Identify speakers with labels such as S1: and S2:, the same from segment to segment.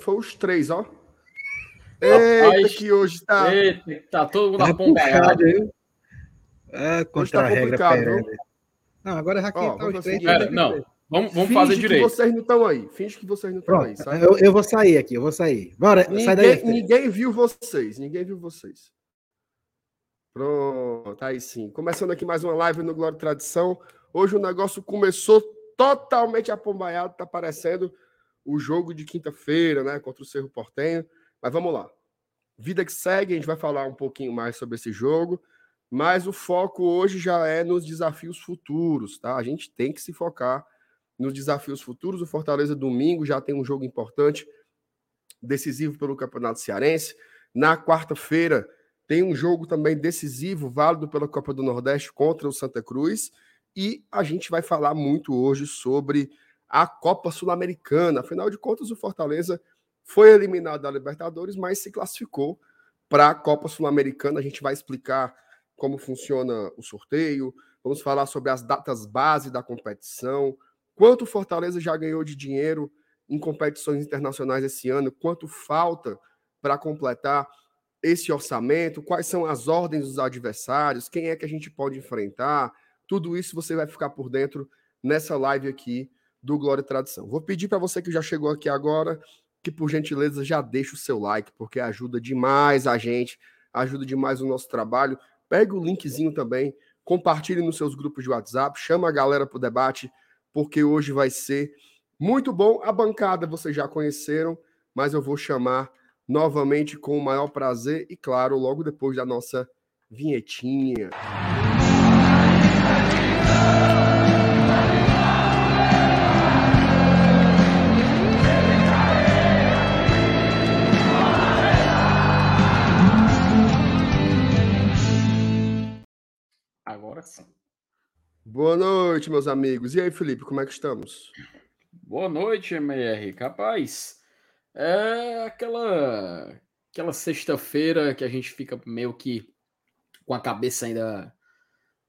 S1: foi os três, ó. Eita, Rapaz, que hoje tá. Eita,
S2: tá todo mundo apontado.
S1: É, contra tá a regra viu?
S2: Não, agora já tá os três. Pera, não, vamos, vamos fazer direito.
S1: que vocês não estão aí. Finge que vocês não estão aí.
S2: Eu, eu vou sair aqui, eu vou sair. Bora,
S1: ninguém,
S2: sai daí.
S1: Ninguém viu vocês, ninguém viu vocês. Pronto, aí sim. Começando aqui mais uma live no Glória e Tradição. Hoje o negócio começou totalmente apombaiado, tá parecendo o jogo de quinta-feira, né, contra o Cerro Portenho. Mas vamos lá. Vida que segue, a gente vai falar um pouquinho mais sobre esse jogo, mas o foco hoje já é nos desafios futuros, tá? A gente tem que se focar nos desafios futuros. O Fortaleza domingo já tem um jogo importante, decisivo pelo Campeonato Cearense. Na quarta-feira tem um jogo também decisivo, válido pela Copa do Nordeste contra o Santa Cruz. E a gente vai falar muito hoje sobre a Copa Sul-Americana. Afinal de contas, o Fortaleza foi eliminado da Libertadores, mas se classificou para a Copa Sul-Americana. A gente vai explicar como funciona o sorteio, vamos falar sobre as datas base da competição, quanto o Fortaleza já ganhou de dinheiro em competições internacionais esse ano, quanto falta para completar esse orçamento, quais são as ordens dos adversários, quem é que a gente pode enfrentar, tudo isso você vai ficar por dentro nessa live aqui do Glória e Tradição. Vou pedir para você que já chegou aqui agora, que por gentileza já deixe o seu like, porque ajuda demais a gente, ajuda demais o nosso trabalho. Pega o linkzinho também, compartilhe nos seus grupos de WhatsApp, chama a galera para o debate, porque hoje vai ser muito bom. A bancada vocês já conheceram, mas eu vou chamar novamente com o maior prazer e, claro, logo depois da nossa vinhetinha.
S2: Agora sim.
S1: Boa noite, meus amigos. E aí, Felipe, como é que estamos?
S2: Boa noite, MR. Capaz, é aquela aquela sexta-feira que a gente fica meio que com a cabeça ainda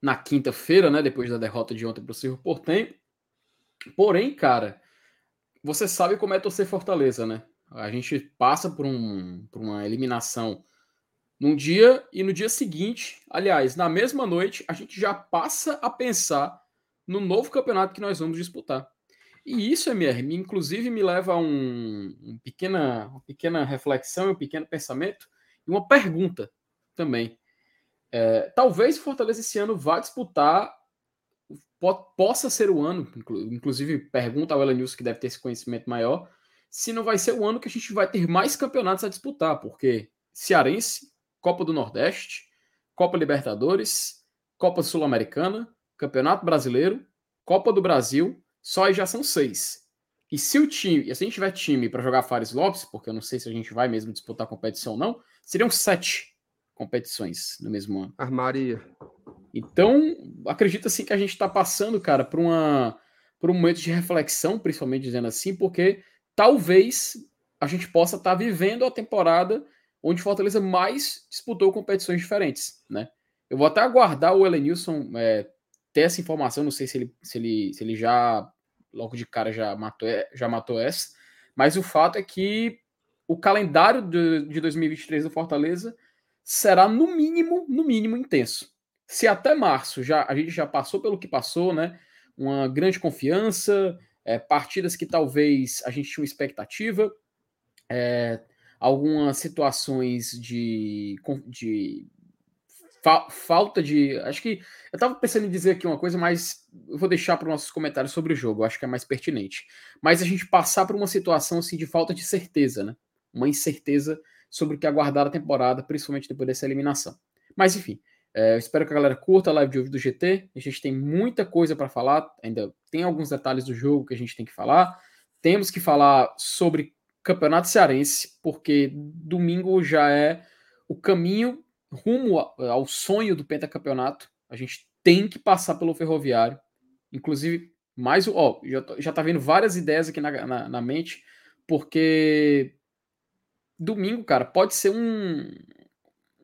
S2: na quinta-feira, né, depois da derrota de ontem para o Cerro Portenho. Porém, cara, você sabe como é torcer Fortaleza, né? A gente passa por, um, por uma eliminação num dia e no dia seguinte, aliás, na mesma noite, a gente já passa a pensar no novo campeonato que nós vamos disputar. E isso, MR, inclusive me leva a um, um pequena, uma pequena reflexão, um pequeno pensamento e uma pergunta também. É, talvez o Fortaleza esse ano vá disputar, po, possa ser o ano, inclusive pergunta ao Elenilson, que deve ter esse conhecimento maior, se não vai ser o ano que a gente vai ter mais campeonatos a disputar, porque Cearense, Copa do Nordeste, Copa Libertadores, Copa Sul-Americana, Campeonato Brasileiro, Copa do Brasil, só aí já são seis. E se o time, e se a gente tiver time para jogar Fares Lopes, porque eu não sei se a gente vai mesmo disputar competição ou não, seriam sete competições no mesmo ano.
S1: Armaria.
S2: Então, acredito assim que a gente está passando, cara, por uma por um momento de reflexão, principalmente dizendo assim, porque talvez a gente possa estar tá vivendo a temporada onde Fortaleza mais disputou competições diferentes, né? Eu vou até aguardar o Elenilson é, ter essa informação, não sei se ele, se ele, se ele já, logo de cara, já matou, já matou essa, mas o fato é que o calendário de, de 2023 do Fortaleza será, no mínimo, no mínimo, intenso. Se até março já a gente já passou pelo que passou, né? Uma grande confiança, é, partidas que talvez a gente tinha uma expectativa, é, algumas situações de, de fa falta de. Acho que. Eu estava pensando em dizer aqui uma coisa, mas eu vou deixar para os nossos comentários sobre o jogo, acho que é mais pertinente. Mas a gente passar por uma situação assim de falta de certeza, né? Uma incerteza sobre o que aguardar a temporada, principalmente depois dessa eliminação. Mas enfim, é, espero que a galera curta a live de ouvido do GT. A gente tem muita coisa para falar, ainda tem alguns detalhes do jogo que a gente tem que falar. Temos que falar sobre Campeonato Cearense, porque domingo já é o caminho rumo ao sonho do pentacampeonato. A gente tem que passar pelo Ferroviário. Inclusive, mais ó, já, já tá vendo várias ideias aqui na, na, na mente, porque domingo, cara, pode ser um,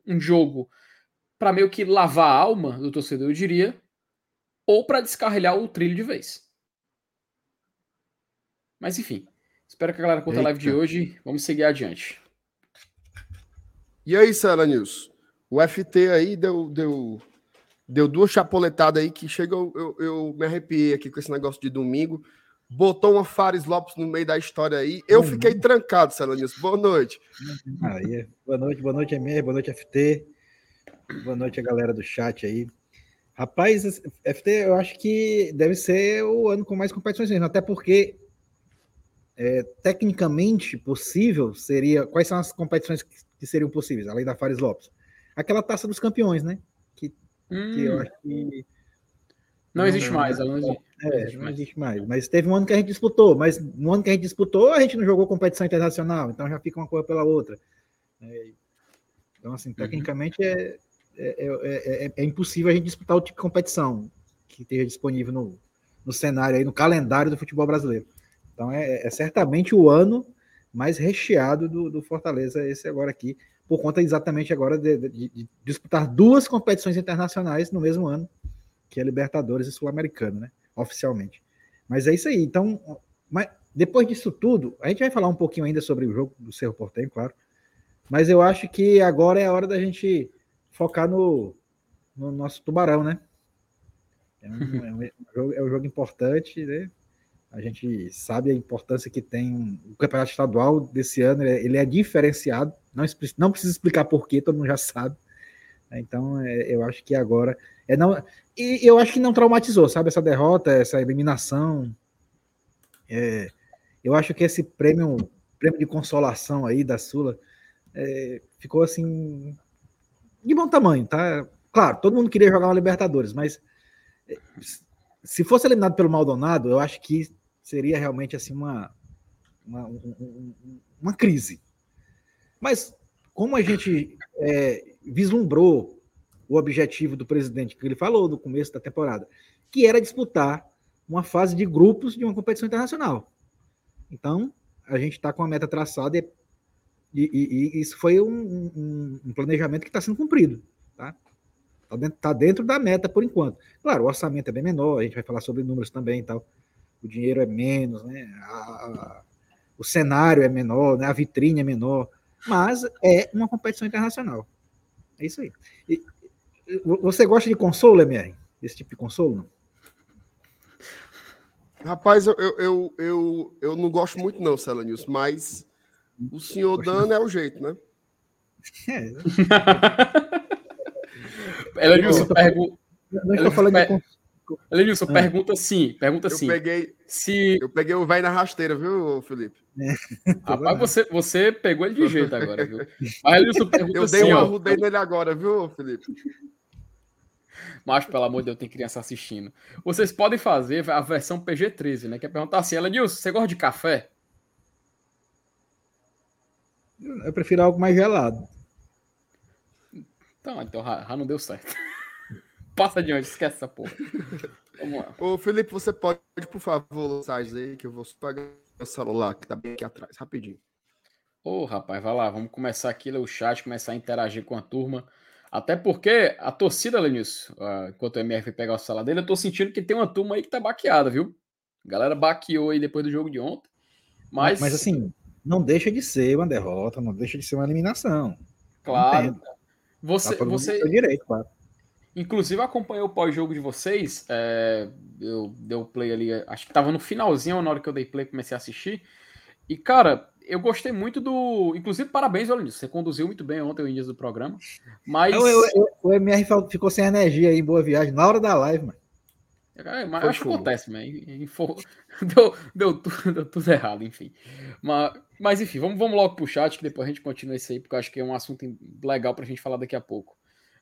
S2: um jogo para meio que lavar a alma do torcedor, eu diria, ou para descarrilhar o trilho de vez. Mas enfim, Espero que a galera curta a live de hoje. Vamos seguir adiante.
S1: E aí, Sara News? O FT aí deu, deu, deu duas chapoletadas aí que chega, eu, eu, eu, me arrepiei aqui com esse negócio de domingo. Botou uma Fares Lopes no meio da história aí. Eu uhum. fiquei trancado, Sara News. Boa noite.
S3: Aí, boa noite, boa noite, MR, boa noite, FT. Boa noite a galera do chat aí. Rapaz, FT, eu acho que deve ser o ano com mais competições mesmo, até porque é, tecnicamente possível seria. Quais são as competições que, que, seriam possíveis, além da Fares Lopes? Aquela taça dos campeões, né? Que, hum. que eu
S2: hum. acho que. Não, não existe mais, ela não existe.
S3: É, existe não existe mais. Mas teve um ano que a gente disputou, mas no ano que a gente disputou, a gente não jogou competição internacional, então já fica uma coisa pela outra. É, então, assim, uhum. tecnicamente uhum. é, é, é, é, impossível a gente disputar o tipo de competição que esteja disponível no, no cenário aí, no calendário do futebol brasileiro. Então é, é certamente o ano mais recheado do, do, Fortaleza, esse agora aqui, por conta exatamente agora de, de, de, disputar duas competições internacionais no mesmo ano, que é Libertadores e Sul-Americano, né? Oficialmente. Mas é isso aí. Então, mas depois disso tudo, a gente vai falar um pouquinho ainda sobre o jogo do Cerro Portenho, claro. Mas eu acho que agora é a hora da gente focar no, no nosso tubarão, né? É um, é, um, é um jogo importante, né? A gente sabe a importância que tem o campeonato estadual desse ano, ele é diferenciado, não, não precisa explicar porquê, todo mundo já sabe. Então, é, eu acho que agora. É não, e eu acho que não traumatizou, sabe? Essa derrota, essa eliminação. É, eu acho que esse prêmio, prêmio de consolação aí da Sula é, ficou assim de bom tamanho, tá? Claro, todo mundo queria jogar uma Libertadores, mas eh, se fosse eliminado pelo Maldonado, eu acho que seria realmente assim uma, uma, uma crise. Mas como a gente é, vislumbrou o objetivo do presidente, que ele falou no começo da temporada, que era disputar uma fase de grupos de uma competição internacional. Então, a gente está com a meta traçada e e, e, isso foi um, um, um planejamento que está sendo cumprido. Tá? Está dentro, tá dentro, da meta por enquanto. Claro, o orçamento é bem menor, a gente vai falar sobre números também e tal. O dinheiro é menos, né? A, a, o cenário é menor, né? a vitrine é menor, mas é uma competição internacional. É isso aí. E, você gosta de consolo, MR? Esse tipo de consolo? Não?
S1: Rapaz, eu, eu, eu, eu, não gosto muito, não, Celanius, mas o senhor dando é o jeito, né? É.
S2: Elenilson pergunta. Não estou falando per... Elenilson, ah. pergunta assim, pergunta assim.
S1: Eu peguei, se... eu peguei o velho na rasteira, viu, Felipe? É.
S2: Rapaz, você, você pegou ele de jeito agora, viu? Mas Elenilson pergunta
S1: eu assim, Eu dei um arrudei nele agora, viu, Felipe?
S2: Mas, pelo amor de Deus, tem criança assistindo. Vocês podem fazer a versão PG-13, né? Que é perguntar assim, Elenilson, você gosta de café?
S3: Eu prefiro algo mais gelado.
S2: Então, então já, não deu certo. Passa de onde, esquece essa porra.
S1: Vamos lá. Ô, Felipe, você pode, por favor, lançar aí, que eu vou pagar o celular que tá bem aqui atrás, rapidinho.
S2: Ô, rapaz, vai lá, vamos começar aqui o chat, começar a interagir com a turma. Até porque a torcida, Lenilson, uh, enquanto o MRF pegar o celular dele, eu tô sentindo que tem uma turma aí que tá baqueada, viu? A galera baqueou aí depois do jogo de ontem. Mas,
S3: mas assim, não deixa de ser uma derrota, não deixa de ser uma eliminação.
S2: Claro. Você, tá você direito, claro. Inclusive acompanhei o pós-jogo de vocês. É, eu dei o play ali, acho que tava no finalzinho na hora que eu dei play, comecei a assistir. E cara, eu gostei muito do. Inclusive, parabéns, olha Você conduziu muito bem ontem o início do programa. Mas. Eu, eu,
S3: eu, o MR ficou sem energia aí em boa viagem na hora da live, mano.
S2: É, mas acho que acontece, mas deu, deu, tudo, deu tudo errado, enfim. Mas, mas enfim, vamos, vamos logo pro chat, que depois a gente continua isso aí, porque eu acho que é um assunto legal pra gente falar daqui a pouco.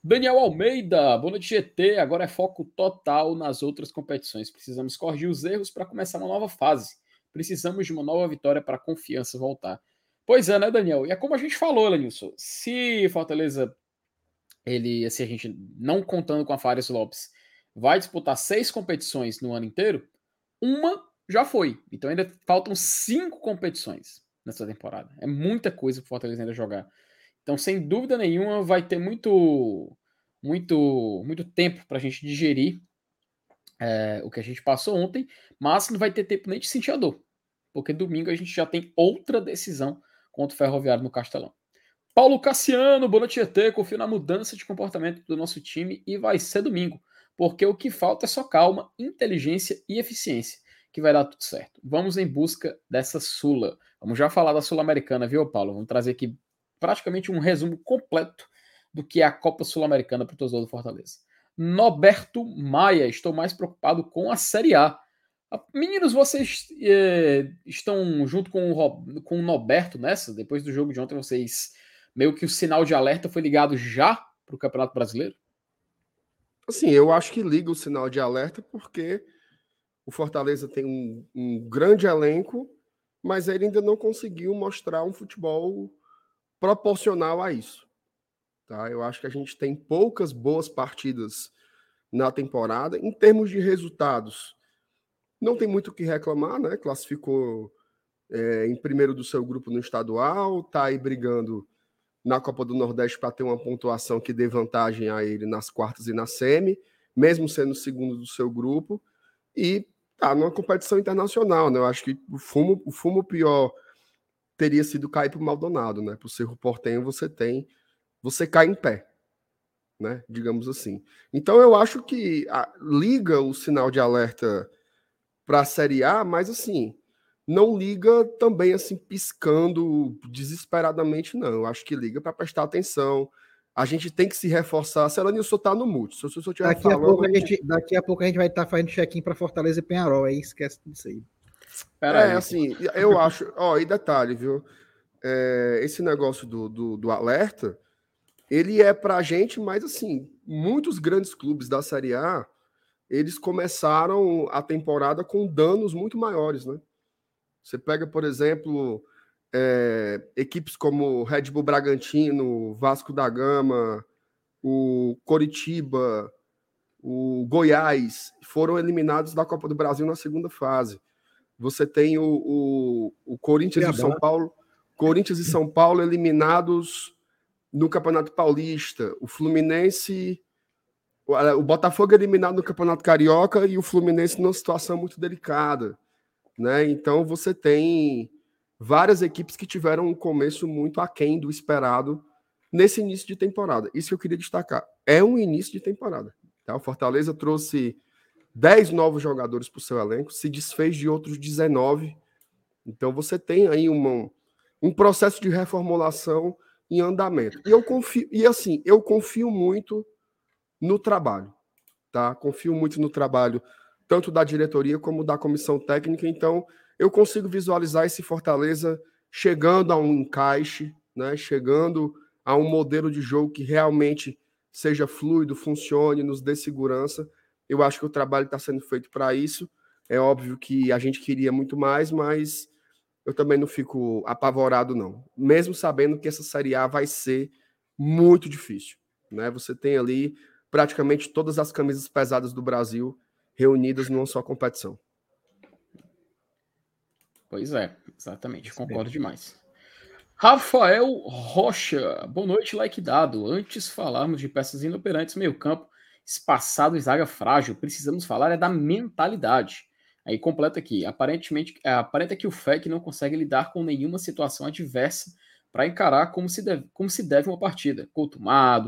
S2: Daniel Almeida, boa noite GT. Agora é foco total nas outras competições. Precisamos corrigir os erros para começar uma nova fase. Precisamos de uma nova vitória para a confiança voltar. Pois é, né, Daniel? E é como a gente falou, Lenilson. Se Fortaleza, ele, se a gente não contando com a Fares Lopes, vai disputar seis competições no ano inteiro, uma já foi. Então ainda faltam cinco competições nessa temporada. É muita coisa para o Fortaleza ainda jogar. Então, sem dúvida nenhuma, vai ter muito, muito, muito tempo para a gente digerir é, o que a gente passou ontem, mas não vai ter tempo nem de sentir a dor. porque domingo a gente já tem outra decisão contra o Ferroviário no Castelão. Paulo Cassiano, boa noite, ET. Confio na mudança de comportamento do nosso time e vai ser domingo, porque o que falta é só calma, inteligência e eficiência, que vai dar tudo certo. Vamos em busca dessa Sula. Vamos já falar da Sul-Americana, viu, Paulo? Vamos trazer aqui praticamente um resumo completo do que é a Copa Sul-Americana para o torcedor do Fortaleza. Noberto Maia, estou mais preocupado com a Série A. Ah, meninos, vocês eh, estão junto com o, com o Noberto nessa? Depois do jogo de ontem, vocês meio que o sinal de alerta foi ligado já para o Campeonato Brasileiro?
S1: Assim, eu acho que liga o sinal de alerta porque o Fortaleza tem um, um grande elenco, mas ele ainda não conseguiu mostrar um futebol proporcional a isso. Tá? Eu acho que a gente tem poucas boas partidas na temporada. Em termos de resultados, não tem muito o que reclamar, né? Classificou é, em primeiro do seu grupo no estadual, tá aí brigando na Copa do Nordeste para ter uma pontuação que dê vantagem a ele nas quartas e na semi, mesmo sendo segundo do seu grupo, e tá numa competição internacional, né? Eu acho que o fumo, o fumo pior teria sido cair para o Maldonado, né? Para o Cerro Portenho você tem, você cai em pé, né? Digamos assim. Então eu acho que a, liga o sinal de alerta para a Série A, mas assim, não liga também assim piscando desesperadamente, não. Eu acho que liga para prestar atenção. A gente tem que se reforçar. Selanilson tá no mute. Se,
S3: se, se daqui, falando, a pouco a gente, daqui a pouco a gente vai estar tá fazendo check-in para Fortaleza e Penharol. Aí esquece disso aí.
S1: Pera é, aí. assim, eu acho. Ó, e detalhe, viu? É, esse negócio do, do, do alerta, ele é para a gente, mas assim, muitos grandes clubes da Série A, eles começaram a temporada com danos muito maiores, né? Você pega, por exemplo, é, equipes como Red Bull Bragantino, Vasco da Gama, o Coritiba, o Goiás, foram eliminados da Copa do Brasil na segunda fase. Você tem o, o, o Corinthians e São Paulo, Corinthians e São Paulo eliminados no Campeonato Paulista, o Fluminense, o Botafogo eliminado no Campeonato Carioca e o Fluminense numa situação muito delicada né? Então você tem várias equipes que tiveram um começo muito aquém do esperado nesse início de temporada. Isso que eu queria destacar. É um início de temporada. Tá? O Fortaleza trouxe 10 novos jogadores para o seu elenco, se desfez de outros 19. Então você tem aí uma, um processo de reformulação em andamento. E eu confio, e assim, eu confio muito no trabalho, tá? Confio muito no trabalho tanto da diretoria como da comissão técnica. Então, eu consigo visualizar esse Fortaleza chegando a um encaixe, né? chegando a um modelo de jogo que realmente seja fluido, funcione, nos dê segurança. Eu acho que o trabalho está sendo feito para isso. É óbvio que a gente queria muito mais, mas eu também não fico apavorado, não. Mesmo sabendo que essa Série A vai ser muito difícil. Né? Você tem ali praticamente todas as camisas pesadas do Brasil reunidas numa só competição.
S2: Pois é, exatamente, concordo demais. Rafael Rocha, boa noite, like dado. Antes falarmos de peças inoperantes, meio campo, espaçado e zaga frágil, precisamos falar é da mentalidade. Aí completa aqui, aparentemente, é, aparenta que o FEC não consegue lidar com nenhuma situação adversa para encarar como se, deve, como se deve uma partida. Gol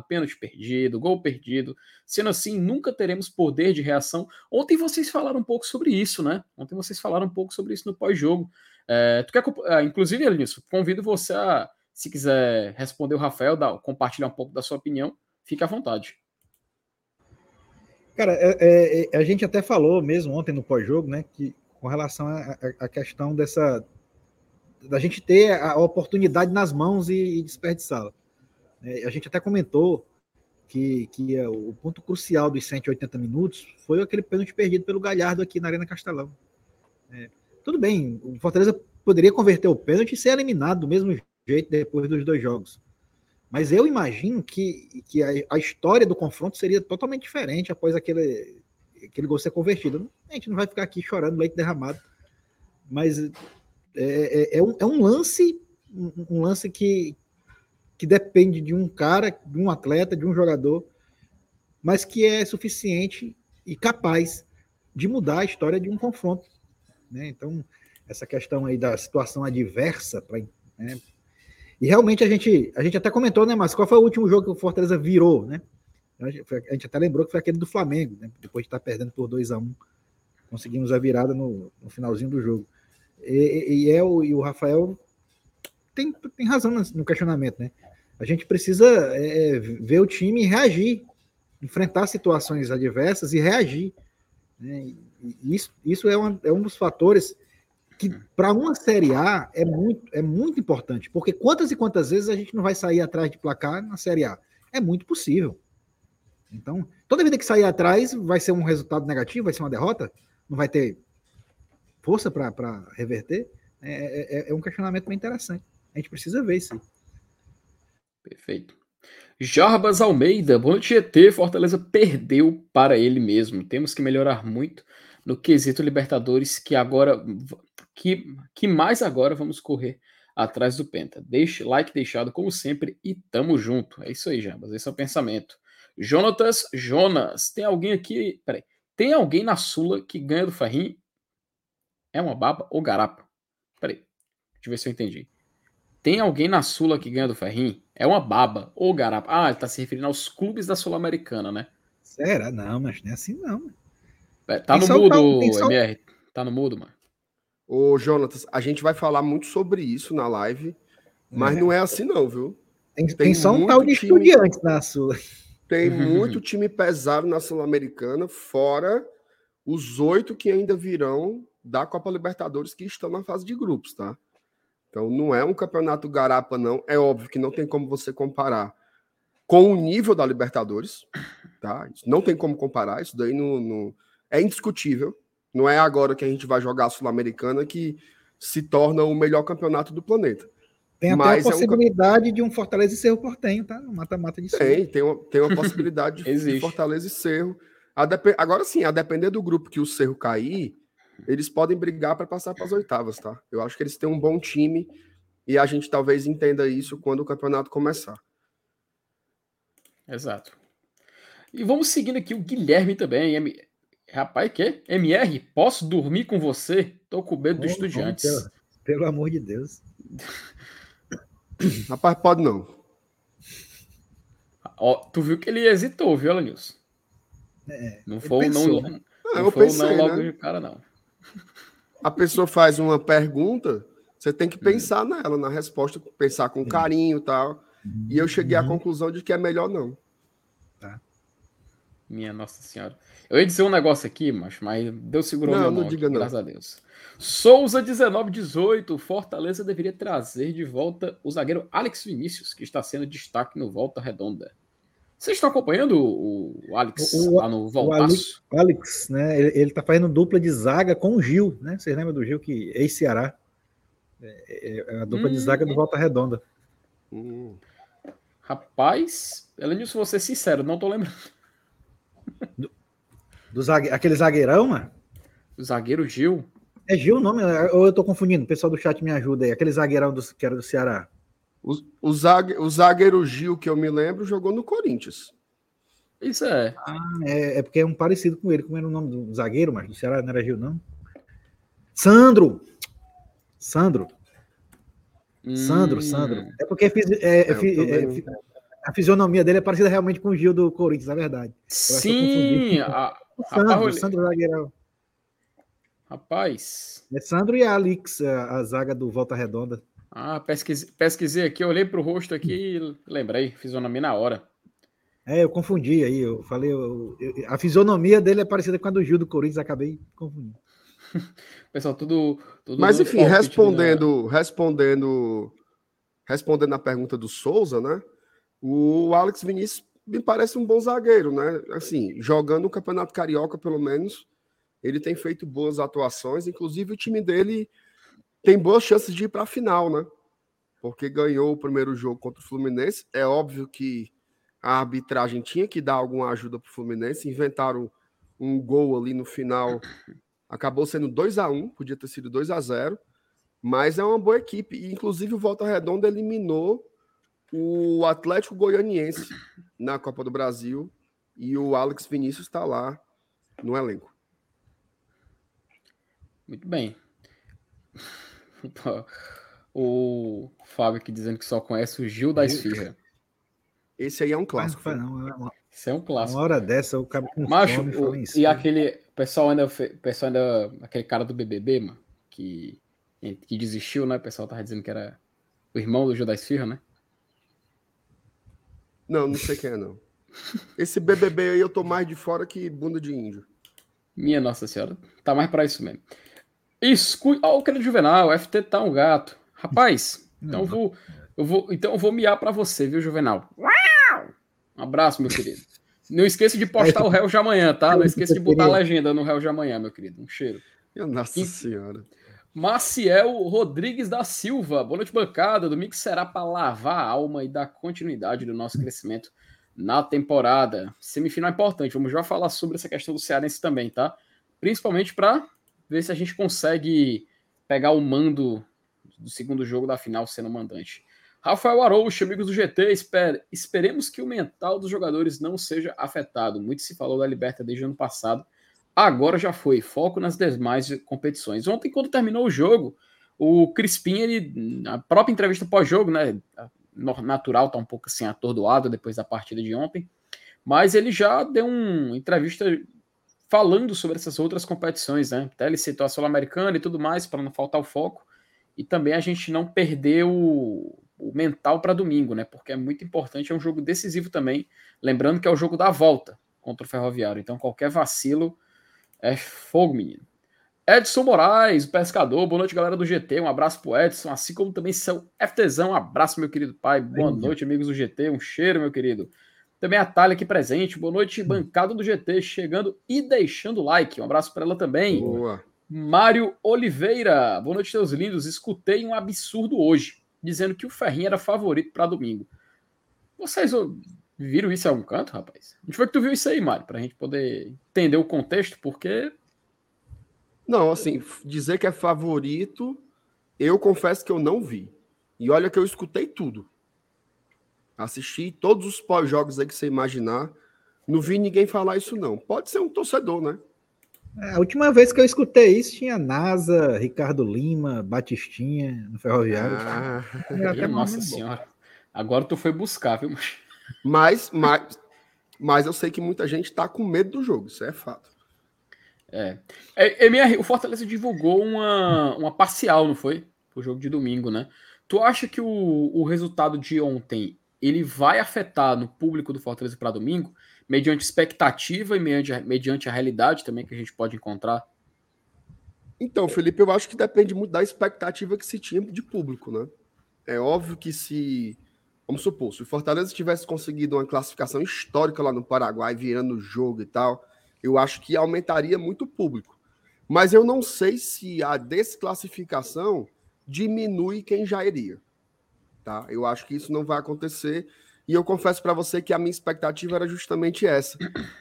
S2: pênalti perdido, gol perdido. Sendo assim, nunca teremos poder de reação. Ontem vocês falaram um pouco sobre isso, né? Ontem vocês falaram um pouco sobre isso no pós-jogo. É, tu quer, é, inclusive, Elenilson, convido você a, se quiser responder o Rafael, dar, compartilhar um pouco da sua opinião, fique à vontade.
S3: Cara, é, é, é a gente até falou mesmo ontem no pós-jogo, né, que com relação à questão dessa da gente ter a oportunidade nas mãos e, e desperdiçá-la. É, a gente até comentou que, que é o ponto crucial dos 180 minutos foi aquele pênalti perdido pelo Galhardo aqui na Arena Castelão. É, tudo bem, o Fortaleza poderia converter o pênalti e ser eliminado do mesmo jeito depois dos dois jogos. Mas eu imagino que, que a, a história do confronto seria totalmente diferente após aquele, aquele gol ser convertido. A gente não vai ficar aqui chorando leite derramado, mas é, é, é, um, é um lance, um lance que, que depende de um cara, de um atleta, de um jogador, mas que é suficiente e capaz de mudar a história de um confronto. Né? Então, essa questão aí da situação adversa, pra, né? E realmente a gente, a gente até comentou, né, mas qual foi o último jogo que o Fortaleza virou, né? A gente até lembrou que foi aquele do Flamengo, né? Depois de estar perdendo por 2 a 1 um, conseguimos a virada no, no finalzinho do jogo. E, e, é o, e Rafael tem, tem razão no questionamento, né? A gente precisa é, é, ver o time reagir, enfrentar situações adversas e reagir. Né? E isso, isso é, uma, é um dos fatores que para uma Série A é muito, é muito importante, porque quantas e quantas vezes a gente não vai sair atrás de placar na Série A? É muito possível. Então, toda vida que sair atrás vai ser um resultado negativo, vai ser uma derrota, não vai ter força para reverter. É, é, é, um questionamento bem interessante. A gente precisa ver isso.
S2: Perfeito. Jarbas Almeida, bom GT, Fortaleza perdeu para ele mesmo. Temos que melhorar muito no quesito Libertadores, que agora que, que mais agora vamos correr atrás do Penta. Deixe like deixado como sempre e tamo junto. É isso aí, Jarbas. Esse é o pensamento. Jonatas Jonas, tem alguém aqui, peraí, tem alguém na Sula que ganha do Ferrinho? É uma baba ou garapa? Peraí, deixa eu ver se eu entendi. Tem alguém na Sula que ganha do Ferrinho? É uma baba ou garapa? Ah, ele tá se referindo aos clubes da Sul-Americana, né?
S3: Será? Não, mas não é assim não.
S2: É, tá no mudo, MR. Tá no mudo, mano.
S1: Ô, Jonatas, a gente vai falar muito sobre isso na live, mas é. não é assim não, viu?
S3: Tem, tem, tem só um tal de time, estudiantes na Sula.
S1: Tem muito time pesado na Sul-Americana, fora os oito que ainda virão da Copa Libertadores que estão na fase de grupos, tá? Então não é um campeonato garapa, não. É óbvio que não tem como você comparar com o nível da Libertadores, tá? Não tem como comparar, isso daí não, não... é indiscutível. Não é agora que a gente vai jogar a Sul-Americana que se torna o melhor campeonato do planeta.
S3: Tem até Mas a possibilidade é um... de um Fortaleza e Cerro Portenho, tá? Mata-mata de
S1: Tem, tem uma, tem uma possibilidade de Fortaleza e Cerro. Dep... Agora sim, a depender do grupo que o Cerro cair, eles podem brigar para passar para as oitavas, tá? Eu acho que eles têm um bom time e a gente talvez entenda isso quando o campeonato começar.
S2: Exato. E vamos seguindo aqui o Guilherme também. Rapaz, que? MR, posso dormir com você? Tô com medo dos estudiantes.
S3: Pelo, pelo amor de Deus.
S1: Rapaz, pode não.
S2: Ó, tu viu que ele hesitou, viu, Alanilson? É, não foi não, né? não,
S1: não, foi pensei, não logo né?
S2: de cara, não.
S1: A pessoa faz uma pergunta, você tem que hum. pensar nela, na resposta, pensar com carinho e tal. E eu cheguei à uhum. conclusão de que é melhor não.
S2: Minha Nossa Senhora. Eu ia dizer um negócio aqui, mas, mas Deus segurou não,
S1: não diga
S2: aqui,
S1: não.
S2: graças a Deus. Souza 1918, Fortaleza deveria trazer de volta o zagueiro Alex Vinícius, que está sendo destaque no Volta Redonda. Vocês estão acompanhando o Alex o, lá no Voltaço?
S3: O Alex, né? Ele, ele tá fazendo dupla de zaga com o Gil, né? Vocês lembram do Gil que é Ceará? É, é a dupla hum, de zaga do Volta Redonda.
S2: Hum. Rapaz, Elenilson, vou ser sincero, não tô lembrando.
S3: Do, do zague, aquele zagueirão, mano?
S2: O zagueiro Gil?
S3: É Gil o nome? Ou eu tô confundindo? O pessoal do chat me ajuda aí. Aquele zagueirão do, que era do Ceará.
S1: O, o, zague, o zagueiro Gil, que eu me lembro, jogou no Corinthians.
S2: Isso é.
S3: Ah, é, é, porque é um parecido com ele. Como era o nome do zagueiro, mas do Ceará não era Gil, não? Sandro! Sandro. Hum. Sandro, Sandro. É porque é, é, é, a fisionomia dele é parecida realmente com o Gil do Corinthians, na verdade.
S2: Sim! A,
S3: Sandro, a, Sandro zagueirão.
S2: Rapaz.
S3: É Sandro e Alex, a, a zaga do Volta Redonda.
S2: Ah, pesquisei, pesquisei aqui, olhei pro rosto aqui e lembrei, fisionomia na hora.
S3: É, eu confundi aí, eu falei, eu, eu, a fisionomia dele é parecida com a do Gil do Corinthians, acabei confundindo.
S2: Pessoal, tudo, tudo
S1: Mas enfim, respondendo, né? respondendo, respondendo a pergunta do Souza, né? O Alex Vinícius me parece um bom zagueiro, né? Assim, jogando o Campeonato Carioca, pelo menos, ele tem feito boas atuações, inclusive o time dele tem boas chances de ir para a final, né? Porque ganhou o primeiro jogo contra o Fluminense. É óbvio que a arbitragem tinha que dar alguma ajuda para o Fluminense. Inventaram um gol ali no final. Acabou sendo 2 a 1 podia ter sido 2 a 0 Mas é uma boa equipe. E, inclusive, o Volta Redonda eliminou o Atlético Goianiense na Copa do Brasil. E o Alex Vinícius está lá no elenco.
S2: Muito bem. o Fábio aqui dizendo que só conhece o Gil da Esfirra.
S1: Esse aí é um clássico.
S3: Não, não,
S2: Isso é um clássico.
S3: Uma hora dessa, o cara com
S2: Macho,
S3: fome,
S2: o,
S3: em
S2: e
S3: si.
S2: aquele pessoal ainda, pessoal ainda, aquele cara do BBB, mano, que, que desistiu, né? O pessoal tava dizendo que era o irmão do Gil da Esfirra, né?
S1: Não, não sei quem é, não. Esse BBB aí eu tô mais de fora que bunda de índio.
S2: Minha Nossa Senhora, tá mais pra isso mesmo. Escu... Ó, o querido Juvenal, o FT tá um gato. Rapaz, então eu vou, eu vou, então eu vou miar pra você, viu, Juvenal? Uau! Um abraço, meu querido. Não esqueça de postar o réu de amanhã, tá? Não esqueça de botar a legenda no réu de amanhã, meu querido. Um cheiro.
S1: Minha Nossa
S2: E-
S1: Senhora.
S2: Maciel Rodrigues da Silva, boa noite, bancada. Domingo será para lavar a alma e dar continuidade do nosso crescimento na temporada. Semifinal é importante, vamos já falar sobre essa questão do Cearense também, tá? Principalmente para ver se a gente consegue pegar o mando do segundo jogo da final sendo mandante. Rafael Arouche, amigos do GT, esper- esperemos que o mental dos jogadores não seja afetado. Muito se falou da Liberta desde o ano passado. Agora já foi. Foco nas demais competições. Ontem, quando terminou o jogo, o Crispim, ele, na própria entrevista pós-jogo, né? Natural, tá um pouco assim atordoado depois da partida de ontem. Mas ele já deu uma entrevista falando sobre essas outras competições, né? Até ele citou a Sul-Americana e tudo mais, para não faltar o foco. E também a gente não perder o, o mental para domingo, né? Porque é muito importante, é um jogo decisivo também. Lembrando que é o jogo da volta contra o Ferroviário. Então, qualquer vacilo é fogo, menino. Edson Moraes, o pescador. Boa noite, galera do GT. Um abraço pro Edson, assim como também seu FTzão. Um abraço, meu querido pai. Boa
S3: Aí,
S2: noite, amigos do GT. Um cheiro, meu querido. Também a Thalia aqui presente. Boa noite, bancada do GT, chegando e deixando o like. Um abraço para ela também.
S1: Boa.
S2: Mário Oliveira. Boa noite, seus lindos. Escutei um absurdo hoje, dizendo que o Ferrinho era favorito para domingo. Vocês viram isso em algum canto, rapaz? Onde foi que tu viu isso aí, Mário? Pra gente poder entender o contexto, porque
S1: Não, assim, dizer que é favorito, eu confesso que eu não vi. E olha que eu escutei tudo. Assisti todos os pós-jogos aí que você imaginar. Não vi ninguém falar isso, não. Pode ser um torcedor, né?
S3: É, A última vez que eu escutei isso tinha NASA, Ricardo Lima, Batistinha no Ferroviário.
S1: Ah,
S3: Era até
S2: nossa
S3: bom.
S2: senhora. Agora tu foi buscar, viu?
S1: Mas, mas, mas eu sei que muita gente tá com medo do jogo, isso é fato.
S2: É, MR, o Fortaleza divulgou uma, uma parcial, não foi? O jogo de domingo, né? Tu acha que o, o resultado de ontem ele vai afetar no público do Fortaleza para domingo, mediante expectativa e mediante, mediante a realidade também que a gente pode encontrar?
S1: Então, Felipe, eu acho que depende muito da expectativa que se tinha de público, né? É óbvio que se. Vamos supor, se o Fortaleza tivesse conseguido uma classificação histórica lá no Paraguai, virando o jogo e tal, eu acho que aumentaria muito o público. Mas eu não sei se a desclassificação diminui quem já iria. Tá? Eu acho que isso não vai acontecer. E eu confesso para você que a minha expectativa era justamente essa: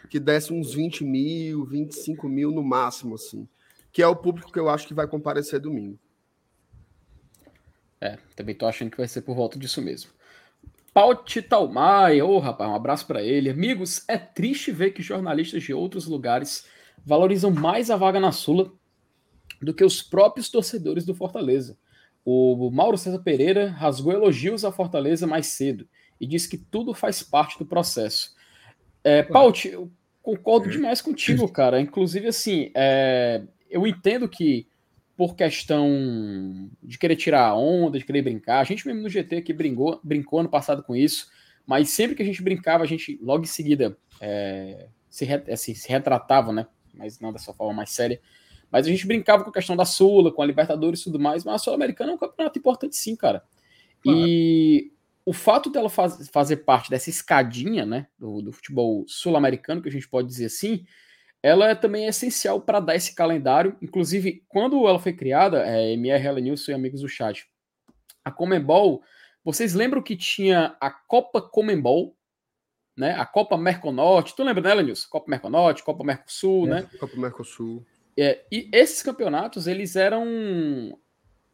S1: que desse uns 20 mil, 25 mil no máximo, assim que é o público que eu acho que vai comparecer domingo.
S2: É, também tô achando que vai ser por volta disso mesmo. Pauti Talmai, ô rapaz, um abraço para ele. Amigos, é triste ver que jornalistas de outros lugares valorizam mais a vaga na Sula do que os próprios torcedores do Fortaleza. O Mauro César Pereira rasgou elogios à Fortaleza mais cedo e disse que tudo faz parte do processo. É, Pauti, eu concordo demais contigo, cara. Inclusive, assim, é, eu entendo que por questão de querer tirar a onda, de querer brincar. A gente mesmo no GT que brincou, brincou ano passado com isso, mas sempre que a gente brincava, a gente logo em seguida é, se, re, assim, se retratava, né? Mas não dessa forma mais séria. Mas a gente brincava com a questão da Sula, com a Libertadores e tudo mais, mas a Sul-Americana é um campeonato importante sim, cara. Claro. E o fato dela faz, fazer parte dessa escadinha, né, do, do futebol sul-americano, que a gente pode dizer assim, ela também é essencial para dar esse calendário. Inclusive, quando ela foi criada, é, MR Nilson e amigos do chat, a Comembol, vocês lembram que tinha a Copa Comembol, né? A Copa Merconorte, tu lembra dela, Nilson? Copa Merconorte, Copa Mercosul, é, né?
S1: Copa Mercosul.
S2: É, e esses campeonatos, eles eram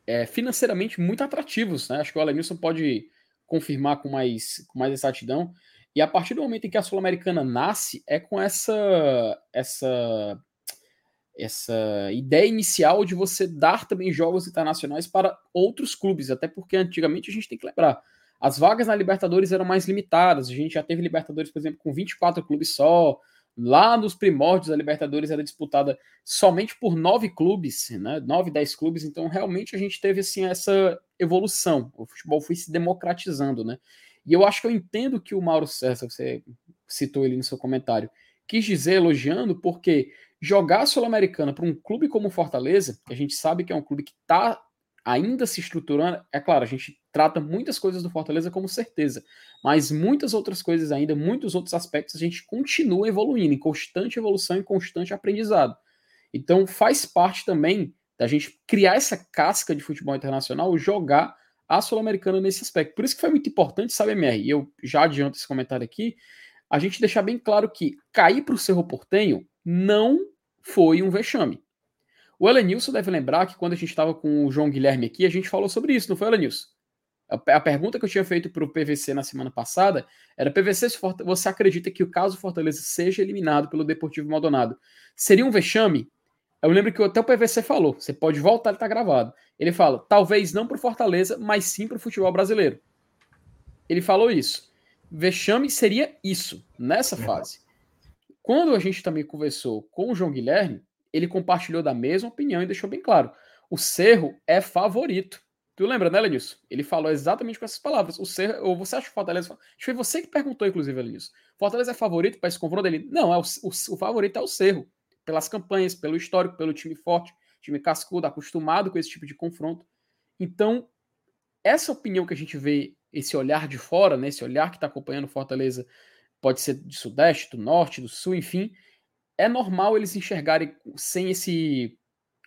S2: é, financeiramente muito atrativos, né? Acho que o Alenilson pode confirmar com mais, com mais exatidão. E a partir do momento em que a Sul-Americana nasce, é com essa, essa essa ideia inicial de você dar também jogos internacionais para outros clubes, até porque antigamente a gente tem que lembrar, as vagas na Libertadores eram mais limitadas, a gente já teve Libertadores, por exemplo, com 24 clubes só, lá nos primórdios a Libertadores era disputada somente por nove clubes, né, nove, dez clubes, então realmente a gente teve assim essa evolução, o futebol foi se democratizando, né, e eu acho que eu entendo que o Mauro César, você citou ele no seu comentário, quis dizer elogiando, porque jogar a Sul-Americana para um clube como Fortaleza, que a gente sabe que é um clube que está ainda se estruturando, é claro, a gente trata muitas coisas do Fortaleza como certeza, mas muitas outras coisas ainda, muitos outros aspectos, a gente continua evoluindo, em constante evolução e constante aprendizado. Então faz parte também da gente criar essa casca de futebol internacional, jogar a Sul-Americana nesse aspecto. Por isso que foi muito importante, sabe, MR? E eu já adianto esse comentário aqui, a gente deixar bem claro que cair para o Cerro Portenho não foi um vexame. O Elenilson deve lembrar que quando a gente estava com o João Guilherme aqui, a gente falou sobre isso, não foi, Elenilson? A, pergunta que eu tinha feito para o PVC na semana passada era: PVC, você acredita que o caso Fortaleza seja eliminado pelo Deportivo Maldonado, seria um vexame? Eu lembro que até o PVC falou, você pode voltar, ele está gravado. Ele fala, talvez não para o Fortaleza, mas sim para o futebol brasileiro. Ele falou isso. Vexame seria isso, nessa fase. Quando a gente também conversou com o João Guilherme, ele compartilhou da mesma opinião e deixou bem claro: o Cerro é favorito. Tu lembra, né, Lenilson? Ele falou exatamente com essas palavras. O Cerro, ou você acha que o Fortaleza. Acho que foi você que perguntou, inclusive, Lenilson. Fortaleza é favorito para esse confronto dele? Não, é o, o, o, favorito é o Cerro. Pelas campanhas, pelo histórico, pelo time forte, time cascudo, acostumado com esse tipo de confronto. Então, essa opinião que a gente vê, esse olhar de fora, né, esse olhar que está acompanhando Fortaleza pode ser do Sudeste, do Norte, do Sul, enfim. É normal eles enxergarem sem esse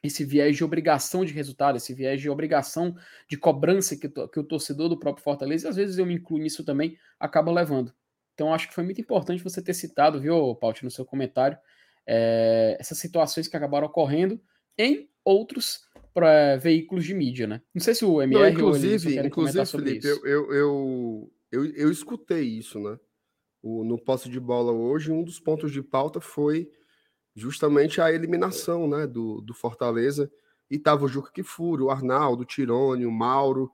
S2: esse viés de obrigação de resultado, esse viés de obrigação de cobrança que, que o torcedor do próprio Fortaleza, e às vezes eu me incluo nisso também, acaba levando. Então acho que foi muito importante você ter citado, viu, Paut, no seu comentário, é, essas situações que acabaram ocorrendo em outros pra, veículos de mídia, né? Não sei se o MR
S1: Não, inclusive, ou inclusive, Felipe, eu, eu, eu, eu, eu escutei isso, né? o, no posse de bola hoje, um dos pontos de pauta foi justamente a eliminação né, do, do Fortaleza. E tava o Juca Kifuri, o Arnaldo, o Tirone, o Mauro.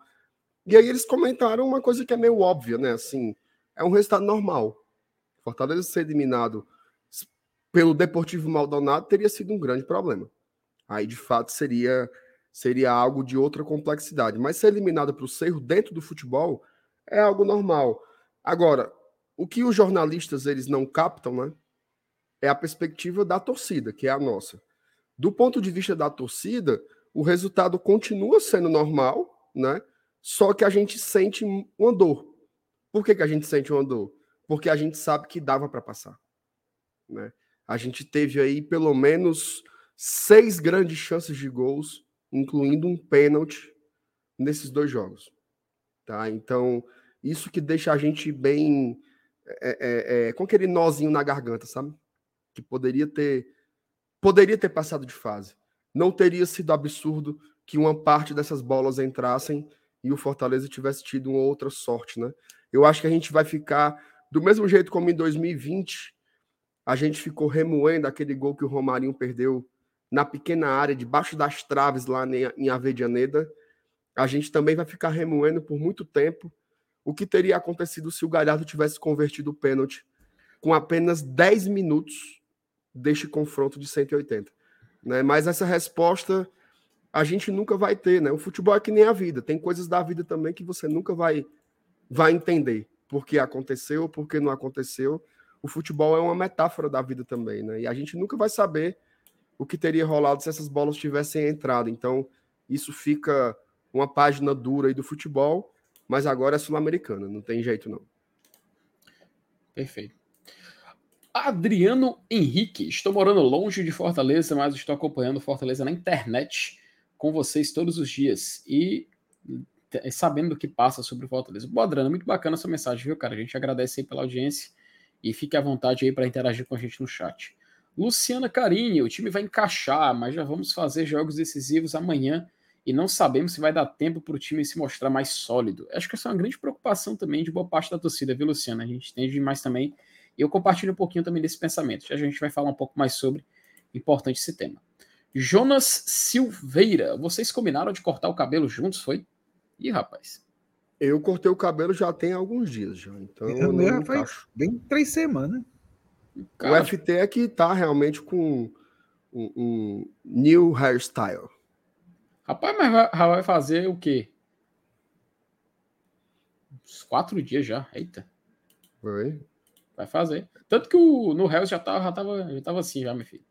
S1: E aí eles comentaram uma coisa que é meio óbvia, né? Assim, é um resultado normal. Fortaleza ser eliminado pelo Deportivo Maldonado teria sido um grande problema. Aí, de fato, seria seria algo de outra complexidade. Mas ser eliminado para o Cerro dentro do futebol é algo normal. Agora, o que os jornalistas eles não captam, né? É a perspectiva da torcida, que é a nossa. Do ponto de vista da torcida, o resultado continua sendo normal, né? Só que a gente sente uma dor. Por que, que a gente sente uma dor? Porque a gente sabe que dava para passar, né? A gente teve aí pelo menos seis grandes chances de gols, incluindo um pênalti nesses dois jogos, tá? Então isso que deixa a gente bem é, é, é, com aquele nozinho na garganta, sabe? Que poderia ter poderia ter passado de fase. Não teria sido absurdo que uma parte dessas bolas entrassem e o Fortaleza tivesse tido uma outra sorte, né? Eu acho que a gente vai ficar do mesmo jeito como em 2020, a gente ficou remoendo aquele gol que o Romarinho perdeu na pequena área, debaixo das traves lá em Avedianeda. A gente também vai ficar remoendo por muito tempo o que teria acontecido se o Galhardo tivesse convertido o pênalti com apenas 10 minutos deste confronto de 180. Né? Mas essa resposta a gente nunca vai ter, né? O futebol é que nem a vida, tem coisas da vida também que você nunca vai vai entender por que aconteceu, por que não aconteceu. O futebol é uma metáfora da vida também, né? E a gente nunca vai saber o que teria rolado se essas bolas tivessem entrado. Então, isso fica uma página dura aí do futebol mas agora é sul-americana, não tem jeito não.
S2: Perfeito. Adriano Henrique, estou morando longe de Fortaleza, mas estou acompanhando Fortaleza na internet com vocês todos os dias e sabendo do que passa sobre Fortaleza. Boa, Adriano, muito bacana essa mensagem, viu, cara? A gente agradece aí pela audiência e fique à vontade aí para interagir com a gente no chat. Luciana Carini, o time vai encaixar, mas já vamos fazer jogos decisivos amanhã e não sabemos se vai dar tempo para o time se mostrar mais sólido. Acho que essa é uma grande preocupação também de boa parte da torcida, viu, Luciano? A gente entende demais também. E eu compartilho um pouquinho também desse pensamento. Já a gente vai falar um pouco mais sobre. Importante esse tema. Jonas Silveira, vocês combinaram de cortar o cabelo juntos, foi? Ih, rapaz.
S1: Eu cortei o cabelo já tem alguns dias, já. Então eu,
S3: eu não faz bem três semanas.
S1: Cara, o FT é que tá realmente com um, um new hairstyle.
S2: Rapaz, mas vai, vai fazer o quê? Uns quatro dias já. Eita.
S1: Foi.
S2: Vai fazer. Tanto que o, no Hells já tava, já, tava, já tava assim, já, meu filho.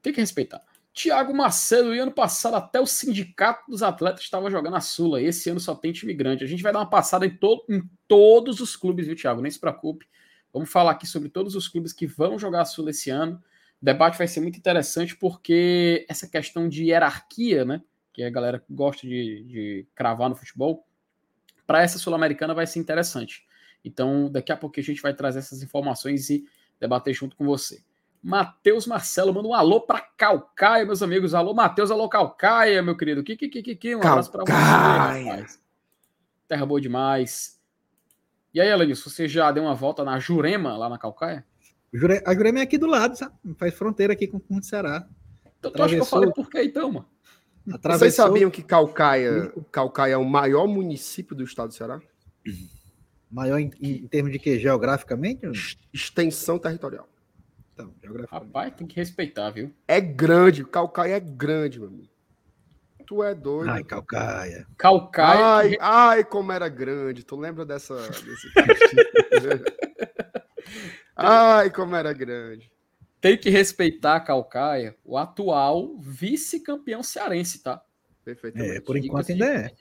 S2: Tem que respeitar. Tiago Macedo, e ano passado até o sindicato dos atletas estava jogando a Sula. Esse ano só tem time grande. A gente vai dar uma passada em, to em todos os clubes, viu, Tiago? Nem se preocupe. Vamos falar aqui sobre todos os clubes que vão jogar a Sula esse ano. O debate vai ser muito interessante porque essa questão de hierarquia, né? Que a galera gosta de, de cravar no futebol, para essa Sul-Americana vai ser interessante. Então, daqui a pouco a gente vai trazer essas informações e debater junto com você. Matheus Marcelo, manda um alô para Calcaia, meus amigos. Alô, Matheus, alô, Calcaia, meu querido. Que, que, que, que, um abraço para você, rapaz. Terra boa demais. E aí, Alanis, você já deu uma volta na Jurema, lá na Calcaia?
S3: A Jurema é aqui do lado, sabe? Faz fronteira aqui com, com o Ceará.
S2: Então, tu acha que eu falei por quê, então, mano?
S1: Atravessou... Vocês sabiam que Calcaia, Calcaia é o maior município do estado do Ceará?
S3: Maior em, em termos de que? Geograficamente?
S1: Extensão territorial.
S2: Então, Rapaz, tem que respeitar, viu?
S1: É grande, Calcaia é grande, meu amigo. Tu é doido.
S3: Ai, Calcaia.
S2: Calcaia.
S1: Ai, que... ai, como era grande. Tu lembra dessa. Desse... ai, como era grande.
S2: Tem que respeitar Calcaia, o atual vice-campeão cearense, tá?
S3: Perfeitamente. É, por enquanto ainda é.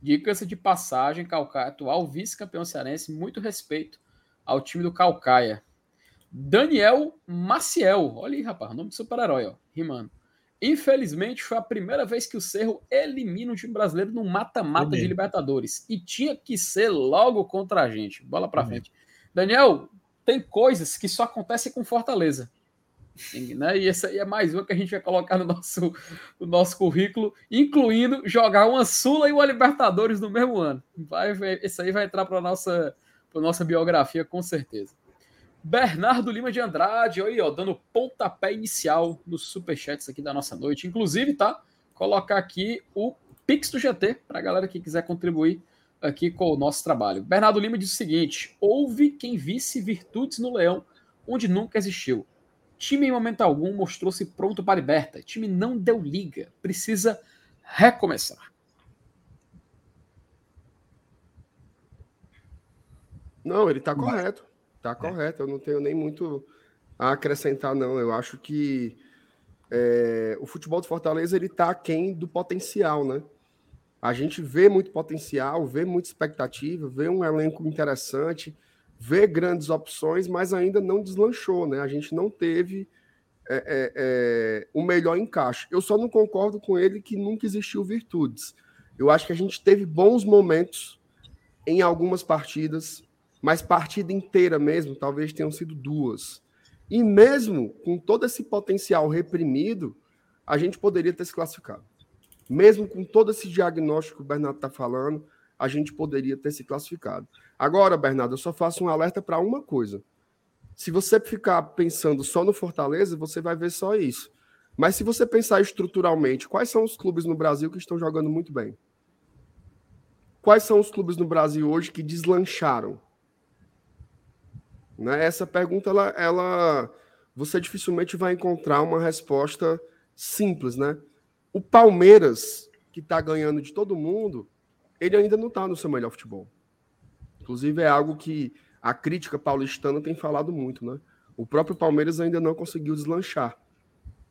S2: Dica-se de passagem, Calcaia, atual vice-campeão cearense, muito respeito ao time do Calcaia. Daniel Maciel. Olha aí, rapaz, nome de super-herói, ó. Rimando. Infelizmente, foi a primeira vez que o Cerro elimina um time brasileiro no mata-mata de Libertadores. E tinha que ser logo contra a gente. Bola pra frente. Daniel, tem coisas que só acontecem com Fortaleza. Né? E essa aí é mais uma que a gente vai colocar no nosso, no nosso currículo, incluindo jogar uma Sula e uma Libertadores no mesmo ano. Vai, isso aí vai entrar para nossa, nossa biografia, com certeza. Bernardo Lima de Andrade, aí, ó, dando pontapé inicial nos superchats aqui da nossa noite. Inclusive, tá? Colocar aqui o Pix do GT para a galera que quiser contribuir aqui com o nosso trabalho. Bernardo Lima diz o seguinte: houve quem visse virtudes no Leão onde nunca existiu. Time em momento algum mostrou-se pronto para a liberta. Time não deu liga. Precisa recomeçar.
S1: Não, ele está correto. Tá é. correto, eu não tenho nem muito a acrescentar, não. Eu acho que é, o futebol de Fortaleza ele tá aquém do potencial, né? A gente vê muito potencial, vê muita expectativa, vê um elenco interessante, vê grandes opções, mas ainda não deslanchou, né? A gente não teve é, é, é o melhor encaixe. Eu só não concordo com ele que nunca existiu virtudes. Eu acho que a gente teve bons momentos em algumas partidas, mas partida inteira mesmo, talvez tenham sido duas. E mesmo com todo esse potencial reprimido, a gente poderia ter se classificado. Mesmo com todo esse diagnóstico que o Bernardo está falando, a gente poderia ter se classificado. Agora, Bernardo, eu só faço um alerta para uma coisa. Se você ficar pensando só no Fortaleza, você vai ver só isso. Mas se você pensar estruturalmente, quais são os clubes no Brasil que estão jogando muito bem? Quais são os clubes no Brasil hoje que deslancharam? Né? Essa pergunta, ela, ela, você dificilmente vai encontrar uma resposta simples, né? O Palmeiras, que está ganhando de todo mundo, ele ainda não está no seu melhor futebol. Inclusive, é algo que a crítica paulistana tem falado muito, né? O próprio Palmeiras ainda não conseguiu deslanchar.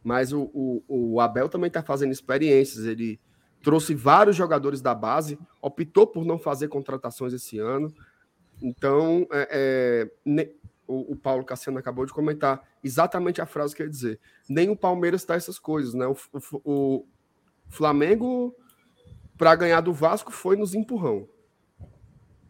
S1: Mas o, o, o Abel também está fazendo experiências. Ele trouxe vários jogadores da base, optou por não fazer contratações esse ano. Então, é, é, o, o, Paulo Cassiano acabou de comentar exatamente a frase que eu ia dizer. Nem o Palmeiras está essas coisas, né? O, o, o Flamengo, para ganhar do Vasco, foi nos empurrão.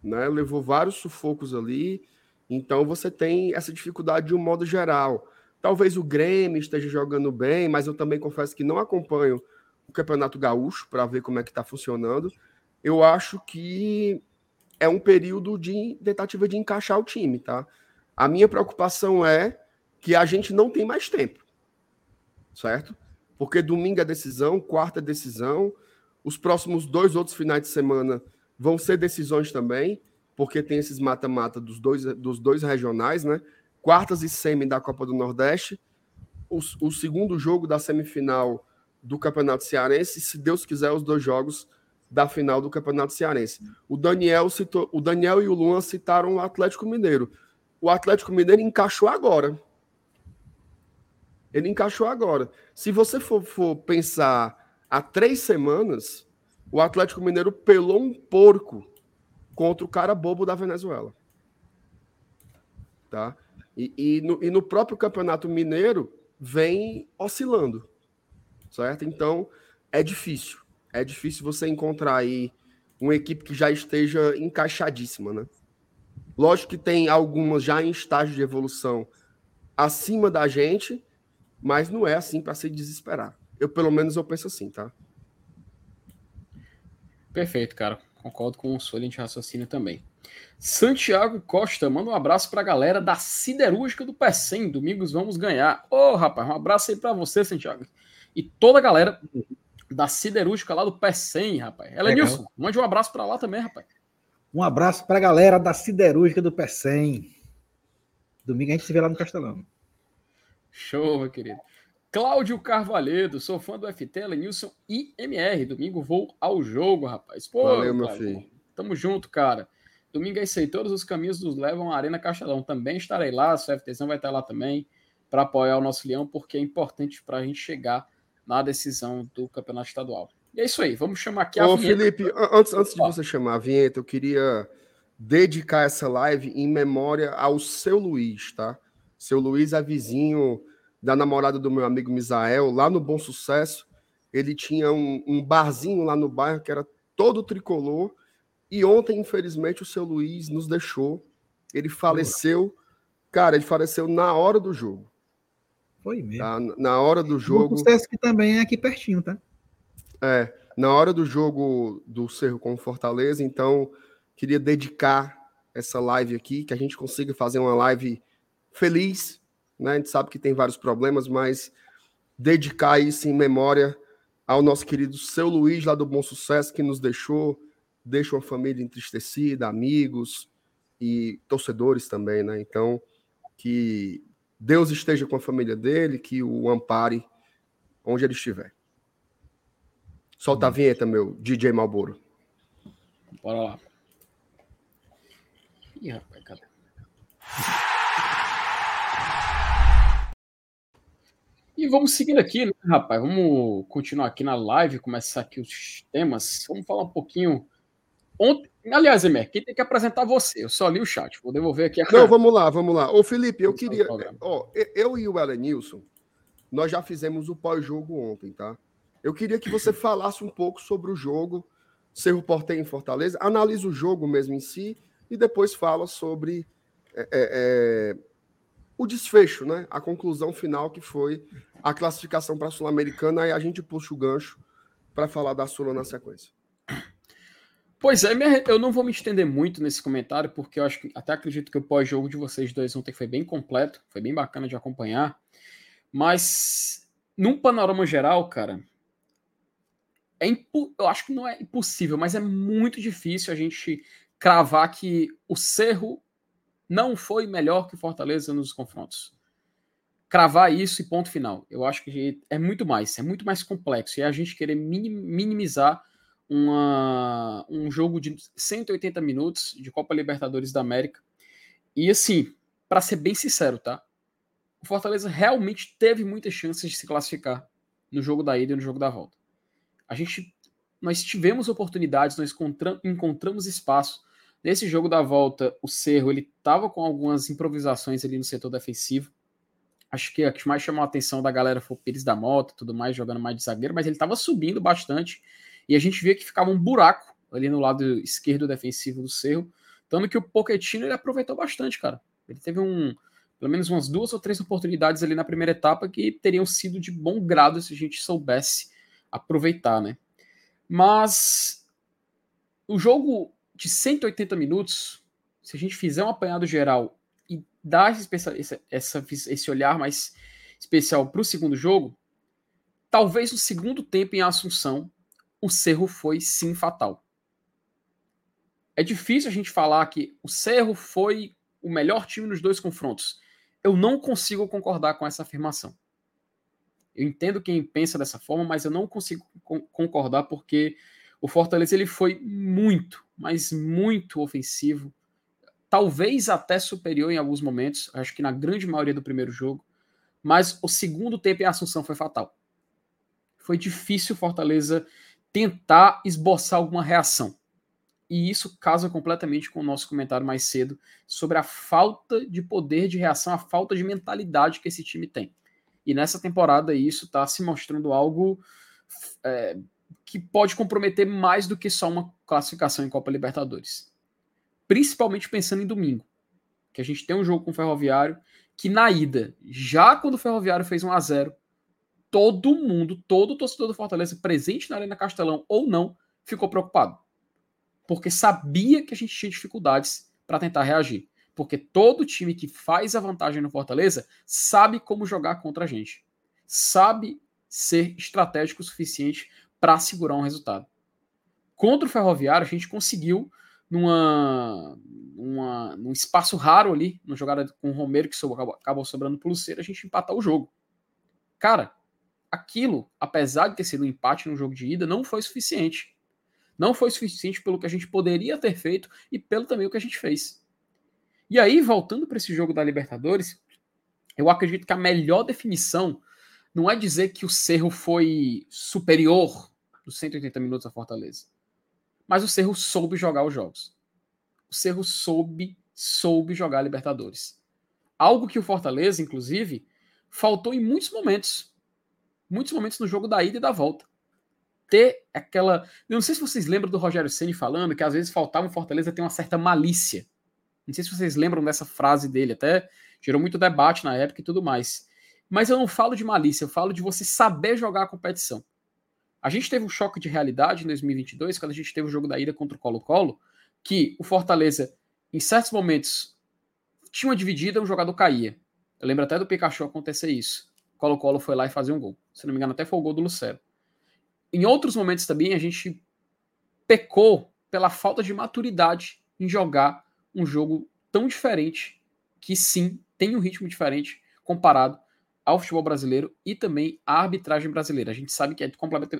S1: Né? Levou vários sufocos ali. Então, você tem essa dificuldade de um modo geral. Talvez o Grêmio esteja jogando bem, mas eu também confesso que não acompanho o Campeonato Gaúcho para ver como é que está funcionando. Eu acho que é um período de tentativa de encaixar o time, tá? A minha preocupação é que a gente não tem mais tempo, certo? Porque domingo é decisão, quarta é decisão. Os próximos dois outros finais de semana vão ser decisões também, porque tem esses mata-mata dos dois, dos dois regionais, né? Quartas e semi da Copa do Nordeste. O, o segundo jogo da semifinal do Campeonato Cearense, se Deus quiser, os dois jogos da final do Campeonato Cearense. O Daniel citou, o Daniel e o Luan citaram o Atlético Mineiro. O Atlético Mineiro encaixou agora. Ele encaixou agora. Se você for, for pensar há três semanas, o Atlético Mineiro pelou um porco contra o cara bobo da Venezuela. Tá? E, e, no, e no próprio Campeonato Mineiro vem oscilando. Certo? Então, é difícil. É difícil você encontrar aí uma equipe que já esteja encaixadíssima, né? Lógico que tem algumas já em estágio de evolução acima da gente, mas não é assim para se desesperar. Eu, pelo menos, eu penso assim, tá?
S2: Perfeito, cara. Concordo com o Solent raciocínio também. Santiago Costa, manda um abraço para a galera da Siderúrgica do Pecém. Domingos vamos ganhar. Ô, oh, rapaz, um abraço aí para você, Santiago. E toda a galera da Siderúrgica lá do Pecém, rapaz. Ela é, Nilson, mande um abraço para lá também, rapaz.
S3: Um abraço para a galera da Siderúrgica do Pecém. Domingo a gente se vê lá no Castelão.
S2: Show, meu querido. Cláudio Carvalhedo, sou fã do FT, Lenilson e MR. Domingo vou ao jogo, rapaz.
S1: Pô, Valeu, meu filho.
S2: Tamo junto, cara. Domingo é isso aí. Todos os caminhos nos levam à Arena Castelão. Também estarei lá, o FTzão vai estar lá também para apoiar o nosso Leão, porque é importante para a gente chegar na decisão do campeonato estadual. E é isso aí, vamos chamar aqui a
S1: Ô, vinheta. Felipe, antes, antes de você chamar a vinheta, eu queria dedicar essa live em memória ao seu Luiz, tá? Seu Luiz é vizinho da namorada do meu amigo Misael, lá no Bom Sucesso. Ele tinha um, um barzinho lá no bairro que era todo tricolor. E ontem, infelizmente, o seu Luiz nos deixou. Ele faleceu. Cara, ele faleceu na hora do jogo.
S3: Foi mesmo.
S1: Tá? Na hora do jogo.
S3: Bom sucesso que também é aqui pertinho, tá?
S1: É, na hora do jogo do Cerro com Fortaleza. Então, queria dedicar essa live aqui, que a gente consiga fazer uma live feliz, né? A gente sabe que tem vários problemas, mas dedicar isso em memória ao nosso querido seu Luiz lá do Bom Sucesso que nos deixou, deixa uma família entristecida, amigos e torcedores também, né? Então, que Deus esteja com a família dele, que o ampare onde ele estiver. Solta a vinheta, meu DJ Malboro.
S2: Bora lá. Ih, rapaz, cadê? E vamos seguindo aqui, né, rapaz? Vamos continuar aqui na live, começar aqui os temas. Vamos falar um pouquinho. Ontem, aliás, Emer, quem tem que apresentar você? Eu só li o chat, vou devolver aqui a.
S1: Não, vamos lá, vamos lá. Ô, Felipe, eu queria. Ó, eu e o Elenilson, nós já fizemos o pós-jogo ontem, tá? Eu queria que você falasse um pouco sobre o jogo, Cerro Porteiro em Fortaleza, analisa o jogo mesmo em si e depois fala sobre. É, é, é o desfecho, né? A conclusão final que foi a classificação para a Sul-Americana, aí a gente puxa o gancho para falar da Sula na sequência.
S2: Pois é, eu não vou me estender muito nesse comentário, porque eu acho que até acredito que o pós-jogo de vocês dois ontem foi bem completo, foi bem bacana de acompanhar. Mas, num panorama geral, cara, é impo... eu acho que não é impossível, mas é muito difícil a gente cravar que o Cerro não foi melhor que Fortaleza nos confrontos. Cravar isso e ponto final. Eu acho que é muito mais, é muito mais complexo. E a gente querer minimizar uma, um jogo de 180 minutos de Copa Libertadores da América. E assim, para ser bem sincero, tá? O Fortaleza realmente teve muitas chances de se classificar no jogo da ida e no jogo da volta. A gente nós tivemos oportunidades, nós encontramos espaço Nesse jogo da volta, o Cerro ele estava com algumas improvisações ali no setor defensivo. Acho que a que mais chamou a atenção da galera foi o Pires da Mota, tudo mais, jogando mais de zagueiro, mas ele estava subindo bastante e a gente via que ficava um buraco ali no lado esquerdo defensivo do Cerro. Tanto que o Pochettino ele aproveitou bastante, cara. Ele teve um, pelo menos umas duas ou três oportunidades ali na primeira etapa que teriam sido de bom grado se a gente soubesse aproveitar, né? Mas o jogo de 180 minutos, se a gente fizer um apanhado geral e dar esse, essa, esse olhar mais especial para o segundo jogo, talvez no segundo tempo em Assunção, o Cerro foi sim fatal. É difícil a gente falar que o Cerro foi o melhor time nos dois confrontos. Eu não consigo concordar com essa afirmação. Eu entendo quem pensa dessa forma, mas eu não consigo concordar porque o Fortaleza ele foi muito, mas muito ofensivo, talvez até superior em alguns momentos, acho que na grande maioria do primeiro jogo, mas o segundo tempo em Assunção foi fatal. Foi difícil o Fortaleza tentar esboçar alguma reação. E isso casa completamente com o nosso comentário mais cedo sobre a falta de poder de reação, a falta de mentalidade que esse time tem. E nessa temporada isso está se mostrando algo é, que pode comprometer mais do que só uma classificação em Copa Libertadores. Principalmente pensando em domingo, que a gente tem um jogo com o Ferroviário, que na ida, já quando o Ferroviário fez 1 a 0 todo mundo, todo torcedor do Fortaleza presente na Arena Castelão ou não, ficou preocupado. Porque sabia que a gente tinha dificuldades para tentar reagir. Porque todo time que faz a vantagem no Fortaleza sabe como jogar contra a gente. Sabe ser estratégico o suficiente para segurar um resultado. Contra o Ferroviário, a gente conseguiu, numa, numa, num espaço raro ali, no jogada com o Romero, que acabou, acabou sobrando para o Luceiro, a gente empatar o jogo. Cara, aquilo, apesar de ter sido um empate no jogo de ida, não foi suficiente. Não foi suficiente pelo que a gente poderia ter feito e pelo também o que a gente fez. E aí, voltando para esse jogo da Libertadores, eu acredito que a melhor definição não é dizer que o Cerro foi superior dos 180 minutos a Fortaleza. Mas o Cerro soube jogar os jogos. O Cerro soube, soube jogar a Libertadores. Algo que o Fortaleza, inclusive, faltou em muitos momentos. Muitos momentos no jogo da ida e da volta. Ter aquela. Eu não sei se vocês lembram do Rogério Ceni falando que às vezes faltava o Fortaleza ter uma certa malícia. Não sei se vocês lembram dessa frase dele, até gerou muito debate na época e tudo mais. Mas eu não falo de malícia, eu falo de você saber jogar a competição. A gente teve um choque de realidade em 2022, quando a gente teve o jogo da ida contra o Colo-Colo, que o Fortaleza, em certos momentos, tinha uma dividida, um jogador caía. Eu lembro até do Pikachu acontecer isso. Colo-Colo foi lá e fazia um gol. Se não me engano, até foi o gol do Lucero. Em outros momentos também, a gente pecou pela falta de maturidade em jogar um jogo tão diferente, que sim, tem um ritmo diferente comparado ao futebol brasileiro e também à arbitragem brasileira. A gente sabe que é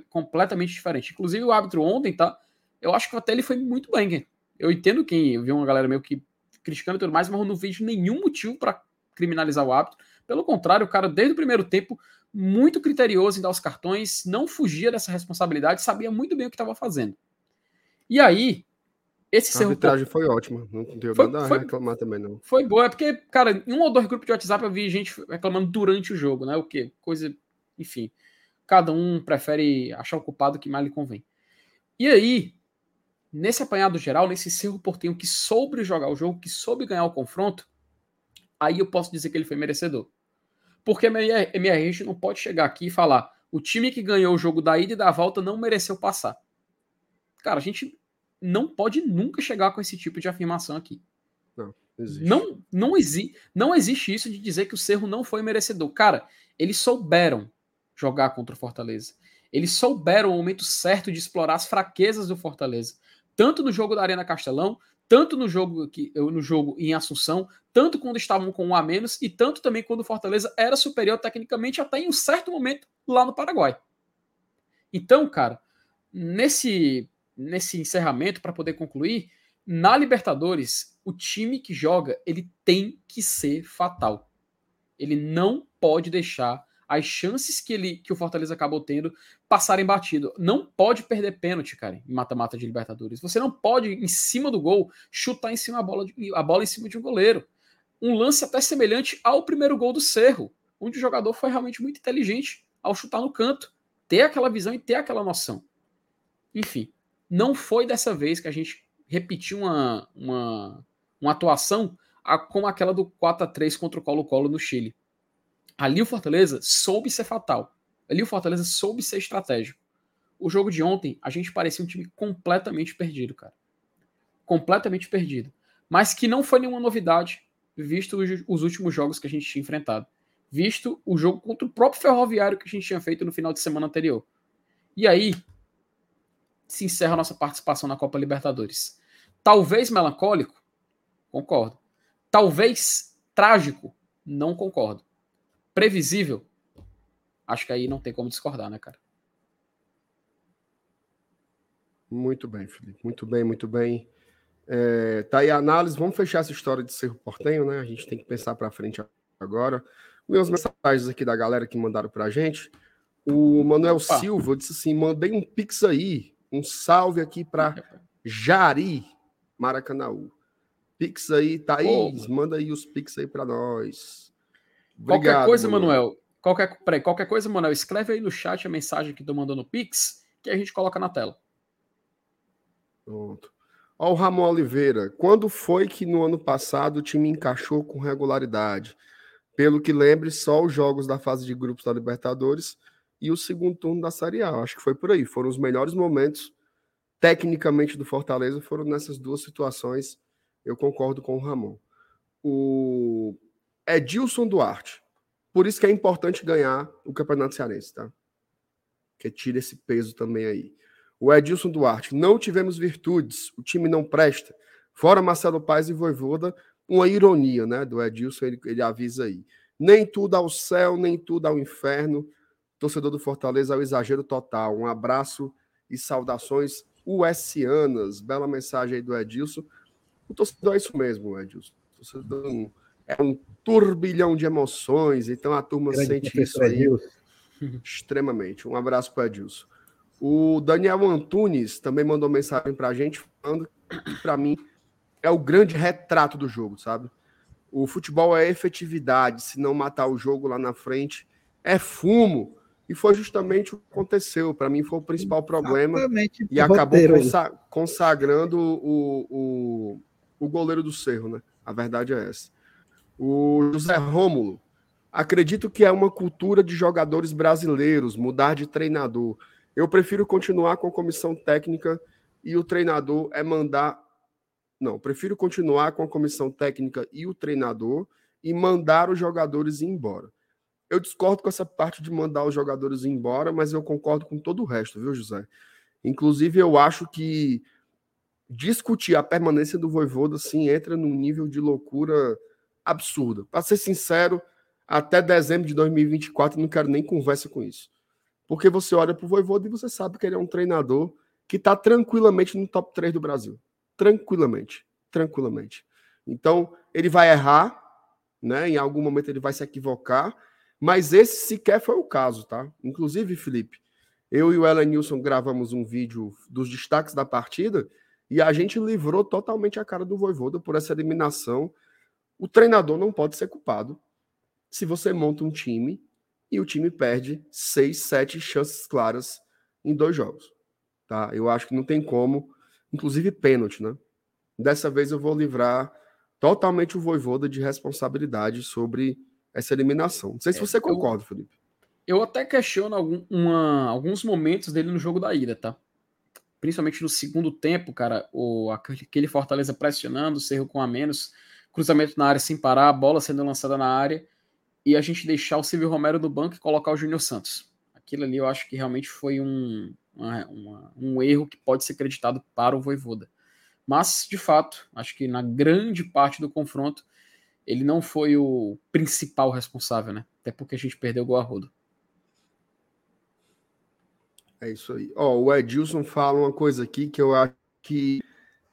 S2: completamente diferente. Inclusive, o árbitro ontem, tá? Eu acho que até ele foi muito bem. Eu entendo quem viu uma galera meio que criticando e tudo mais, mas eu não vejo nenhum motivo para criminalizar o árbitro. Pelo contrário, o cara, desde o primeiro tempo, muito criterioso em dar os cartões, não fugia dessa responsabilidade, sabia muito bem o que estava fazendo. E aí, esse
S1: a arbitragem foi ótima, não foi, nada a reclamar também, não.
S2: Foi boa, é porque, cara, em um ou dois grupos de WhatsApp eu vi gente reclamando durante o jogo, né? O quê? Coisa, enfim. Cada um prefere achar o culpado que mais lhe convém. E aí, nesse apanhado geral, nesse Cerro Portenho que soube jogar o jogo, que soube ganhar o confronto, aí eu posso dizer que ele foi merecedor. Porque a MRG não pode chegar aqui e falar o time que ganhou o jogo da ida e da volta não mereceu passar. Cara, a gente não pode nunca chegar com esse tipo de afirmação aqui.
S1: Não, existe.
S2: Não, não, exi não existe isso de dizer que o Cerro não foi merecedor. Cara, eles souberam jogar contra o Fortaleza. Eles souberam o momento certo de explorar as fraquezas do Fortaleza. Tanto no jogo da Arena Castelão, tanto no jogo, que, no jogo em Assunção, tanto quando estavam com um a menos, e tanto também quando o Fortaleza era superior tecnicamente até em um certo momento lá no Paraguai. Então, cara, nesse nesse encerramento para poder concluir, na Libertadores, o time que joga, ele tem que ser fatal. Ele não pode deixar as chances que ele que o Fortaleza acabou tendo passarem batido. Não pode perder pênalti, cara, em mata-mata de Libertadores. Você não pode em cima do gol chutar em cima a bola de, a bola em cima de um goleiro. Um lance até semelhante ao primeiro gol do Cerro, onde o jogador foi realmente muito inteligente ao chutar no canto, ter aquela visão e ter aquela noção. Enfim, não foi dessa vez que a gente repetiu uma, uma, uma atuação como aquela do 4 a 3 contra o Colo-Colo no Chile. Ali o Fortaleza soube ser fatal. Ali o Fortaleza soube ser estratégico. O jogo de ontem, a gente parecia um time completamente perdido, cara. Completamente perdido. Mas que não foi nenhuma novidade, visto os últimos jogos que a gente tinha enfrentado. visto o jogo contra o próprio Ferroviário que a gente tinha feito no final de semana anterior. E aí se encerra a nossa participação na Copa Libertadores. Talvez melancólico, concordo. Talvez trágico, não concordo. Previsível, acho que aí não tem como discordar, né, cara?
S1: Muito bem, Felipe. Muito bem, muito bem. É, tá aí a análise. Vamos fechar essa história de Cerro Portenho, né? A gente tem que pensar para frente agora. Meus mensagens aqui da galera que mandaram para a gente. O Manuel Opa. Silva disse assim: mandei um pix aí. Um salve aqui para Jari Maracanaú. Pix aí, Thaís, manda aí os pix aí para nós.
S2: Obrigado, qualquer coisa, Manuel. Manuel qualquer, peraí, qualquer coisa, Manuel, escreve aí no chat a mensagem que tu mandou no Pix, que a gente coloca na tela.
S1: Pronto. Ó, o Ramon Oliveira. Quando foi que no ano passado o time encaixou com regularidade? Pelo que lembre, só os jogos da fase de grupos da Libertadores e o segundo turno da Série A. Acho que foi por aí. Foram os melhores momentos, tecnicamente, do Fortaleza, foram nessas duas situações. Eu concordo com o Ramon. O Edilson Duarte. Por isso que é importante ganhar o Campeonato Cearense, tá? Que tira esse peso também aí. O Edilson Duarte, não tivemos virtudes, o time não presta. Fora Marcelo Paz e Voivoda, uma ironia, né? Do Edilson, ele, ele avisa aí. Nem tudo ao céu, nem tudo ao inferno. Torcedor do Fortaleza, ao exagero total. Um abraço e saudações USianas. Bela mensagem aí do Edilson. O torcedor é isso mesmo, Edilson. O torcedor é um turbilhão de emoções, então a turma Grande sente isso aí Edilson. extremamente. Um abraço para Edilson. O Daniel Antunes também mandou mensagem para a gente falando que, para mim, é o grande retrato do jogo, sabe? O futebol é efetividade, se não matar o jogo lá na frente, é fumo. E foi justamente o que aconteceu. Para mim, foi o principal problema. Exatamente e acabou consa consagrando o, o, o goleiro do Cerro, né? A verdade é essa. O José Rômulo. Acredito que é uma cultura de jogadores brasileiros mudar de treinador. Eu prefiro continuar com a comissão técnica e o treinador é mandar. Não, prefiro continuar com a comissão técnica e o treinador e mandar os jogadores embora. Eu discordo com essa parte de mandar os jogadores embora, mas eu concordo com todo o resto, viu, José? Inclusive, eu acho que discutir a permanência do Voivoda, assim, entra num nível de loucura absurda. Para ser sincero, até dezembro de 2024 não quero nem conversa com isso. Porque você olha para o Voivoda e você sabe que ele é um treinador que está tranquilamente no top 3 do Brasil. Tranquilamente. Tranquilamente. Então, ele vai errar, né? Em algum momento ele vai se equivocar, mas esse sequer foi o caso, tá? Inclusive, Felipe, eu e o Ellen Nilson gravamos um vídeo dos destaques da partida e a gente livrou totalmente a cara do Voivoda por essa eliminação. O treinador não pode ser culpado se você monta um time e o time perde seis, sete chances claras em dois jogos. Tá? Eu acho que não tem como, inclusive pênalti, né? Dessa vez eu vou livrar totalmente o Voivoda de responsabilidade sobre essa eliminação. Não sei se é, você concorda, eu, Felipe.
S2: Eu até questiono algum, uma, alguns momentos dele no jogo da ida, tá? Principalmente no segundo tempo, cara, o, aquele Fortaleza pressionando, o Cerro com a menos, cruzamento na área sem parar, a bola sendo lançada na área e a gente deixar o Silvio Romero no banco e colocar o Júnior Santos. Aquilo ali eu acho que realmente foi um, uma, uma, um erro que pode ser creditado para o Voivoda. Mas, de fato, acho que na grande parte do confronto, ele não foi o principal responsável, né? Até porque a gente perdeu o rodo.
S1: É isso aí. Ó, o Edilson fala uma coisa aqui que eu acho que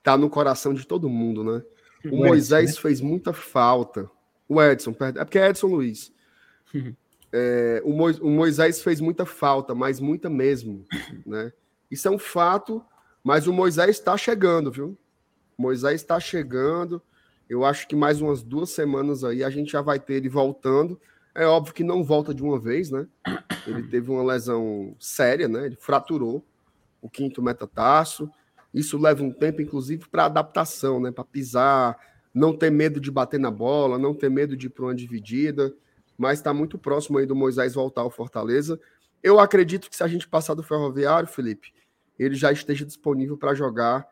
S1: tá no coração de todo mundo, né? O, o Moisés Edson, né? fez muita falta o Edson, é porque é Edson Luiz. É, o, Mo, o, Moisés fez muita falta, mas muita mesmo, né? Isso é um fato, mas o Moisés está chegando, viu? O Moisés está chegando. Eu acho que mais umas duas semanas aí a gente já vai ter ele voltando. É óbvio que não volta de uma vez, né? Ele teve uma lesão séria, né? Ele fraturou o quinto metatarso. Isso leva um tempo, inclusive, para adaptação, né? Para pisar, não ter medo de bater na bola, não ter medo de ir para uma dividida, mas está muito próximo aí do Moisés voltar ao Fortaleza. Eu acredito que se a gente passar do Ferroviário, Felipe, ele já esteja disponível para jogar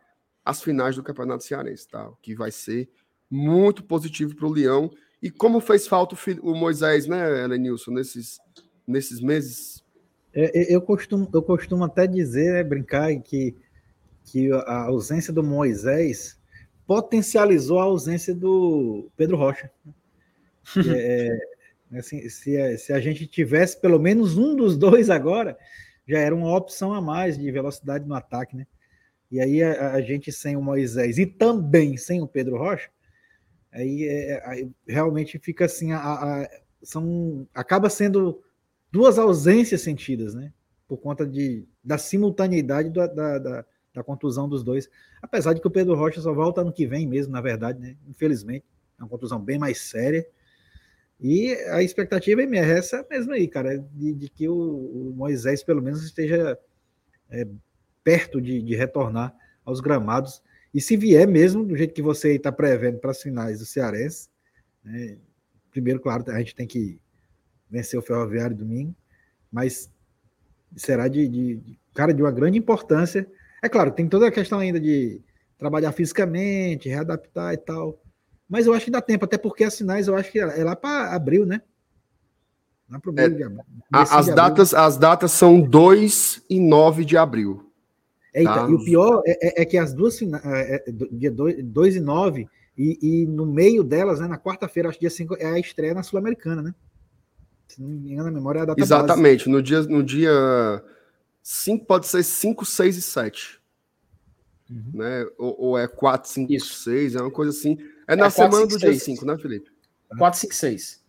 S1: as finais do Campeonato Cearense, tá? O que vai ser muito positivo para o Leão E como fez falta o, Moisés, né, Elenilson, nesses, nesses meses?
S3: É, eu, costumo, eu costumo até dizer, né, brincar, que, que a ausência do Moisés potencializou a ausência do Pedro Rocha. é, assim, se, se a gente tivesse pelo menos um dos dois agora, já era uma opção a mais de velocidade no ataque, né? E aí a, a gente sem o Moisés e também sem o Pedro Rocha, aí, é, aí realmente fica assim, a, a, são, acaba sendo duas ausências sentidas, né? Por conta de, da simultaneidade da, da, da, da contusão dos dois. Apesar de que o Pedro Rocha só volta ano que vem mesmo, na verdade, né? Infelizmente, é uma contusão bem mais séria. E a expectativa é essa mesmo aí, cara, de, de que o, o, Moisés pelo menos esteja é, perto de, de, retornar aos gramados. E se vier mesmo, do jeito que você está prevendo para as finais do Cearense, né, primeiro, claro, a gente tem que vencer o Ferroviário domingo, mas será de, de, de, cara de uma grande importância. É claro, tem toda a questão ainda de trabalhar fisicamente, readaptar e tal. Mas eu acho que dá tempo, até porque as finais eu acho que é lá para abril, né?
S1: Lá pro meio é, de abril. As de datas, abril. as datas são 2 e 9 de abril.
S3: Eita, tá? e o pior é, é, é que as duas finais, é, é dia 2 e 9, e, e, no meio delas, né, na quarta-feira, acho que dia 5, é a estreia na Sul-Americana, né?
S1: Se não me engano, a memória é a data Exatamente, base. no dia no dia 5 pode ser 5, 6 e 7. Uhum. Né? Ou, ou é 4, 5, Isso. 6, é uma coisa assim. É na é semana 4, 5, do dia 5, né, Felipe?
S2: 4, 5, 6.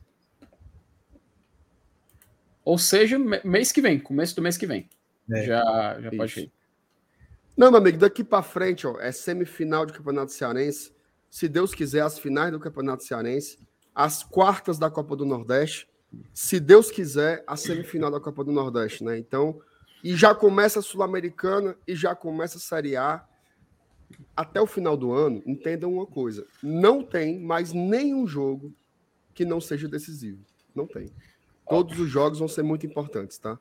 S2: Ou seja, mês que vem, começo do mês que vem. É. Já, já pode ir.
S1: Não, meu amigo, daqui para frente, ó, é semifinal de Campeonato Cearense. Se Deus quiser, as finais do Campeonato Cearense, as quartas da Copa do Nordeste. Se Deus quiser, a semifinal da Copa do Nordeste, né? Então, e já começa a Sul-Americana e já começa a Série A até o final do ano, entendam uma coisa: não tem mais nenhum jogo que não seja decisivo. Não tem. Todos os jogos vão ser muito importantes, tá?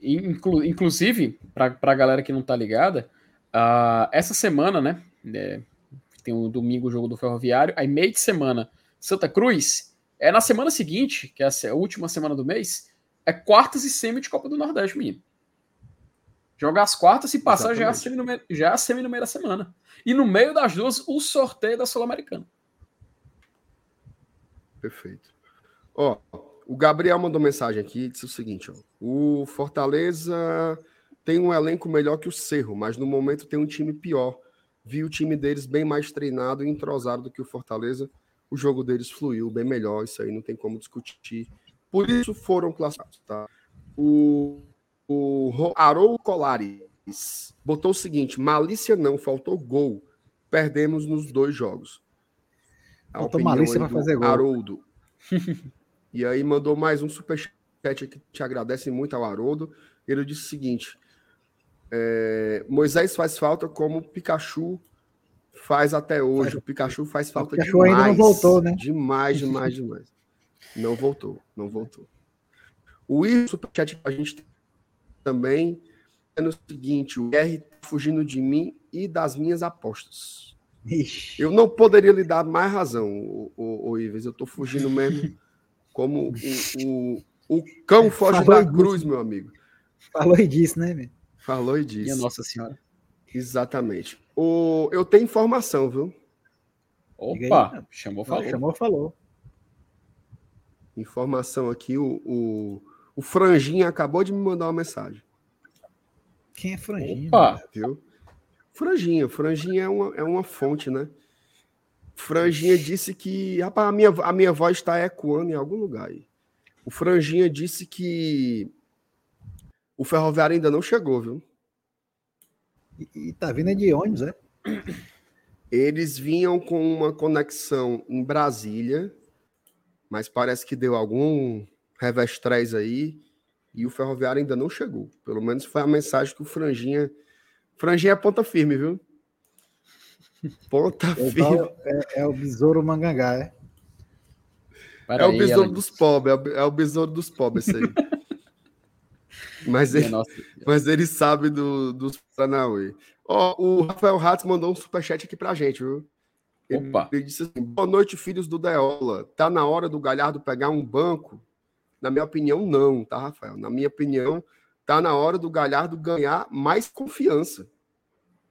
S2: Inclu inclusive, para a galera que não tá ligada, uh, essa semana, né? É, tem o domingo o jogo do Ferroviário, aí meio de semana Santa Cruz, é na semana seguinte, que é a última semana do mês, é quartas e semi de Copa do Nordeste, menino. Jogar as quartas e passar já é, a semi no meio, já é a semi no meio da semana. E no meio das duas, o sorteio da Sul-Americana.
S1: Perfeito. Ó, o Gabriel mandou mensagem aqui disse o seguinte: ó, o Fortaleza tem um elenco melhor que o Cerro, mas no momento tem um time pior. Vi o time deles bem mais treinado e entrosado do que o Fortaleza. O jogo deles fluiu bem melhor, isso aí não tem como discutir. Por isso foram classificados, tá? O o Haroldo Colares botou o seguinte: malícia não, faltou gol. Perdemos nos dois jogos.
S3: A faltou malícia para fazer gol.
S1: Haroldo. e aí mandou mais um superchat que te agradece muito ao Haroldo. Ele disse o seguinte: é, Moisés faz falta como Pikachu faz até hoje. O Pikachu faz falta o Pikachu demais. ainda não voltou, né? Demais, demais, demais. Não voltou, não voltou. O I superchat que a gente também é no seguinte: o R tá fugindo de mim e das minhas apostas. Ixi. Eu não poderia lhe dar mais razão, o, o, o Ives. Eu estou fugindo mesmo como o, o, o cão foge Falou da cruz, disso. meu amigo.
S3: Falou e disse, né, meu?
S1: Falou e disse. Minha
S2: Nossa Senhora.
S1: Exatamente. O, eu tenho informação, viu?
S2: Opa, chamou, falou.
S3: Chamou, falou.
S1: Informação aqui, o, o, o Franjinha acabou de me mandar uma mensagem.
S3: Quem é Franjinha?
S1: Opa, viu? Franjinha, Franjinha é uma, é uma fonte, né? Franjinha disse que. Rapaz, a minha, a minha voz está ecoando em algum lugar aí. O Franjinha disse que o ferroviário ainda não chegou, viu?
S3: E, e tá vindo de ônibus, é?
S1: Eles vinham com uma conexão em Brasília, mas parece que deu algum Revestréis aí, e o Ferroviário ainda não chegou. Pelo menos foi a mensagem que o Franjinha. Franjinha é ponta firme, viu?
S3: Ponta é firme. É, é, o besouro mangangá, é?
S1: Para é aí, o besouro dos pobres, é o besouro dos pobres, isso aí. mas, ele, mas ele sabe do, dos Paranauê. Ó, o Rafael Ratz mandou um superchat aqui pra gente, viu? Opa. Ele, ele disse assim: boa noite, filhos do Deola. Tá na hora do Galhardo pegar um banco? Na minha opinião, não, tá, Rafael? Na minha opinião, tá na hora do Galhardo ganhar mais confiança,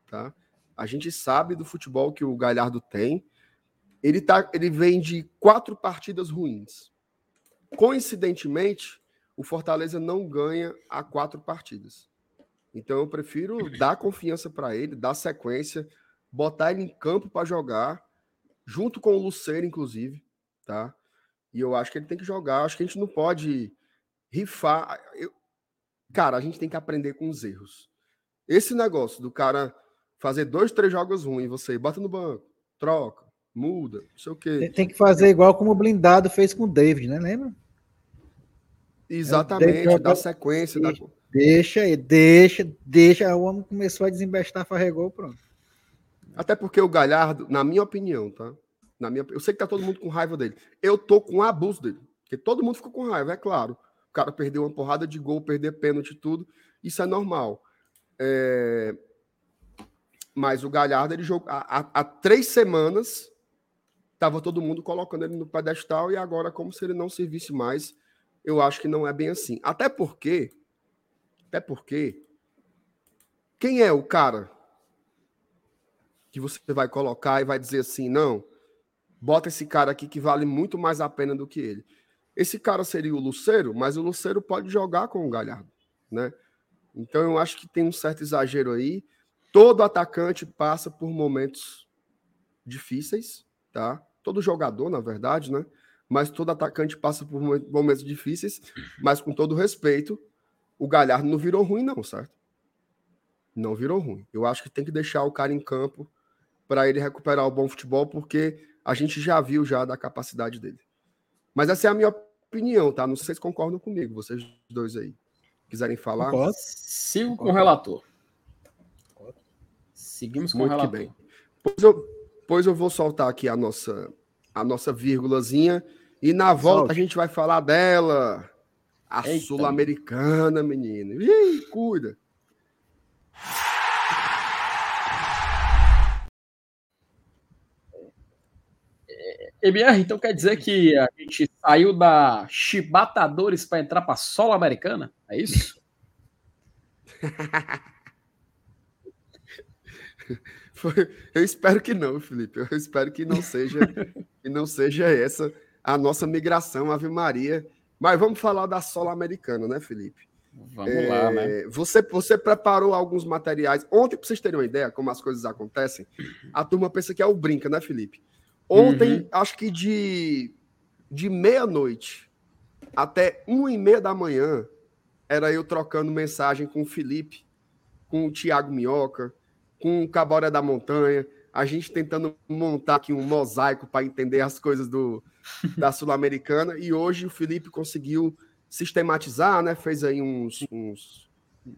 S1: tá? A gente sabe do futebol que o Galhardo tem. Ele, tá, ele vem de quatro partidas ruins. Coincidentemente, o Fortaleza não ganha a quatro partidas. Então eu prefiro dar confiança para ele, dar sequência, botar ele em campo para jogar, junto com o Luceiro, inclusive, tá? E eu acho que ele tem que jogar. Acho que a gente não pode rifar. Eu... Cara, a gente tem que aprender com os erros. Esse negócio do cara fazer dois, três jogos ruins, você bota no banco, troca, muda, não sei o quê.
S3: Tem que fazer igual como o blindado fez com o David, né? Lembra?
S1: Exatamente, é, dá sequência.
S3: Deixa, da... deixa, deixa, deixa. O homem começou a desembestar, farregou, pronto.
S1: Até porque o Galhardo, na minha opinião, tá? Na minha, eu sei que tá todo mundo com raiva dele. Eu tô com abuso dele. Porque todo mundo ficou com raiva, é claro. O cara perdeu uma porrada de gol, perder pênalti tudo. Isso é normal. É... Mas o Galhardo, ele jogou. Há, há três semanas, tava todo mundo colocando ele no pedestal e agora, como se ele não servisse mais eu acho que não é bem assim. Até porque, até porque, quem é o cara que você vai colocar e vai dizer assim, não, bota esse cara aqui que vale muito mais a pena do que ele. Esse cara seria o Luceiro, mas o Luceiro pode jogar com o Galhardo, né? Então eu acho que tem um certo exagero aí. Todo atacante passa por momentos difíceis, tá? Todo jogador, na verdade, né? mas todo atacante passa por momentos difíceis, mas com todo respeito, o Galhardo não virou ruim, não, certo? Não virou ruim. Eu acho que tem que deixar o cara em campo para ele recuperar o bom futebol, porque a gente já viu já da capacidade dele. Mas essa é a minha opinião, tá? Não sei se vocês concordam comigo, vocês dois aí. Quiserem falar?
S2: Sigo com o relator. Seguimos com Muito o relator. bem.
S1: Pois eu, pois eu vou soltar aqui a nossa, a nossa vírgulazinha e na volta a gente vai falar dela. A Sul-Americana, menino. Ih, cuida.
S2: MR, então quer dizer que a gente saiu da Chibatadores para entrar para a Sola Americana? É isso?
S1: Eu espero que não, Felipe. Eu espero que não seja que não seja essa a nossa migração, Ave Maria. Mas vamos falar da sola americana, né, Felipe?
S2: Vamos é, lá, né?
S1: Você, você preparou alguns materiais. Ontem, para vocês terem uma ideia como as coisas acontecem, a turma pensa que é o brinca, né, Felipe? Ontem, uhum. acho que de, de meia-noite até uma e meia da manhã, era eu trocando mensagem com o Felipe, com o Tiago Minhoca, com o Caboré da Montanha, a gente tentando montar aqui um mosaico para entender as coisas do, da Sul-Americana. E hoje o Felipe conseguiu sistematizar, né? Fez aí uns, uns,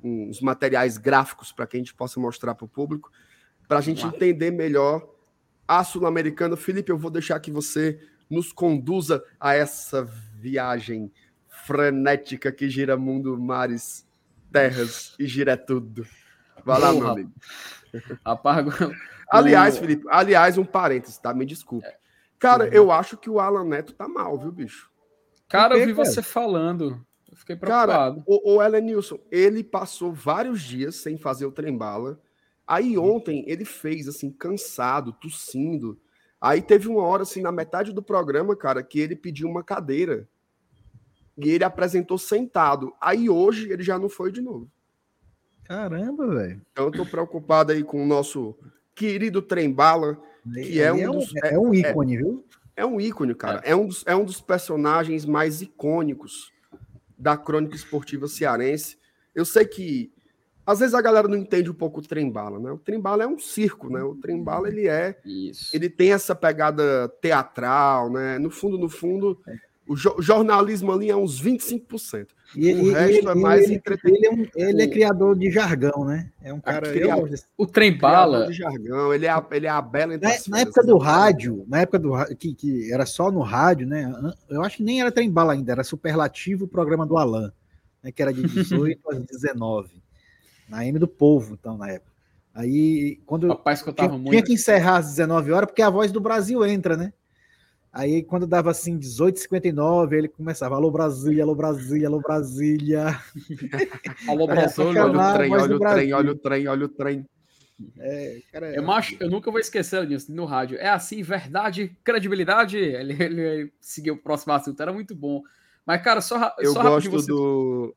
S1: uns materiais gráficos para que a gente possa mostrar para o público, para a gente entender melhor a Sul-Americana. Felipe, eu vou deixar que você nos conduza a essa viagem frenética que gira mundo, mares, terras e gira tudo. Vai lá, meu amigo.
S2: Apago.
S1: Aliás, Felipe, aliás, um parênteses, tá? Me desculpe. Cara, eu acho que o Alan Neto tá mal, viu, bicho?
S2: Cara, eu vi você falando. Eu fiquei preocupado.
S1: Cara, o, o Ellen Nilson, ele passou vários dias sem fazer o trem-bala. Aí ontem ele fez, assim, cansado, tossindo. Aí teve uma hora, assim, na metade do programa, cara, que ele pediu uma cadeira. E ele apresentou sentado. Aí hoje ele já não foi de novo.
S3: Caramba, velho.
S1: Então eu tô preocupado aí com o nosso querido Trembala, que é, é um, dos,
S3: é, é, um ícone, é, viu?
S1: É um ícone, cara. É. é, um dos, é um dos personagens mais icônicos da crônica esportiva cearense. Eu sei que às vezes a galera não entende um pouco o Trembala, né? O Trembala é um circo, né? O Trembala ele é, Isso. ele tem essa pegada teatral, né? No fundo, no fundo, é. O jo jornalismo ali é uns 25%.
S3: E, o e, resto ele, é mais ele, entretenimento. Ele é, um, ele é, criador de jargão, né? É um cara.
S2: Criador, eu, o trem bala.
S1: de jargão, ele é a, ele é a bela
S3: na, na época do rádio, na época do que, que era só no rádio, né? Eu acho que nem era trem bala ainda, era superlativo o programa do Alan, né? Que era de 18 às 19. Na M do Povo, então, na época. Aí, quando
S2: Rapaz, tinha, muito.
S3: tinha que encerrar às 19 horas, porque a voz do Brasil entra, né? Aí, quando dava assim, 18h59, ele começava: Alô Brasília, alô Brasília, alô Brasília.
S2: alô Brasília,
S1: olha o trem, olha o trem, olha o trem, olha o trem.
S2: É, cara, eu, macho, eu nunca vou esquecer disso no rádio. É assim, verdade, credibilidade. Ele, ele, ele seguiu o próximo assunto, era muito bom. Mas, cara, só,
S1: eu
S2: só
S1: gosto você... do.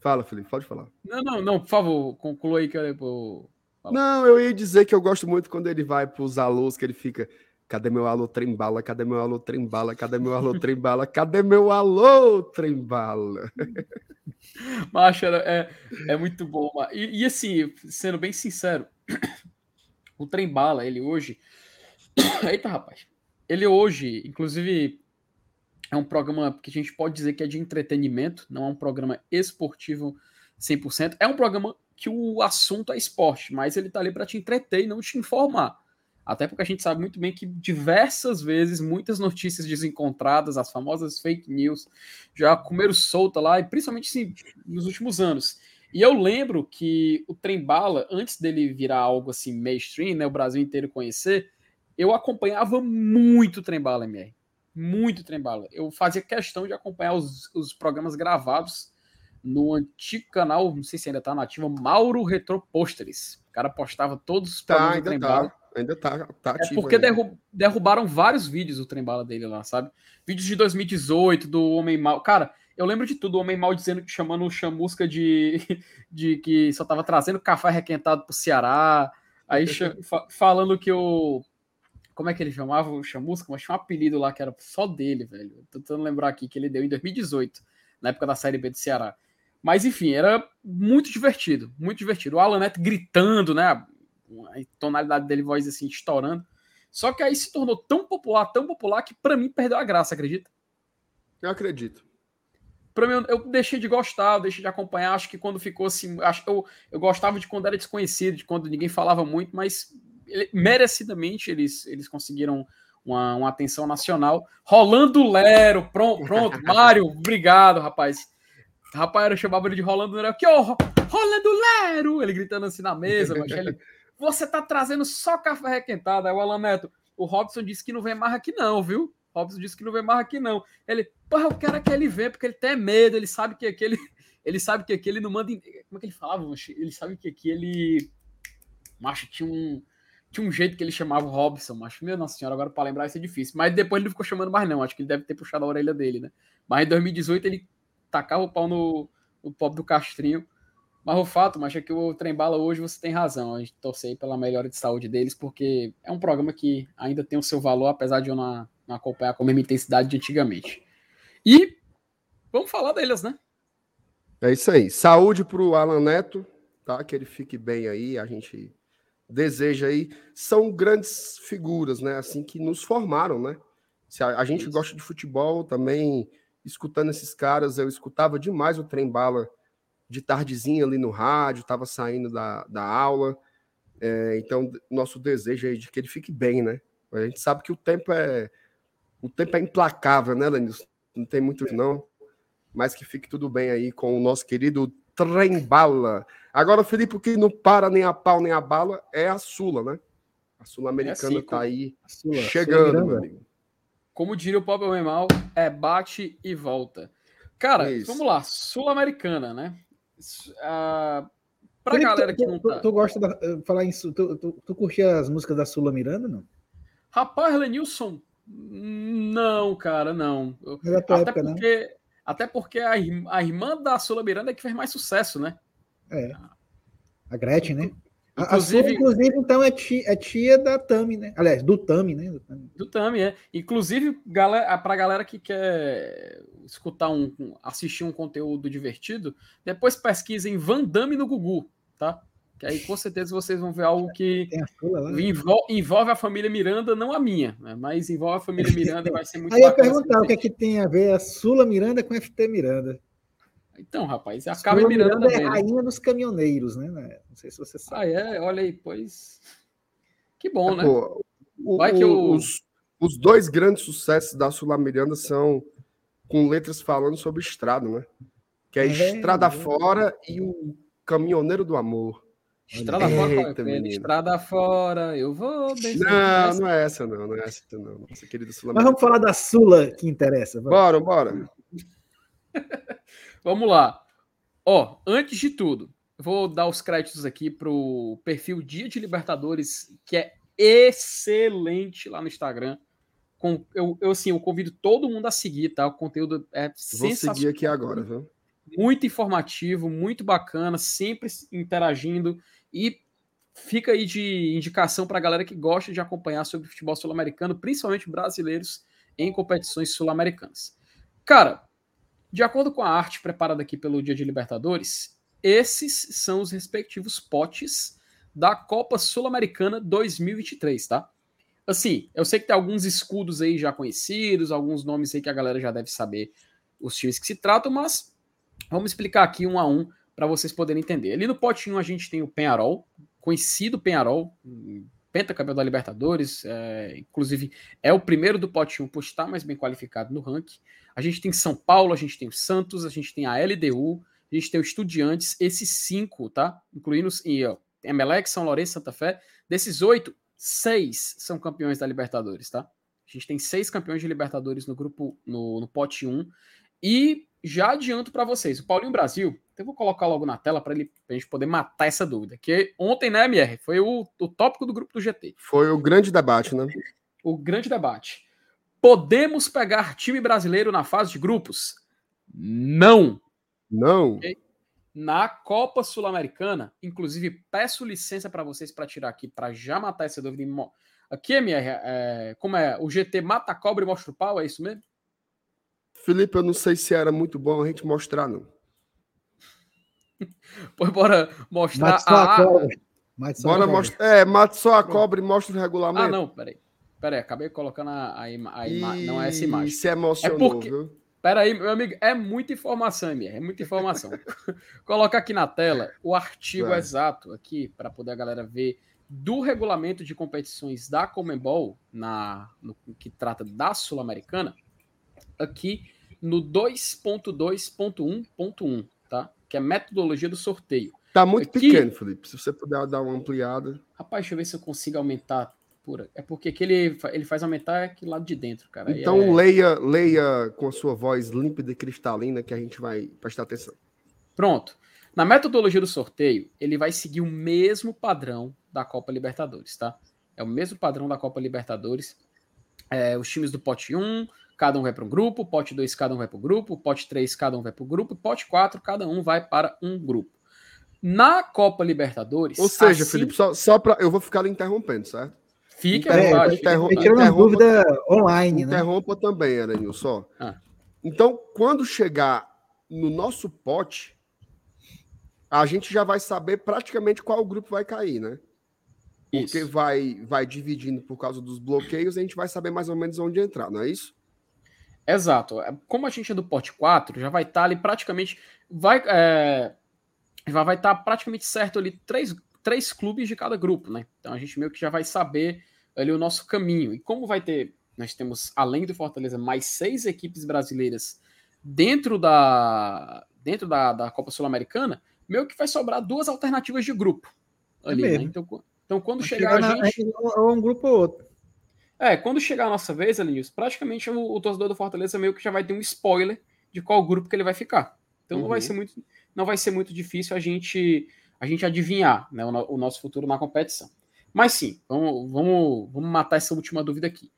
S1: Fala, Felipe, pode falar.
S2: Não, não, não, por favor, conclua aí que eu.
S1: Não, eu ia dizer que eu gosto muito quando ele vai para os alôs, que ele fica. Cadê meu alô trembala? Cadê meu alô trembala? Cadê meu alô trembala? Cadê meu alô trembala?
S2: Macho, é, é muito bom. E, e, assim, sendo bem sincero, o trembala, ele hoje. Eita, rapaz. Ele hoje, inclusive, é um programa que a gente pode dizer que é de entretenimento, não é um programa esportivo 100%. É um programa que o assunto é esporte, mas ele tá ali para te entreter e não te informar. Até porque a gente sabe muito bem que diversas vezes, muitas notícias desencontradas, as famosas fake news, já comeram solta lá, e principalmente sim, nos últimos anos. E eu lembro que o Trembala, antes dele virar algo assim mainstream, né, o Brasil inteiro conhecer, eu acompanhava muito o Trembala, MR muito trembala. Eu fazia questão de acompanhar os, os programas gravados no antigo canal, não sei se ainda tá nativo, Mauro Retro Posteres. O cara postava todos os
S1: tá, programas tá, do Trembala. Tá, ainda tá, tá
S2: ativo. É porque derru derrubaram vários vídeos do Trembala dele lá, sabe? Vídeos de 2018 do Homem Mal. Cara, eu lembro de tudo, o Homem Mal dizendo que chamando o Chamusca de, de que só tava trazendo café requentado pro Ceará. Aí falando que o como é que ele chamava o Chamusca? Mas tinha um apelido lá que era só dele, velho. Tô tentando lembrar aqui que ele deu em 2018, na época da Série B do Ceará. Mas enfim, era muito divertido, muito divertido. O Alan Neto gritando, né? A tonalidade dele, voz assim, estourando. Só que aí se tornou tão popular, tão popular, que para mim perdeu a graça, acredita?
S1: Eu acredito.
S2: Pra mim, eu deixei de gostar, eu deixei de acompanhar. Acho que quando ficou assim. Acho, eu, eu gostava de quando era desconhecido, de quando ninguém falava muito, mas ele, merecidamente eles, eles conseguiram uma, uma atenção nacional. Rolando Lero, pronto, pronto. Mário, obrigado, rapaz. Rapaz, eu chamava ele de Rolando Lero. Que ó, Rolando Lero! Ele gritando assim na mesa, mas ele, você tá trazendo só café requentado. Aí o Alan Neto, o Robson disse que não vem mais aqui não, viu? Robson disse que não vem mais aqui não. Ele, porra, eu quero que ele venha, porque ele tem medo, ele sabe que aquele... Ele sabe que aqui ele não manda... Como é que ele falava? Ele sabe que aqui ele... Macho, tinha um tinha um jeito que ele chamava o Robson, mas, meu nossa senhora, agora para lembrar isso é difícil. Mas depois ele não ficou chamando mais, não. Acho que ele deve ter puxado a orelha dele, né? Mas em 2018 ele tacava o pau no, no pop do Castrinho. Mas o fato, mas é que o Trembala hoje você tem razão. A gente torcei pela melhora de saúde deles, porque é um programa que ainda tem o seu valor, apesar de eu não, não acompanhar com a mesma intensidade de antigamente. E vamos falar deles, né?
S1: É isso aí. Saúde para o Alan Neto, tá? Que ele fique bem aí. A gente deseja aí, são grandes figuras, né? Assim que nos formaram, né? Se a, a gente Isso. gosta de futebol também, escutando esses caras, eu escutava demais o trem bala de tardezinha ali no rádio, estava saindo da, da aula. É, então, nosso desejo é de que ele fique bem, né? A gente sabe que o tempo é o tempo é implacável, né, Lenilson? Não tem muito não, mas que fique tudo bem aí com o nosso querido trem bala. Agora, Felipe, o que não para nem a pau nem a bala é a Sula, né? A Sul-Americana é assim, tá aí Sula, chegando, meu amigo.
S2: Como diria o Pop Mal, é bate e volta. Cara, Isso. vamos lá, Sul-Americana, né? Uh, pra Felipe, galera que não
S3: tá... Tu, tu gosta de eh, falar isso? Tu, tu, tu curtia as músicas da Sula Miranda, não?
S2: Rapaz, Lenilson, não, cara, não.
S3: Até época,
S2: porque, né? Até porque a, a irmã da Sula Miranda é que fez mais sucesso, né?
S3: É. A Gretchen, né? Inclusive, a sua, inclusive, então, é tia, é tia da Tami, né? Aliás, do Tami, né?
S2: Do Tami, é. Inclusive, galera, pra galera que quer escutar um, assistir um conteúdo divertido, depois pesquisem Van Damme no Gugu, tá? Que aí com certeza vocês vão ver algo que envolve, envolve, a família Miranda, não a minha, né? mas envolve a família Miranda e vai ser muito
S3: Aí eu perguntar o que é que tem a ver a Sula Miranda com a FT Miranda.
S2: Então, rapaz, acaba Miranda,
S3: Miranda é a rainha dos caminhoneiros, né? Não sei se você sabe.
S2: Ah, é? Olha aí, pois. Que bom, né? Pô,
S1: Vai que eu... os, os dois grandes sucessos da Sula Miranda são com letras falando sobre estrada, né? Que é, é Estrada é. Fora e o Caminhoneiro do Amor.
S2: Estrada Eita, fora, estrada fora, eu vou.
S1: Não, não é essa, não, não é essa, não. Nossa querida
S3: Sula. Mas vamos falar da Sula que interessa.
S1: Vamos. Bora, bora.
S2: vamos lá. Ó, antes de tudo, vou dar os créditos aqui pro perfil Dia de Libertadores, que é excelente lá no Instagram. Com, eu, eu, assim, eu convido todo mundo a seguir, tá? O conteúdo é sensacional.
S1: Vou seguir aqui agora, viu?
S2: Muito informativo, muito bacana, sempre interagindo. E fica aí de indicação para a galera que gosta de acompanhar sobre futebol sul-americano, principalmente brasileiros em competições sul-americanas. Cara, de acordo com a arte preparada aqui pelo Dia de Libertadores, esses são os respectivos potes da Copa Sul-Americana 2023, tá? Assim, eu sei que tem alguns escudos aí já conhecidos, alguns nomes aí que a galera já deve saber os times que se tratam, mas vamos explicar aqui um a um para vocês poderem entender. Ali no potinho a gente tem o Penharol, conhecido Penharol, pentacampeão da Libertadores, é, inclusive é o primeiro do potinho por estar mais bem qualificado no ranking. A gente tem São Paulo, a gente tem o Santos, a gente tem a LDU, a gente tem o Estudiantes, esses cinco, tá? Incluindo e, ó, Emelec, São Lourenço, Santa Fé. Desses oito, seis são campeões da Libertadores, tá? A gente tem seis campeões de Libertadores no grupo, no, no pote 1. E já adianto para vocês, o Paulinho Brasil, eu vou colocar logo na tela para ele a gente poder matar essa dúvida. Que ontem, né, MR, foi o, o tópico do grupo do GT.
S1: Foi o grande debate, né?
S2: O grande debate. Podemos pegar time brasileiro na fase de grupos? Não.
S1: Não. Okay?
S2: Na Copa Sul-Americana, inclusive peço licença para vocês para tirar aqui, para já matar essa dúvida. Aqui, MR, é, como é? O GT mata a cobra e mostra o pau, é isso mesmo?
S1: Felipe, eu não sei se era muito bom a gente mostrar, não.
S2: pois bora mostrar mate a. Cobra.
S1: Mate bora mostrar. É, mate só a cobra e mostra o regulamento. Ah,
S2: não, peraí. Peraí, acabei colocando a, a, a imagem. Não é essa imagem.
S1: Isso emocionou, é porque... viu?
S2: Peraí, meu amigo, é muita informação, Emir, é muita informação. Coloca aqui na tela o artigo é. exato aqui, para poder a galera ver do regulamento de competições da Comembol, na, no, que trata da Sul-Americana, aqui no 2.2.1.1, tá? Que é metodologia do sorteio.
S1: Tá muito aqui, pequeno, Felipe. Se você puder dar uma ampliada.
S2: Rapaz, deixa eu ver se eu consigo aumentar. Por... É porque aqui ele, ele faz aumentar aqui lado de dentro, cara.
S1: Então
S2: é...
S1: leia, leia com a sua voz límpida e cristalina que a gente vai prestar atenção.
S2: Pronto. Na metodologia do sorteio, ele vai seguir o mesmo padrão da Copa Libertadores, tá? É o mesmo padrão da Copa Libertadores. É, os times do pote 1, cada um vai para um grupo, pote 2, cada um vai para o grupo, pote 3, cada um vai para o grupo, pote 4, cada um vai para um grupo. Na Copa Libertadores.
S1: Ou seja, assim... Felipe, só, só para. Eu vou ficar lhe interrompendo, certo?
S2: Fique à vontade.
S3: Interrompa, interrompa, uma dúvida online,
S1: né? Interrompa também, Aranil, só. Ah. Então, quando chegar no nosso pote, a gente já vai saber praticamente qual grupo vai cair, né? Porque vai, vai dividindo por causa dos bloqueios, a gente vai saber mais ou menos onde entrar, não é isso?
S2: Exato. É, como a gente é do pote 4, já vai estar tá ali praticamente. Vai é, já vai estar tá praticamente certo ali três, três clubes de cada grupo, né? Então a gente meio que já vai saber ali o nosso caminho. E como vai ter. Nós temos, além do Fortaleza, mais seis equipes brasileiras dentro da, dentro da, da Copa Sul-Americana, meio que vai sobrar duas alternativas de grupo é ali, é né? Então, então quando chegar, chegar a gente.
S3: Na, um grupo ou outro.
S2: É, quando chegar a nossa vez, Alinhos, praticamente o, o, torcedor do Fortaleza meio que já vai ter um spoiler de qual grupo que ele vai ficar. Então uhum. não vai uhum. ser muito, não vai ser muito difícil a gente a gente adivinhar né, o, o, nosso futuro na competição. Mas sim, vamos, vamos, vamos matar essa última dúvida aqui.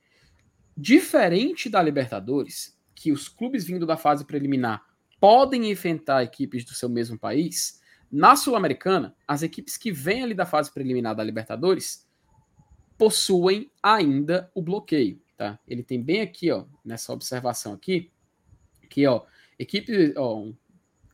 S2: Diferente da Libertadores, que os clubes vindo da fase preliminar podem enfrentar equipes do seu mesmo país, na Sul-Americana, as equipes que vêm ali da fase preliminar da Libertadores possuem ainda o bloqueio, tá? Ele tem bem aqui, ó, nessa observação aqui, que, ó, equipe, ó,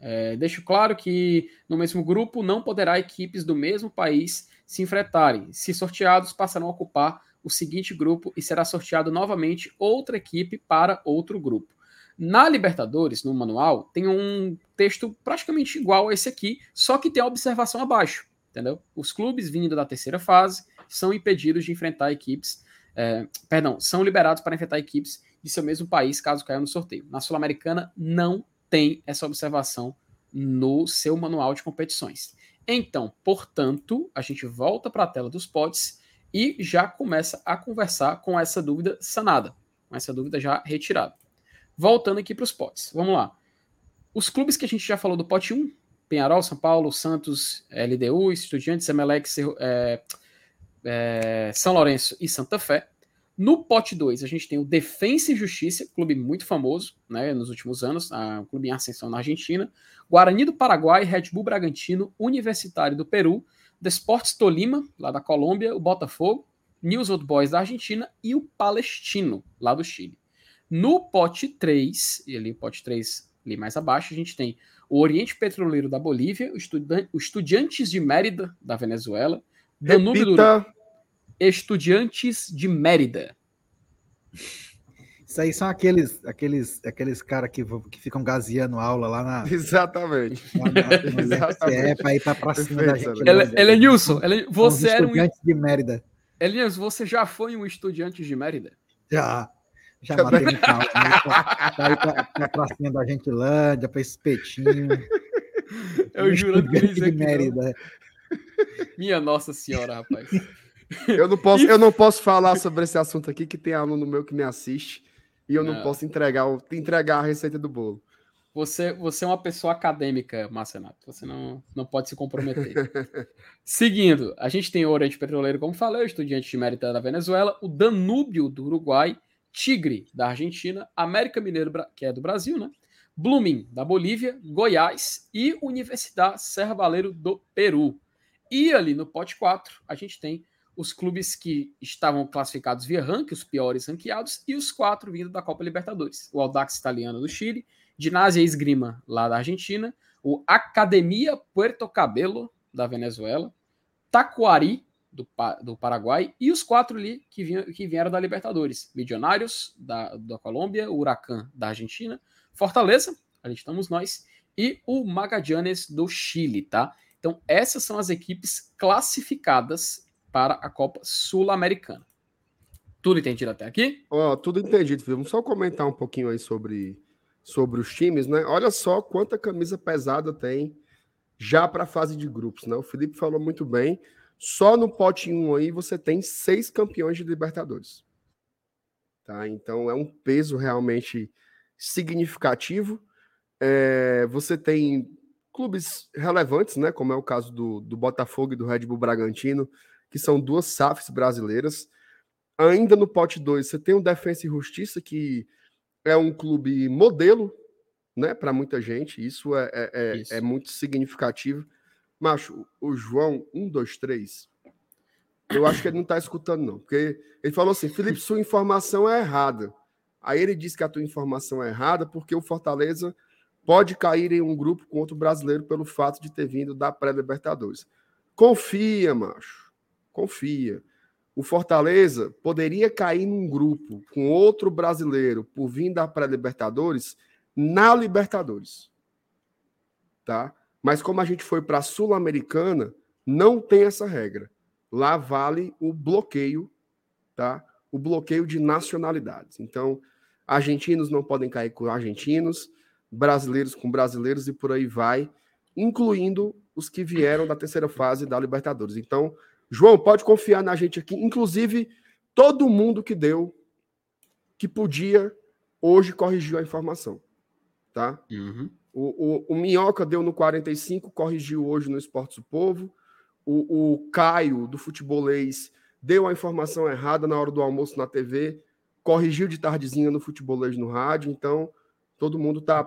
S2: é, deixo claro que no mesmo grupo não poderá equipes do mesmo país se enfrentarem. Se sorteados, passarão a ocupar o seguinte grupo e será sorteado novamente outra equipe para outro grupo. Na Libertadores, no manual, tem um texto praticamente igual a esse aqui, só que tem a observação abaixo, entendeu? Os clubes vindo da terceira fase são impedidos de enfrentar equipes, é, perdão, são liberados para enfrentar equipes de seu mesmo país caso caiam no sorteio. Na Sul-Americana não tem essa observação no seu manual de competições. Então, portanto, a gente volta para a tela dos potes e já começa a conversar com essa dúvida sanada, com essa dúvida já retirada. Voltando aqui para os potes. Vamos lá. Os clubes que a gente já falou do pote 1, Penharol, São Paulo, Santos, LDU, Estudiantes, Emelec, é, é, São Lourenço e Santa Fé. No pote 2, a gente tem o Defensa e Justiça, clube muito famoso né, nos últimos anos, um clube em ascensão na Argentina. Guarani do Paraguai, Red Bull Bragantino, Universitário do Peru, Desportes Tolima, lá da Colômbia, o Botafogo, News Old Boys da Argentina e o Palestino, lá do Chile. No pote 3, e ali o pote 3 ali mais abaixo, a gente tem o Oriente Petroleiro da Bolívia, o, Estudan o Estudiantes de Mérida da Venezuela, Danúbio do Estudiantes de Mérida.
S3: Isso aí são aqueles aqueles aqueles caras que, que ficam gaseando aula lá na.
S1: Exatamente.
S3: Lá na, Exatamente. É, para ir para cima da gente.
S2: Ele, Nilson, ele, você era um.
S3: Estudante de Mérida.
S2: Elias, você já foi um estudante de Mérida?
S3: Já. Já matei no pau. Né? Pra ir pra, pra pracinha da Gentilândia, pra espetinho.
S2: Eu juro que
S3: de Mérida.
S2: Minha Nossa Senhora, rapaz.
S1: Eu não posso, eu não posso falar sobre esse assunto aqui, que tem aluno meu que me assiste, e eu não, não posso entregar, entregar a receita do bolo.
S2: Você, você é uma pessoa acadêmica, Marcenato. Você não, não pode se comprometer. Seguindo, a gente tem o Oriente Petroleiro, como falei, o Estudiante de Mérida da Venezuela, o Danúbio do Uruguai, Tigre da Argentina, América Mineiro, que é do Brasil, né? Blooming da Bolívia, Goiás e Universidade Serra Baleiro do Peru. E ali no pote 4, a gente tem os clubes que estavam classificados via ranking, os piores ranqueados, e os quatro vindo da Copa Libertadores. O Audax Italiano do Chile, Ginásio Esgrima lá da Argentina, o Academia Puerto Cabelo da Venezuela, Taquari do, do Paraguai e os quatro ali que, vinham, que vieram da Libertadores. Milionários da, da Colômbia, o Huracan da Argentina, Fortaleza, ali estamos nós, e o Magallanes do Chile, tá? Então essas são as equipes classificadas para a Copa Sul-Americana. Tudo entendido até aqui?
S1: Ó, oh, tudo entendido. Vamos só comentar um pouquinho aí sobre, sobre os times, né? Olha só quanta camisa pesada tem já para a fase de grupos, né? O Felipe falou muito bem. Só no pote 1 aí você tem seis campeões de Libertadores. Tá? Então é um peso realmente significativo. É, você tem clubes relevantes, né? Como é o caso do, do Botafogo e do Red Bull Bragantino, que são duas SAFs brasileiras. Ainda no pote 2, você tem o Defensa e Justiça, que é um clube modelo né, para muita gente. Isso é, é, é, Isso é, muito significativo. Macho, o João, um, dois, três, eu acho que ele não está escutando, não. Porque ele falou assim: Felipe, sua informação é errada. Aí ele disse que a tua informação é errada porque o Fortaleza pode cair em um grupo com outro brasileiro pelo fato de ter vindo da pré-Libertadores. Confia, macho confia. O Fortaleza poderia cair num grupo com outro brasileiro por vir da pré-Libertadores na Libertadores. Tá? Mas como a gente foi para a Sul-Americana, não tem essa regra. Lá vale o bloqueio, tá? O bloqueio de nacionalidades. Então, argentinos não podem cair com argentinos, brasileiros com brasileiros e por aí vai, incluindo os que vieram da terceira fase da Libertadores. Então, João, pode confiar na gente aqui. Inclusive, todo mundo que deu, que podia, hoje corrigiu a informação. Tá?
S2: Uhum.
S1: O, o, o, Minhoca deu no 45, corrigiu hoje no Esportes do Povo. O, o Caio, do Futebolês, deu a informação errada na hora do almoço na TV, corrigiu de tardezinha no Futebolês no rádio. Então, todo mundo tá.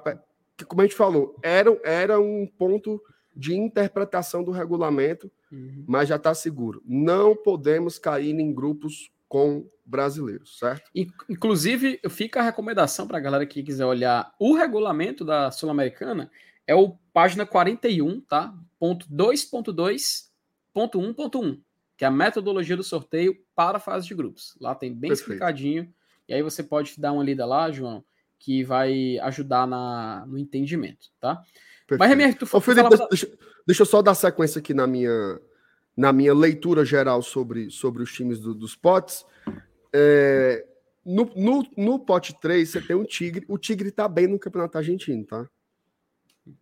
S1: Como a gente falou, era, era um ponto de interpretação do regulamento, uhum. mas já está seguro. Não podemos cair em grupos com brasileiros, certo?
S2: Inclusive, fica a recomendação para a galera que quiser olhar o regulamento da Sul-Americana, é o página 41, tá? Ponto 2.2.1.1, que é a metodologia do sorteio para a fase de grupos. Lá tem bem Perfeito. explicadinho, e aí você pode dar uma lida lá, João, que vai ajudar na, no entendimento, tá?
S1: Perfeito. Mas, tu Ô, Felipe, falava... deixa, deixa, eu só dar sequência aqui na minha, na minha leitura geral sobre, sobre os times do, dos potes. É, no, no, no pote 3, você tem um Tigre. O Tigre tá bem no Campeonato Argentino, tá? O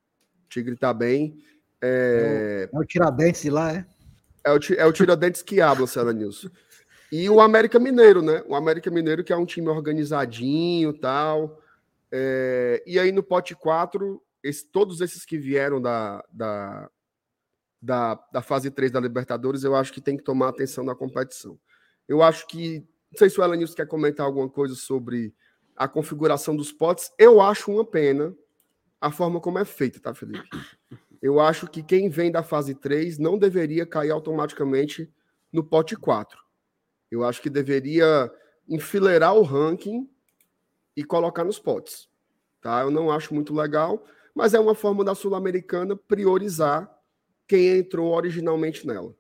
S1: Tigre tá bem.
S3: É, é o Tiradentes de lá, é?
S1: É o, é o Tiradentes que habla, Cela Nilson. E o América Mineiro, né? O América Mineiro, que é um time organizadinho tal. É, e aí no pote 4, esse, todos esses que vieram da, da, da, da fase 3 da Libertadores, eu acho que tem que tomar atenção na competição. Eu acho que. Não sei se o Elenilson quer comentar alguma coisa sobre a configuração dos potes. Eu acho uma pena a forma como é feita, tá, Felipe? Eu acho que quem vem da fase 3 não deveria cair automaticamente no pote 4. Eu acho que deveria enfileirar o ranking e colocar nos potes. Tá? Eu não acho muito legal, mas é uma forma da Sul-Americana priorizar quem entrou originalmente nela.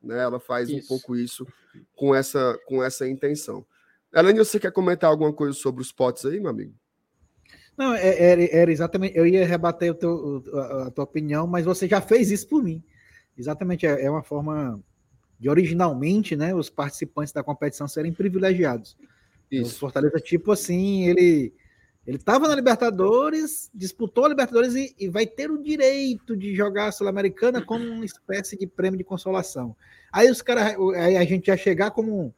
S1: Né? Ela faz isso. um pouco isso com essa, com essa intenção. Elane, você quer comentar alguma coisa sobre os potes aí, meu amigo?
S3: Não, é, era, era, exatamente. Eu ia rebater o teu, a, tua opinião, mas você já fez isso por mim. Exatamente, é, é, uma forma de originalmente, né, os participantes da competição serem privilegiados. Isso. O Fortaleza, tipo assim, ele ele estava na Libertadores, disputou a Libertadores e, e, vai ter o direito de jogar a Sul-Americana como uma espécie de prêmio de consolação. Aí os caras, aí a gente já chegar como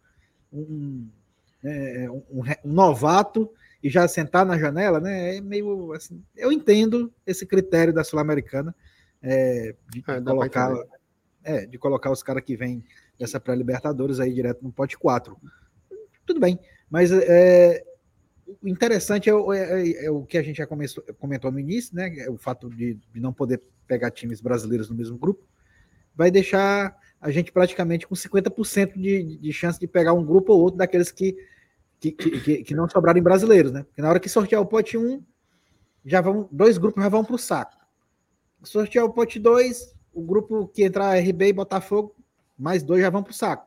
S3: um, um, é, um, um novato e já sentar na janela, né? É meio assim. Eu entendo esse critério da Sul-Americana é, de, é, colocar, é, de colocar os caras que vêm dessa pré-Libertadores aí direto no pote 4. Tudo bem, mas é, o interessante é, é, é, o que a gente já começou, comentou no início, né? O fato de, de não poder pegar times brasileiros no mesmo grupo vai deixar a gente praticamente com 50% de, de chance de pegar um grupo ou outro daqueles que que, que, que, não sobrarem brasileiros, né? Porque na hora que sortear o pote 1, já vão, dois grupos já vão para o saco. Sortear o pote 2, o grupo que entrar RB e Botafogo, mais dois já vão para o saco.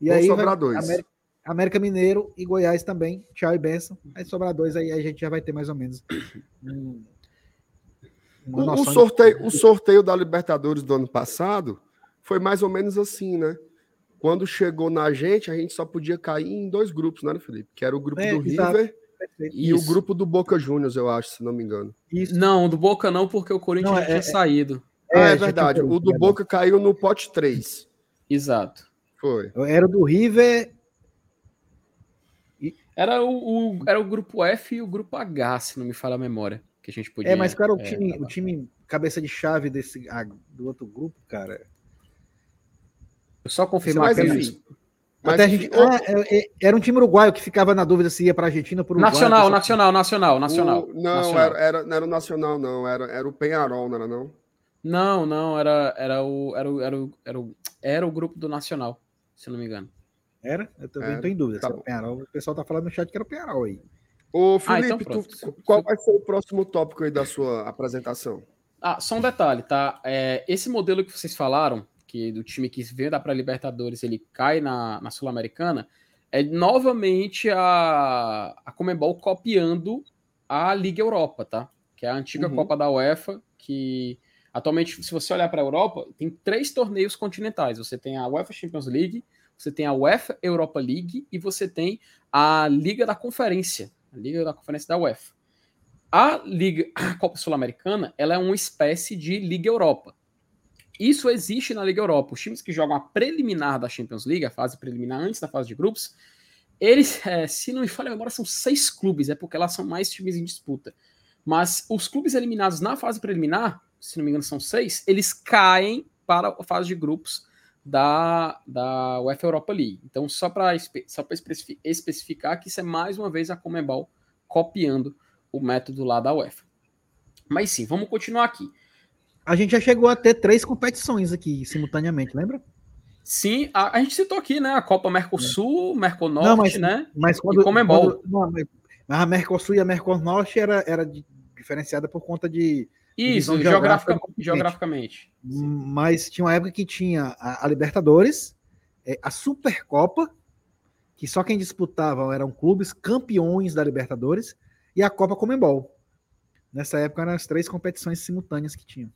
S3: E vão aí sobrar vai, dois. América, América, Mineiro e Goiás também, tchau e benção. Aí sobrar dois, aí a gente já vai ter mais ou menos. Um,
S1: o, sorteio, de... o sorteio da Libertadores do ano passado foi mais ou menos assim, né? Quando chegou na gente, a gente só podia cair em dois grupos, né, Felipe? Que era o grupo é, do exato. River e Isso. o grupo do Boca Juniors, eu acho, se não me engano.
S2: Isso. Não, do Boca não, porque o Corinthians não, já é, tinha é, saído.
S1: É, ah, é verdade. O do Boca caiu no pote 3.
S2: Exato.
S1: Foi.
S3: Era o do River.
S2: Era o, o, era o grupo F e o grupo H, se não me falha a memória. Que a gente podia.
S3: É, mas qual era o time, o time cabeça de chave desse, ah, do outro grupo, cara?
S2: Só confirmar
S3: mas, enfim, Até a gente, ah, é, é, era um time uruguaio que ficava na dúvida se ia para a Argentina ou para o
S2: Nacional, Nacional, Nacional, Nacional.
S1: O, não,
S2: nacional.
S1: Era, era, não era o Nacional, não. Era, era o Penharol, não era não?
S2: Não, não, era, era, o, era, o, era, o, era, o, era o grupo do Nacional, se não me engano.
S3: Era? Eu também estou em dúvida. Tá o, Penharol, o pessoal tá falando no chat que era o Penharol aí.
S1: Ô, Felipe, ah, então tu, qual vai ser o próximo tópico aí da sua apresentação?
S2: Ah, só um detalhe, tá? É, esse modelo que vocês falaram, que do time que vem da pré-Libertadores ele cai na, na Sul-Americana, é novamente a, a Comebol copiando a Liga Europa, tá? Que é a antiga uhum. Copa da UEFA, que atualmente, se você olhar para a Europa, tem três torneios continentais. Você tem a UEFA Champions League, você tem a UEFA Europa League e você tem a Liga da Conferência, a Liga da Conferência da UEFA. A Liga a Copa Sul-Americana, ela é uma espécie de Liga Europa. Isso existe na Liga Europa. Os times que jogam a preliminar da Champions League, a fase preliminar antes da fase de grupos, eles, é, se não me falha a memória, são seis clubes, é porque lá são mais times em disputa. Mas os clubes eliminados na fase preliminar, se não me engano são seis, eles caem para a fase de grupos da, da UEFA Europa League. Então, só para só especificar que isso é mais uma vez a Comebol copiando o método lá da UEFA. Mas sim, vamos continuar aqui.
S3: A gente já chegou a ter três competições aqui simultaneamente, lembra?
S2: Sim, a, a gente citou aqui, né? A Copa Mercosul, é. Merconorte, não, mas,
S3: né? Mas quando, e Comembol. Quando, não, mas a Mercosul e a Merconorte era, era diferenciada por conta de.
S2: Isso, geográfica, geograficamente.
S3: Mas tinha uma época que tinha a, a Libertadores, é, a Supercopa, que só quem disputavam eram clubes campeões da Libertadores, e a Copa Comembol. Nessa época eram as três competições simultâneas que tinham.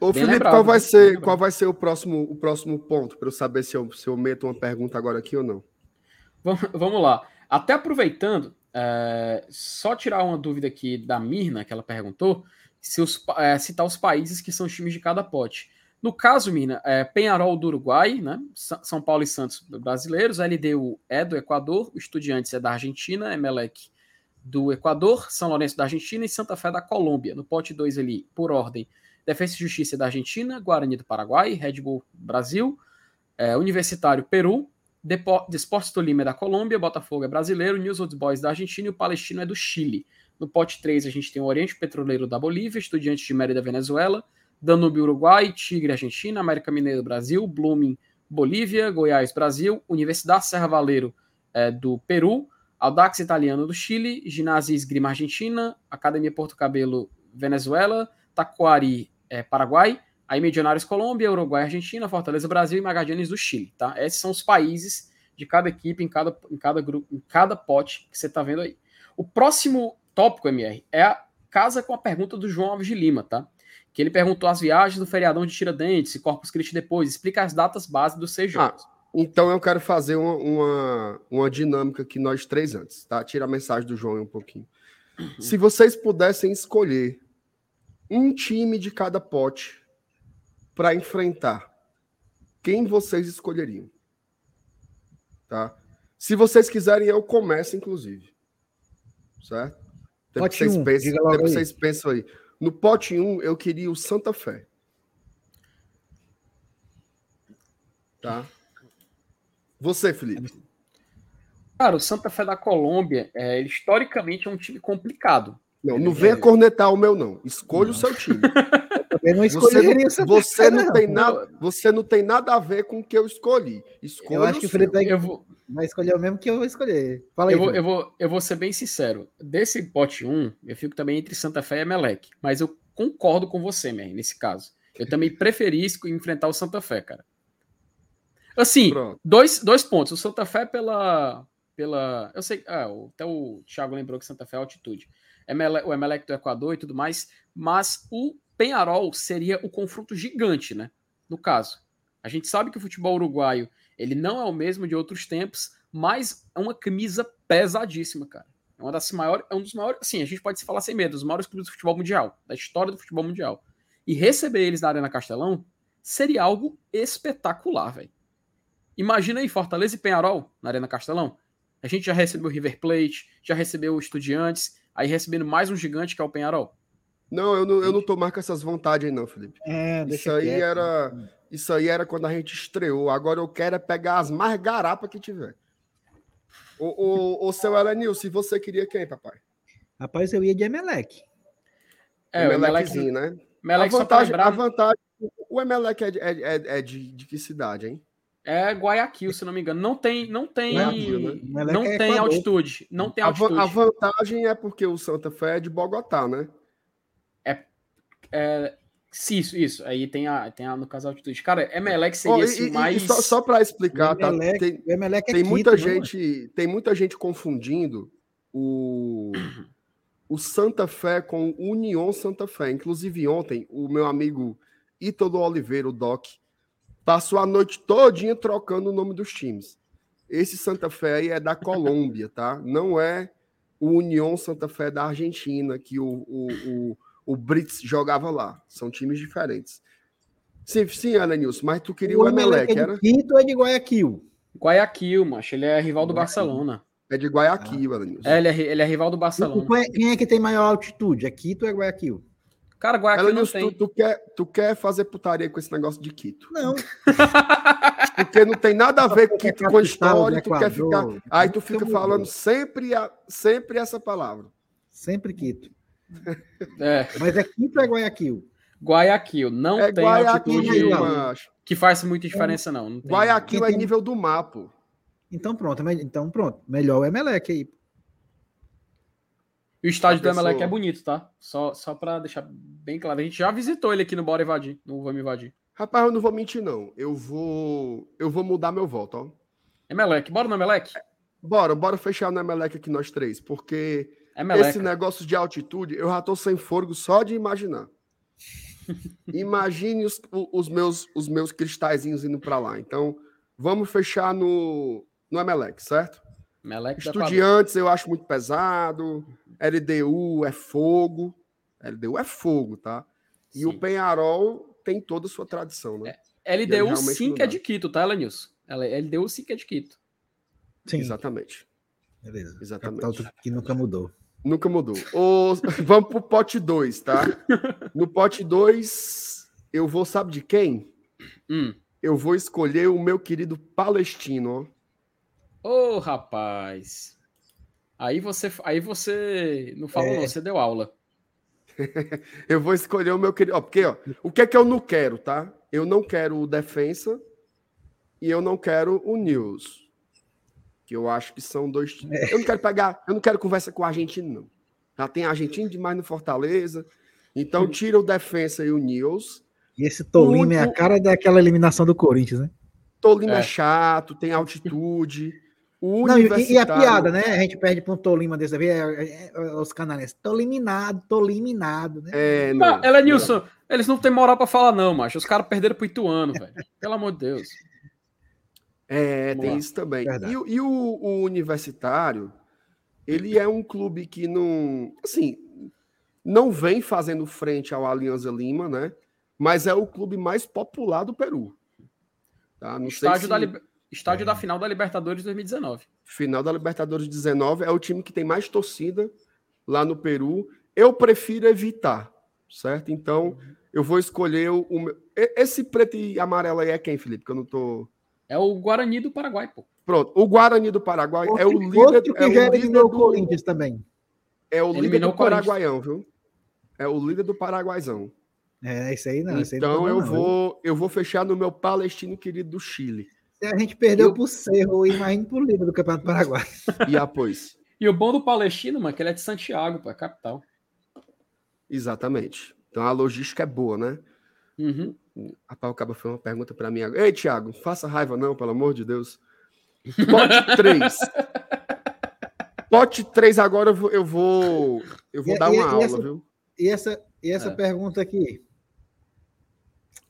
S1: Ô, Felipe, lembrado, qual vai ser, qual vai ser o próximo, o próximo ponto para eu saber se eu, se eu meto uma pergunta agora aqui ou não?
S2: Vamos lá. Até aproveitando, é, só tirar uma dúvida aqui da Mirna, que ela perguntou, se os, é, citar os países que são os times de cada pote. No caso, Mina, é Penharol do Uruguai, né? São Paulo e Santos brasileiros, LDU é do Equador, o Estudiantes é da Argentina, Emelec do Equador, São Lourenço da Argentina e Santa Fé da Colômbia. No pote 2 ali, por ordem, Defesa e Justiça da Argentina, Guarani do Paraguai, Red Bull Brasil, é, Universitário Peru, Desportes Tolima é da Colômbia, Botafogo é brasileiro, News Old Boys da Argentina e o Palestino é do Chile. No pote 3 a gente tem o Oriente Petroleiro da Bolívia, Estudiantes de Mérida Venezuela, Danúbio Uruguai, Tigre Argentina, América Mineiro Brasil, Blooming Bolívia, Goiás Brasil, Universidade Serra Valeiro é, do Peru, Audax Italiano do Chile, Ginásio Esgrima Argentina, Academia Porto Cabelo Venezuela, Taquari é, Paraguai, aí Medionários Colômbia, Uruguai Argentina, Fortaleza Brasil e Magadianes do Chile, tá? Esses são os países de cada equipe em cada, em cada grupo, em cada pote que você está vendo aí. O próximo tópico, MR, é a casa com a pergunta do João Alves de Lima, tá? que ele perguntou as viagens do feriadão de Tiradentes e Corpus Christi depois, explica as datas base dos seis jogos. Ah,
S1: então eu quero fazer uma, uma, uma, dinâmica aqui nós três antes, tá? Tira a mensagem do João um pouquinho. Uhum. Se vocês pudessem escolher um time de cada pote para enfrentar, quem vocês escolheriam? Tá? Se vocês quiserem, eu começo, inclusive. Certo? Tem que vocês, um, pensam, vocês pensam aí. No pote 1, eu queria o Santa Fé. Tá? Você, Felipe.
S2: Cara, o Santa Fé da Colômbia, é, historicamente, é um time complicado.
S1: Não, não venha cornetar o meu, não. Escolha não. o seu time. Eu não escolheria você, não, você não tem nada, você não tem nada a ver com o que eu escolhi. Escolha
S3: eu acho que o Felipe vai, vou... vai escolher o mesmo que eu vou escolher.
S2: Fala aí, eu, vou, eu, vou, eu vou ser bem sincero. Desse pote 1, eu fico também entre Santa Fé e Emelec. Mas eu concordo com você, man, nesse caso. Eu também preferi enfrentar o Santa Fé, cara. Assim, dois, dois pontos. O Santa Fé pela. pela eu sei. Ah, até o Thiago lembrou que Santa Fé é altitude. o Emelec do Equador e tudo mais. Mas o Penharol seria o confronto gigante, né? No caso. A gente sabe que o futebol uruguaio ele não é o mesmo de outros tempos, mas é uma camisa pesadíssima, cara. É uma das maiores, é um dos maiores, assim, a gente pode se falar sem medo, dos maiores clubes do futebol mundial, da história do futebol mundial. E receber eles na Arena Castelão seria algo espetacular, velho. Imagina aí Fortaleza e Penharol na Arena Castelão. A gente já recebeu o River Plate, já recebeu o Estudiantes, aí recebendo mais um gigante que é o Penharol.
S1: Não, eu não, eu não tô mais com essas vontades aí, não, Felipe. É, isso aí quieto, era. Né? Isso aí era quando a gente estreou. Agora eu quero é pegar as mais garapas que tiver. O, o, o seu Elenil, se você queria quem, papai?
S3: Rapaz, eu ia de Emelec.
S1: É, o Emeleczinho, né? Emelec a vantagem, a vantagem. O Emelec é, de, é, é, é de, de que cidade, hein?
S2: É Guayaquil, se não me engano. Não tem, não tem, né? não é tem altitude. Não tem altitude.
S1: A, a, vantagem é porque o Santa Fé é de Bogotá, né?
S2: É, sim, isso, isso. Aí tem a, tem a no caso altitude. Cara, Emelec seria oh, assim, mais.
S1: só, só para explicar, tá? Tem, Emelec é tem muita gente, tem muita gente confundindo o, o Santa Fé com o União Santa Fé. Inclusive, ontem, o meu amigo Ítalo Oliveira, o Doc, passou a noite todinha trocando o nome dos times. Esse Santa Fé aí é da Colômbia, tá? Não é o União Santa Fé da Argentina, que o, o, o o Brits jogava lá. São times diferentes. Sim, sim, Alanilson, mas tu queria o, o Emelec,
S3: é
S1: era?
S3: Quinto é de Guayaquil.
S2: Guayaquil, macho. Ele é rival do Barcelona.
S1: É de Guayaquil, ah. Alanilson.
S2: É, ele é, ele é rival do Barcelona.
S3: Quem é que tem maior altitude? É Quito ou é Guayaquil?
S2: Cara, Guayaquil Alanilson,
S1: não tem. Tu, tu, quer, tu quer fazer putaria com esse negócio de Quito? Não. Porque não tem nada a ver com Quito com a história, tu quer ficar... Aí tu fica falando sempre, a, sempre essa palavra.
S3: Sempre Quito. É. Mas é Quito ou é Guayaquil?
S2: Guayaquil, não é tem Guayaquil, altitude que faz muita diferença, não. não
S1: Guayaquil é nível do mapa.
S3: Então pronto, então pronto. Melhor o Emelec aí.
S2: E o estádio do Emelec é bonito, tá? Só, só pra deixar bem claro. A gente já visitou ele aqui no Bora Invadir, no Vamos Invadir.
S1: Rapaz, eu não vou mentir, não. Eu vou. Eu vou mudar meu voto, ó.
S2: Emelec, bora no Emelec?
S1: Bora, bora fechar no Emelec aqui nós três, porque é Esse negócio de altitude, eu já tô sem fôlego só de imaginar. Imagine os, os, meus, os meus cristalzinhos indo para lá. Então, vamos fechar no, no Emelec, certo? Emelec Estudiantes eu acho muito pesado. LDU é fogo. LDU é fogo, tá? E
S2: Sim.
S1: o Penharol tem toda a sua tradição, né?
S2: LDU sim
S1: não
S2: que é
S1: dá.
S2: de Quito, tá, Elenilson? Ela- LDU sim que é de Quito.
S3: Sim,
S1: Exatamente.
S3: beleza.
S1: Exatamente.
S3: Capital que nunca mudou.
S1: Nunca mudou. Ô, vamos pro pote 2, tá? No pote 2, eu vou, sabe de quem?
S2: Hum.
S1: Eu vou escolher o meu querido Palestino. ó.
S2: Ô, rapaz. Aí você, aí você não falou,
S3: É.
S2: não, você deu aula.
S1: Eu vou escolher o meu querido. Ó, porque, ó, o que é que eu não quero, tá? Eu não quero o Defensa e eu não quero o News. Que eu acho que são dois. times. Eu não quero pegar, eu não quero conversa com o argentino, não. Já tem argentino demais no Fortaleza. Então tira o Defensa e o News.
S3: E esse Tolima é a cara daquela eliminação do Corinthians, né?
S1: Tolima é.
S2: É.
S1: chato, tem altitude. O
S3: Não, e, e a piada, né? A gente perde para um Tolima dessa vez, é, é, é, os canalenses. Tô eliminado, tô eliminado, né?
S1: É, não.
S2: Não, Elenilson, eles não têm moral pra falar, não, macho. Os caras perderam pro Ituano, velho. Pelo amor de Deus.
S1: É,
S2: Vamos
S1: tem
S2: lá.
S1: isso também.
S3: Verdade.
S1: E, o- e o, o universitário, ele é um clube que não, assim, não vem fazendo frente ao Alianza Lima, né? Mas é o clube mais popular do Peru. Tá? Não sei
S2: Estádio,
S1: se
S2: da, Liber- Estádio
S3: É.
S2: da final da Libertadores 2019.
S1: final da Libertadores 19 é o time que tem mais torcida lá no Peru. Eu prefiro evitar, certo? Então, eu vou escolher o, meu- esse preto e amarelo aí é quem, Felipe? Que eu não tô
S2: É o Guarani do Paraguai, pô.
S1: Pronto, o Guarani do Paraguai é o
S3: Outro-
S1: líder,
S3: outro que
S1: é o
S3: já
S1: líder
S3: eliminou o
S1: do,
S3: Corinthians também.
S1: é o líder
S2: Eliminou
S1: do
S2: o Corinthians.
S1: Paraguaião, viu? É o líder do Paraguaizão.
S3: É, isso aí não. isso aí não
S1: então eu
S3: não.
S1: vou, eu vou fechar no meu palestino querido do Chile.
S3: A gente perdeu
S1: Eu-
S3: pro Cerro, imagina pro líder do Campeonato Paraguai.
S1: E após.
S2: E o bom do Palestino, mano, é que ele é de Santiago, pô, é capital.
S1: Exatamente. Então a logística é boa, né?
S2: Uhum.
S1: Rapaz, o Cabo foi uma pergunta para mim agora. Ei, Thiago, faça raiva não, pelo amor de Deus. Pote 3. Pote 3 agora eu vou, eu vou, eu vou
S3: E-
S1: dar
S3: e-
S1: uma
S3: e
S1: aula,
S3: essa-
S1: viu?
S3: E essa, e essa
S2: É.
S3: pergunta aqui?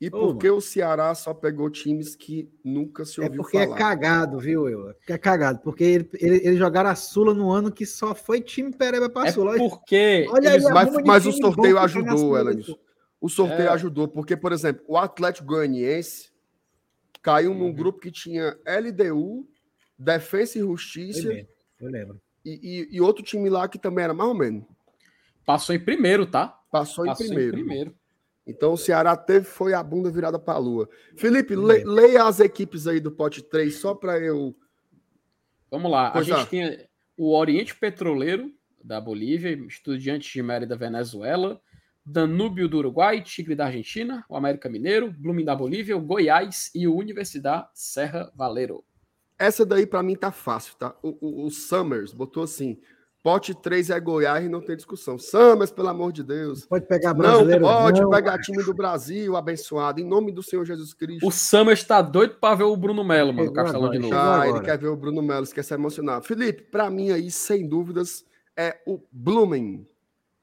S1: E
S3: Ô,
S1: por que o Ceará só pegou times que nunca se
S3: É
S1: ouviu
S3: porque
S1: falar?
S3: é cagado, viu, eu? É porque é cagado. Porque ele, ele- eles jogaram a Sula no ano que só foi time Pereba pra
S2: É
S3: Sula. Olha-
S2: porque
S3: Olha
S2: eles-
S3: aí,
S1: Mas, mas o sorteio ajudou, Elanis. O sorteio
S2: É.
S1: ajudou, porque, por exemplo, o Atlético Goianiense caiu num
S2: Uhum.
S1: grupo que tinha LDU, Defensa e
S3: Eu
S1: Justiça
S3: lembro, eu lembro.
S1: e, e- e outro time lá que também era mais ou menos.
S2: passou em primeiro, tá?
S1: Passou,
S2: Passou
S1: em primeiro.
S2: em primeiro.
S1: Então o Ceará teve, foi a bunda virada para a lua. Felipe, le- leia as equipes aí do pote 3, só para eu.
S2: Vamos lá.
S1: Pois
S2: a gente tinha o Oriente Petroleiro da Bolívia, Estudiantes de Mérida, Venezuela, Danúbio do Uruguai, Tigre da Argentina, o América Mineiro, Blooming da Bolívia, o Goiás e o Universidade Serra Valero.
S1: Essa daí para mim tá fácil, tá? O, o- o Summers botou assim: pote 3 é Goiás e não tem discussão. Summers, pelo amor de Deus.
S3: Pode pegar
S1: Não
S3: brasileiro?
S1: pode
S3: não.
S1: pegar time do Brasil, abençoado, em nome do Senhor Jesus Cristo.
S2: O Summer está doido para ver o Bruno Melo, mano, no
S3: Chegou
S2: Castelão de novo.
S1: Ah, ele quer ver o Bruno Melo, esquece emocionar. Felipe, para mim aí, sem dúvidas, é o Blumen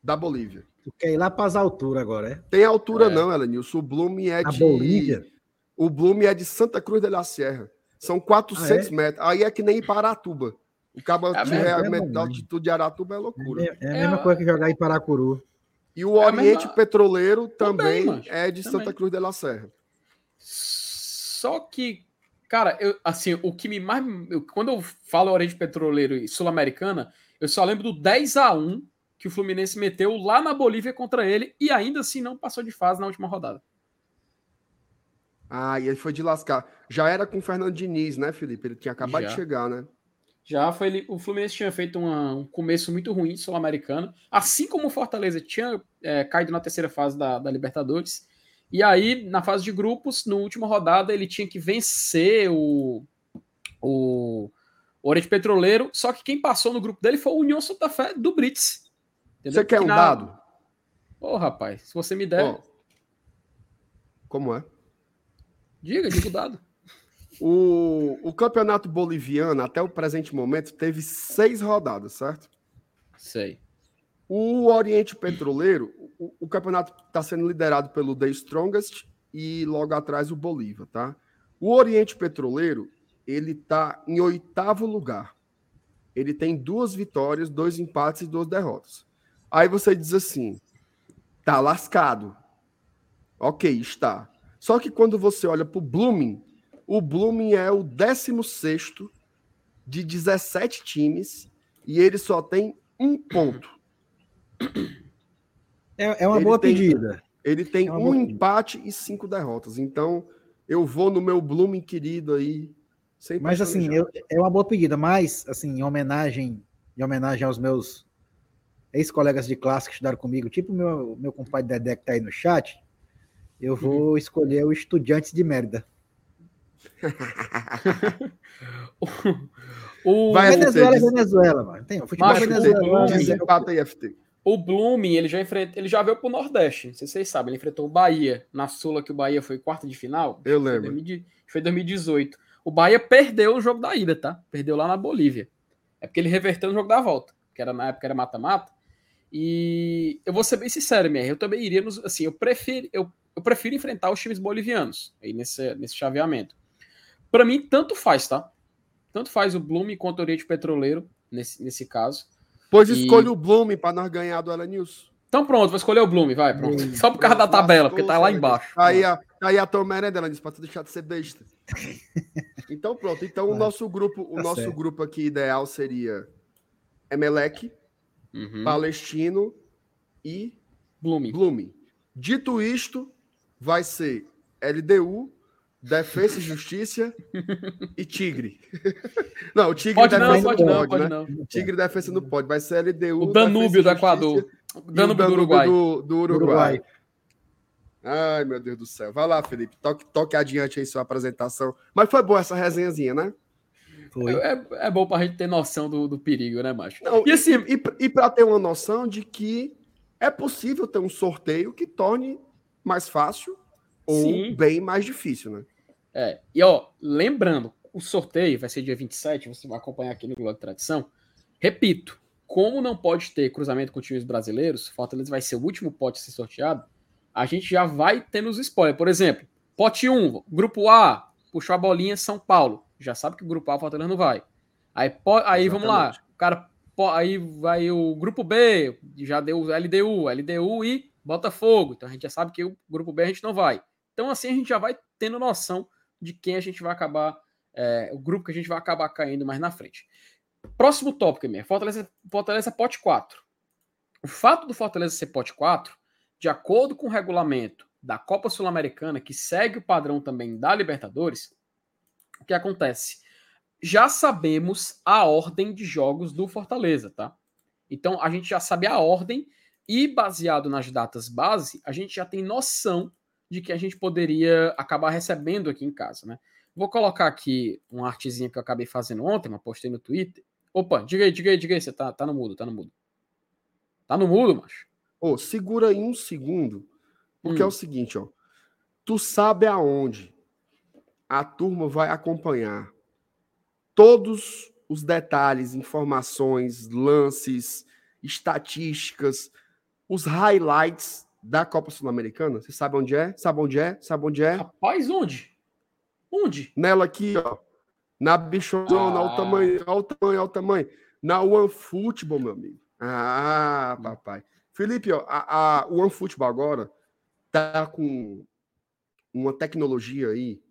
S1: da Bolívia.
S3: Tu quer ir lá para as alturas agora, é?
S1: Tem altura
S2: É.
S1: não, Elenilson. O Blumen é
S3: A
S1: de.
S3: Bolívia?
S1: O Blumen é de Santa Cruz de la Sierra. São 400 metros. Aí é que nem Iparatuba. O cabo
S2: É
S3: é
S1: realmente da
S3: né?
S1: altitude de Aratuba é loucura.
S3: É, é a
S2: É,
S3: mesma coisa que jogar em Paracuru.
S1: E o
S2: É
S1: Oriente
S2: mesma-
S1: Petroleiro
S2: Também,
S1: também, é de
S2: também.
S1: Santa Cruz de la Serra.
S2: Só que, cara, eu, assim, o que me mais. eu- quando eu falo Oriente Petroleiro e Sul-Americana, eu só lembro do 10 a 1 que o Fluminense meteu lá na Bolívia contra ele e ainda assim não passou de fase na última rodada.
S1: Ah, e ele foi de lascar. Já era com o Fernando Diniz, né, Felipe? Ele tinha acabado
S2: Já.
S1: de chegar, né?
S2: Já foi ele, o Fluminense tinha feito uma- um começo muito ruim sul-americano, assim como o Fortaleza tinha é, caído na terceira fase da, da Libertadores. E aí, na fase de grupos, na última rodada, ele tinha que vencer o, o Oriente Petroleiro. Só que quem passou no grupo dele foi o União Santa Fé do Brits. Entendeu?
S1: Você quer
S2: Que
S1: um
S2: na-
S1: dado?
S2: Ô, rapaz, se você me der,
S1: Ó, como é?
S2: diga, diga o dado.
S1: O, o campeonato boliviano, até o presente momento, teve seis rodadas, certo?
S2: Sei.
S1: O Oriente Petroleiro, o, o campeonato está sendo liderado pelo The Strongest e logo atrás o Bolívar, tá? O Oriente Petroleiro, ele está em oitavo lugar. Ele tem duas vitórias, dois empates e duas derrotas. Aí você diz assim: tá lascado. Ok, está. Só que quando você olha para o Blooming, o Blooming é o 16 de 17 times e ele só tem um ponto.
S3: É, é uma ele boa tem, pedida.
S1: Ele tem é um empate e cinco derrotas. Então, eu vou no meu Blooming querido aí.
S3: Mas assim, eu, é uma boa pedida, mas assim, em homenagem, em homenagem aos meus ex-colegas de classe que estudaram comigo, tipo meu meu compadre Dedé que tá aí no chat, eu vou uhum. escolher o Estudiantes de Merda.
S2: o,
S3: Vai, Venezuela é Venezuela, mano. Tem, futebol Macho, Venezuela.
S2: Desempata aí, FT. O Blooming, ele já enfrenta, ele já veio pro Nordeste, não sei se vocês sabem, ele enfrentou o Bahia na Sula, que o Bahia foi quarta de final.
S1: Eu lembro.
S2: Foi 2018. O Bahia perdeu o jogo da ida, tá? Perdeu lá na Bolívia. É porque ele reverteu no jogo da volta, que era na época era mata-mata. E eu vou ser bem sincero, minha, eu também iria nos, assim, eu prefiro eu, eu prefiro enfrentar os times bolivianos aí nesse nesse chaveamento. Para mim tanto faz, tá? Tanto faz o Blooming quanto o Oriente Petroleiro nesse, nesse caso.
S1: Pois e... escolhe o Bloom para nós ganhar do News.
S2: Então pronto, vou escolher o Bloom, vai, pronto. Só por causa da tabela, porque tá lá embaixo.
S1: Tá aí a, tá aí a tua merenda, Alanis, para tu deixar de ser besta. então pronto, então o nosso grupo, o tá nosso certo. grupo aqui ideal seria Emelec, uhum. Palestino e
S2: Bloom.
S1: Bloom. Dito isto, vai ser LDU, Defesa e Justiça e Tigre. Não, o Tigre
S2: pode Defesa não, pode não, pode, pode
S1: né?
S2: não.
S1: Tigre Defesa não pode, vai ser LDU.
S2: O Danúbio do Equador.
S1: O Danúbio, do Uruguai. Do, do Uruguai. Uruguai. Ai, meu Deus do céu. Vai lá, Felipe. Toque, toque adiante aí sua apresentação. Mas foi boa essa resenhazinha, né?
S2: Foi. É, é bom pra gente ter noção do, do perigo, né, macho?
S1: Não, e, assim, e, e, e para ter uma noção de que é possível ter um sorteio que torne mais fácil ou Sim. bem mais difícil, né?
S2: É, e ó, lembrando, o sorteio vai ser dia 27, você vai acompanhar aqui no Globo de Tradição. Repito, como não pode ter cruzamento com times brasileiros, Fortaleza vai ser o último pote a ser sorteado, a gente já vai tendo os spoilers. Por exemplo, pote 1, grupo A, puxou a bolinha São Paulo. Já sabe que o grupo A Fortaleza não vai. Aí, aí vamos lá, o cara, aí vai o grupo B, já deu LDU, LDU e Botafogo. Então a gente já sabe que o grupo B a gente não vai. Então, assim, a gente já vai tendo noção de quem a gente vai acabar, é, o grupo que a gente vai acabar caindo mais na frente. Próximo tópico, minha Fortaleza, Fortaleza pote 4. O fato do Fortaleza ser pote 4, de acordo com o regulamento da Copa Sul-Americana, que segue o padrão também da Libertadores, o que acontece? Já sabemos a ordem de jogos do Fortaleza, tá? Então a gente já sabe a ordem e baseado nas datas base, a gente já tem noção de que a gente poderia acabar recebendo aqui em casa, né? Vou colocar aqui uma artezinha que eu acabei fazendo ontem, mas postei no Twitter. Opa, diga aí, diga aí, diga aí, você tá, tá no mudo, tá no mudo. Tá no mudo, macho.
S1: Ô, segura aí um segundo, porque hum. é o seguinte, ó. Tu sabe aonde a turma vai acompanhar todos os detalhes, informações, lances, estatísticas, os highlights da Copa Sul-Americana? Você sabe onde é? Sabe onde é? Sabe onde é?
S2: Rapaz, onde? Onde?
S1: Nela aqui, ó. Na bichozona, ah. olha o tamanho, olha o tamanho, olha o tamanho. Na OneFootball, meu amigo. Ah, hum. papai. Felipe, ó, a, a OneFootball agora tá com uma tecnologia aí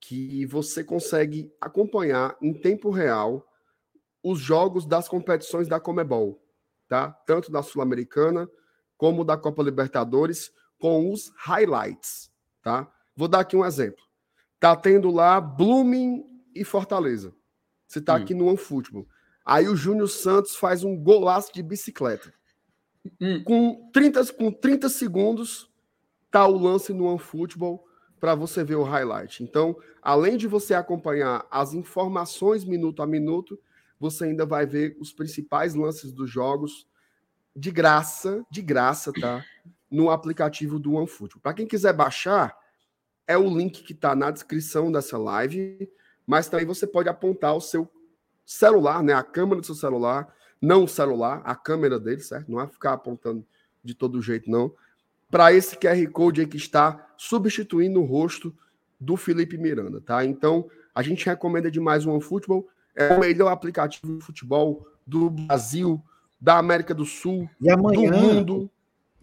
S1: que você consegue acompanhar em tempo real os jogos das competições da Comebol, tá? Tanto da Sul-Americana como da Copa Libertadores, com os highlights, tá? Vou dar aqui um exemplo. Tá tendo lá Blooming e Fortaleza. Você tá hum. aqui no OneFootball. Aí o Júnior Santos faz um golaço de bicicleta. Hum. Com, 30, com 30 segundos, tá o lance no OneFootball para você ver o highlight. Então, além de você acompanhar as informações minuto a minuto, você ainda vai ver os principais lances dos jogos de graça, de graça, tá? No aplicativo do OneFootball. Para quem quiser baixar, é o link que está na descrição dessa live, mas também você pode apontar o seu celular, né? A câmera do seu celular, não o celular, a câmera dele, certo? Não é ficar apontando de todo jeito, não. Para esse QR Code aí que está substituindo o rosto do Felipe Miranda, tá? Então, a gente recomenda demais o OneFootball. É o melhor aplicativo de futebol do Brasil, da América do Sul,
S3: e amanhã,
S1: do mundo.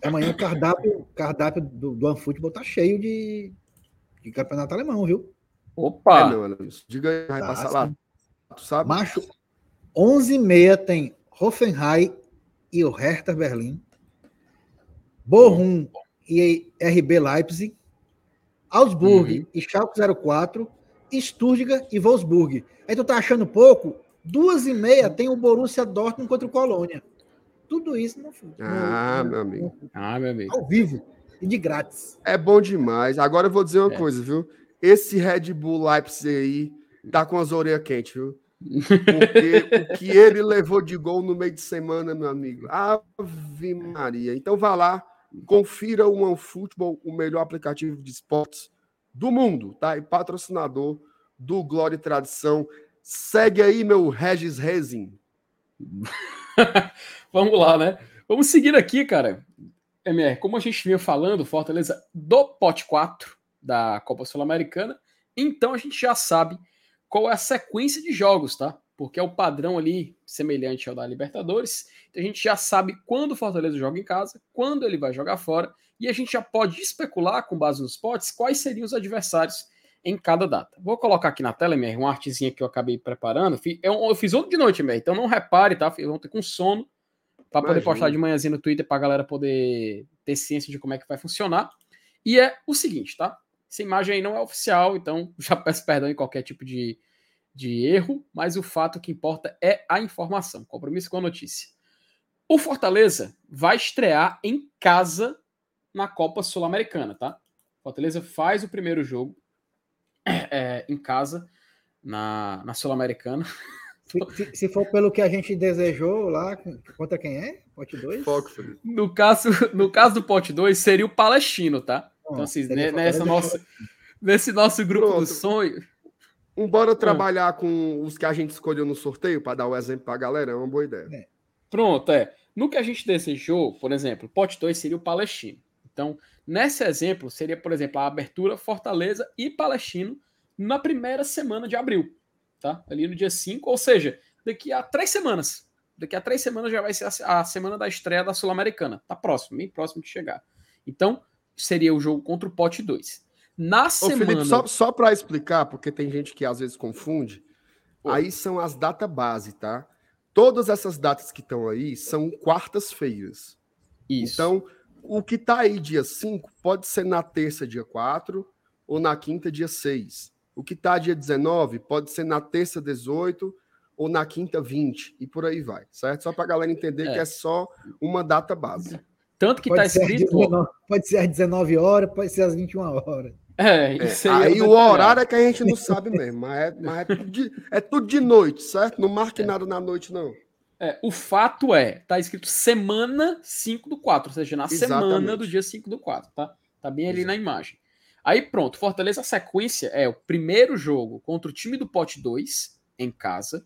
S3: amanhã o cardápio, cardápio do, do OneFootball tá cheio de, de campeonato alemão, viu?
S2: Opa!
S1: É, Alex, diga aí, vai
S3: Tá,
S1: passar lá. Tu sabe?
S3: Macho, 11h30 tem Hoffenheim e o Hertha Berlim. Bochum e RB Leipzig. Augsburg
S2: Uhum.
S3: e Schalke 04. Stuttgart e Wolfsburg. Aí tu tá achando pouco? Duas e meia tem o Borussia Dortmund contra o Colônia. Tudo isso no, no-
S1: Ah,
S3: no-
S1: meu amigo.
S2: Ah, meu amigo.
S3: ao vivo e de grátis.
S1: É bom demais. Agora eu vou dizer uma
S2: É.
S1: coisa, viu? Esse Red Bull Leipzig aí tá com as orelhas quentes, viu? Porque o que ele levou de gol no meio de semana, meu amigo. Ave Maria. Então vá lá, confira o OneFootball, o melhor aplicativo de esportes do mundo, tá? E patrocinador do Glória e Tradição. Segue aí, meu Regis Rezin.
S2: Vamos lá, né? Vamos seguir aqui, cara. MR, como a gente vinha falando, Fortaleza do pote 4 da Copa Sul-Americana, então a gente já sabe qual é a sequência de jogos, tá? Porque é o padrão ali semelhante ao da Libertadores. Então a gente já sabe quando o Fortaleza joga em casa, quando ele vai jogar fora, e a gente já pode especular com base nos potes quais seriam os adversários em cada data. Vou colocar aqui na tela, MR, uma artezinha que eu acabei preparando. Fi- Eu, fiz ontem de noite, MR, então não repare, tá? Eu ontem com sono, para poder postar de manhãzinho no Twitter para a galera poder ter ciência de como é que vai funcionar. E é o seguinte, tá? Essa imagem aí não é oficial, então já peço perdão em qualquer tipo de, de erro, mas o fato que importa é a informação. Compromisso com a notícia. O Fortaleza vai estrear em casa na Copa Sul-Americana, tá? Fortaleza faz o primeiro jogo é, em casa na, na Sul-Americana.
S3: Se, se- se for pelo que a gente desejou lá, contra quem é? Pote 2?
S1: Foco, Felipe.
S2: No caso, no caso do pote 2, seria o Palestino, tá? Então, assim, nessa nossa, nesse nosso grupo
S1: Pronto.
S2: do sonho.
S1: Um, bora trabalhar com os que a gente escolheu no sorteio para dar o exemplo para a galera. É uma boa ideia.
S2: Pronto, é. No que a gente desejou, por exemplo, pote 2 seria o Palestino. Então, nesse exemplo, seria, por exemplo, a abertura Fortaleza e Palestino na primeira semana de abril, tá? Ali no dia 5, ou seja, daqui a três semanas. Daqui a três semanas já vai ser a, a semana da estreia da Sul-Americana. Tá próximo, bem próximo de chegar. Então, seria o jogo contra o pote 2. Na
S1: Ô,
S2: semana.
S1: Felipe, só, só para explicar, porque tem gente que às vezes confunde,
S2: Oi.
S1: aí são as datas base, tá? Todas essas datas que estão aí são quartas-feiras.
S2: Isso.
S1: Então, o que tá aí dia 5 pode ser na terça, dia 4, ou na quinta, dia 6. O que tá dia 19 pode ser na terça, 18, ou na quinta, 20, e por aí vai, certo? Só para a galera entender
S2: É.
S1: que é só uma data base.
S2: Tanto que tá
S3: Pode ser, às
S2: escrito.
S3: 19, pode ser às 19 horas, pode ser às 21 horas.
S2: É,
S1: É,
S2: isso
S1: aí
S2: aí.
S1: o horário é que a gente não sabe mesmo, mas é, mas é tudo, de, é tudo de noite, certo? Não marque nada na noite, não.
S2: É, o fato é, tá escrito semana 5 do 4, ou seja, na semana
S1: Exatamente.
S2: do dia 5 do 4, tá? Tá bem ali na imagem. Aí pronto, Fortaleza, a sequência é o primeiro jogo contra o time do pote 2, em casa.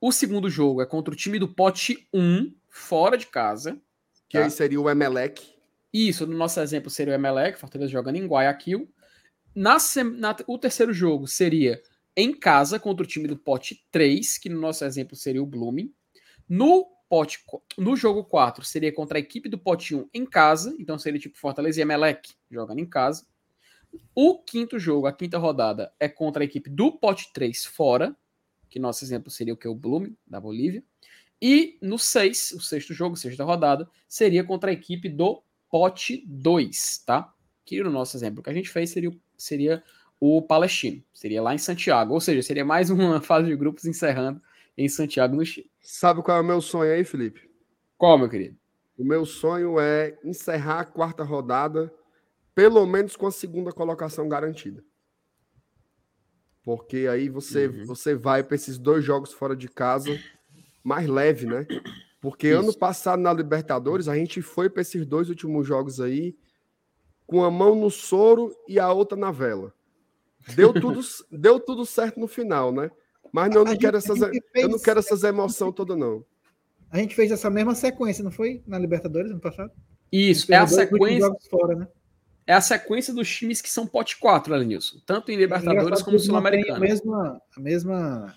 S2: O segundo jogo é contra o time do pote 1, fora de casa.
S1: Que
S2: Tá.
S1: aí seria o Emelec.
S2: Isso, no nosso exemplo seria o Emelec, Fortaleza jogando em Guayaquil. Na, na- o terceiro jogo seria em casa contra o time do pote 3, que no nosso exemplo seria o Blooming. No, pote, no jogo 4 seria contra a equipe do pote 1 em casa, então seria tipo Fortaleza e Emelec jogando em casa. O quinto jogo, a quinta rodada, é contra a equipe do pote 3 fora, que nosso exemplo seria o que? O Blooming, da Bolívia. E no 6, o sexto jogo, sexta rodada, seria contra a equipe do pote 2, tá? Que no nosso exemplo que a gente fez seria, o- seria o Palestino, seria lá em Santiago, ou seja, seria mais uma fase de grupos encerrando em Santiago, no Chile.
S1: Sabe qual é o meu sonho aí, Felipe?
S2: Qual, meu querido?
S1: O meu sonho é encerrar a quarta rodada, pelo menos com a segunda colocação garantida. Porque aí você,
S2: Uhum.
S1: você vai para esses dois jogos fora de casa mais leve, né? Porque
S2: Isso.
S1: ano passado na Libertadores a gente foi para esses dois últimos jogos aí com a mão no soro e a outra na vela. Deu tudo, deu tudo certo no final, né? Mas não, eu
S3: A
S1: não
S3: gente-
S1: quero
S3: a
S1: essas,
S3: gente
S1: eu não
S3: fez-
S1: quero essas emoções todas, não.
S3: A gente fez essa mesma sequência, não foi? Na Libertadores ano passado?
S2: Isso,
S3: Fez
S2: é a sequência,
S3: fora, né?
S2: é a sequência dos times que são pote 4, Lenilson. Tanto em Libertadores
S3: Engraçado
S2: como Sul-Americana.
S3: A mesma, a mesma,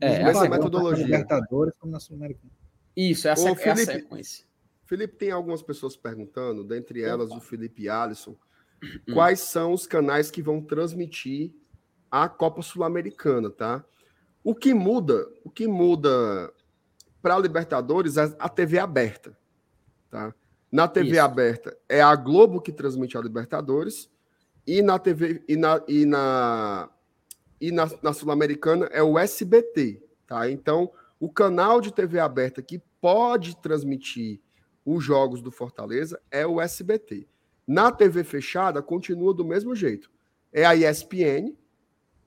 S2: É, essa
S3: padrão,
S1: metodologia.
S3: Libertadores como na Sul-Americana.
S2: Isso, é a,
S1: Ô,
S2: sequ- é a
S1: Felipe,
S2: sequência.
S1: Felipe, tem algumas pessoas perguntando, dentre elas o Felipe Alisson, hum. quais são os canais que vão transmitir a Copa Sul-Americana, tá? O que muda, o que muda para a Libertadores é a TV aberta, tá? Na TV Isso. aberta é a Globo que transmite a Libertadores e na TV e na, e na, e na, na Sul-Americana é o SBT, tá? Então, o canal de TV aberta que pode transmitir os jogos do Fortaleza é o SBT. Na TV fechada, continua do mesmo jeito. É a ESPN,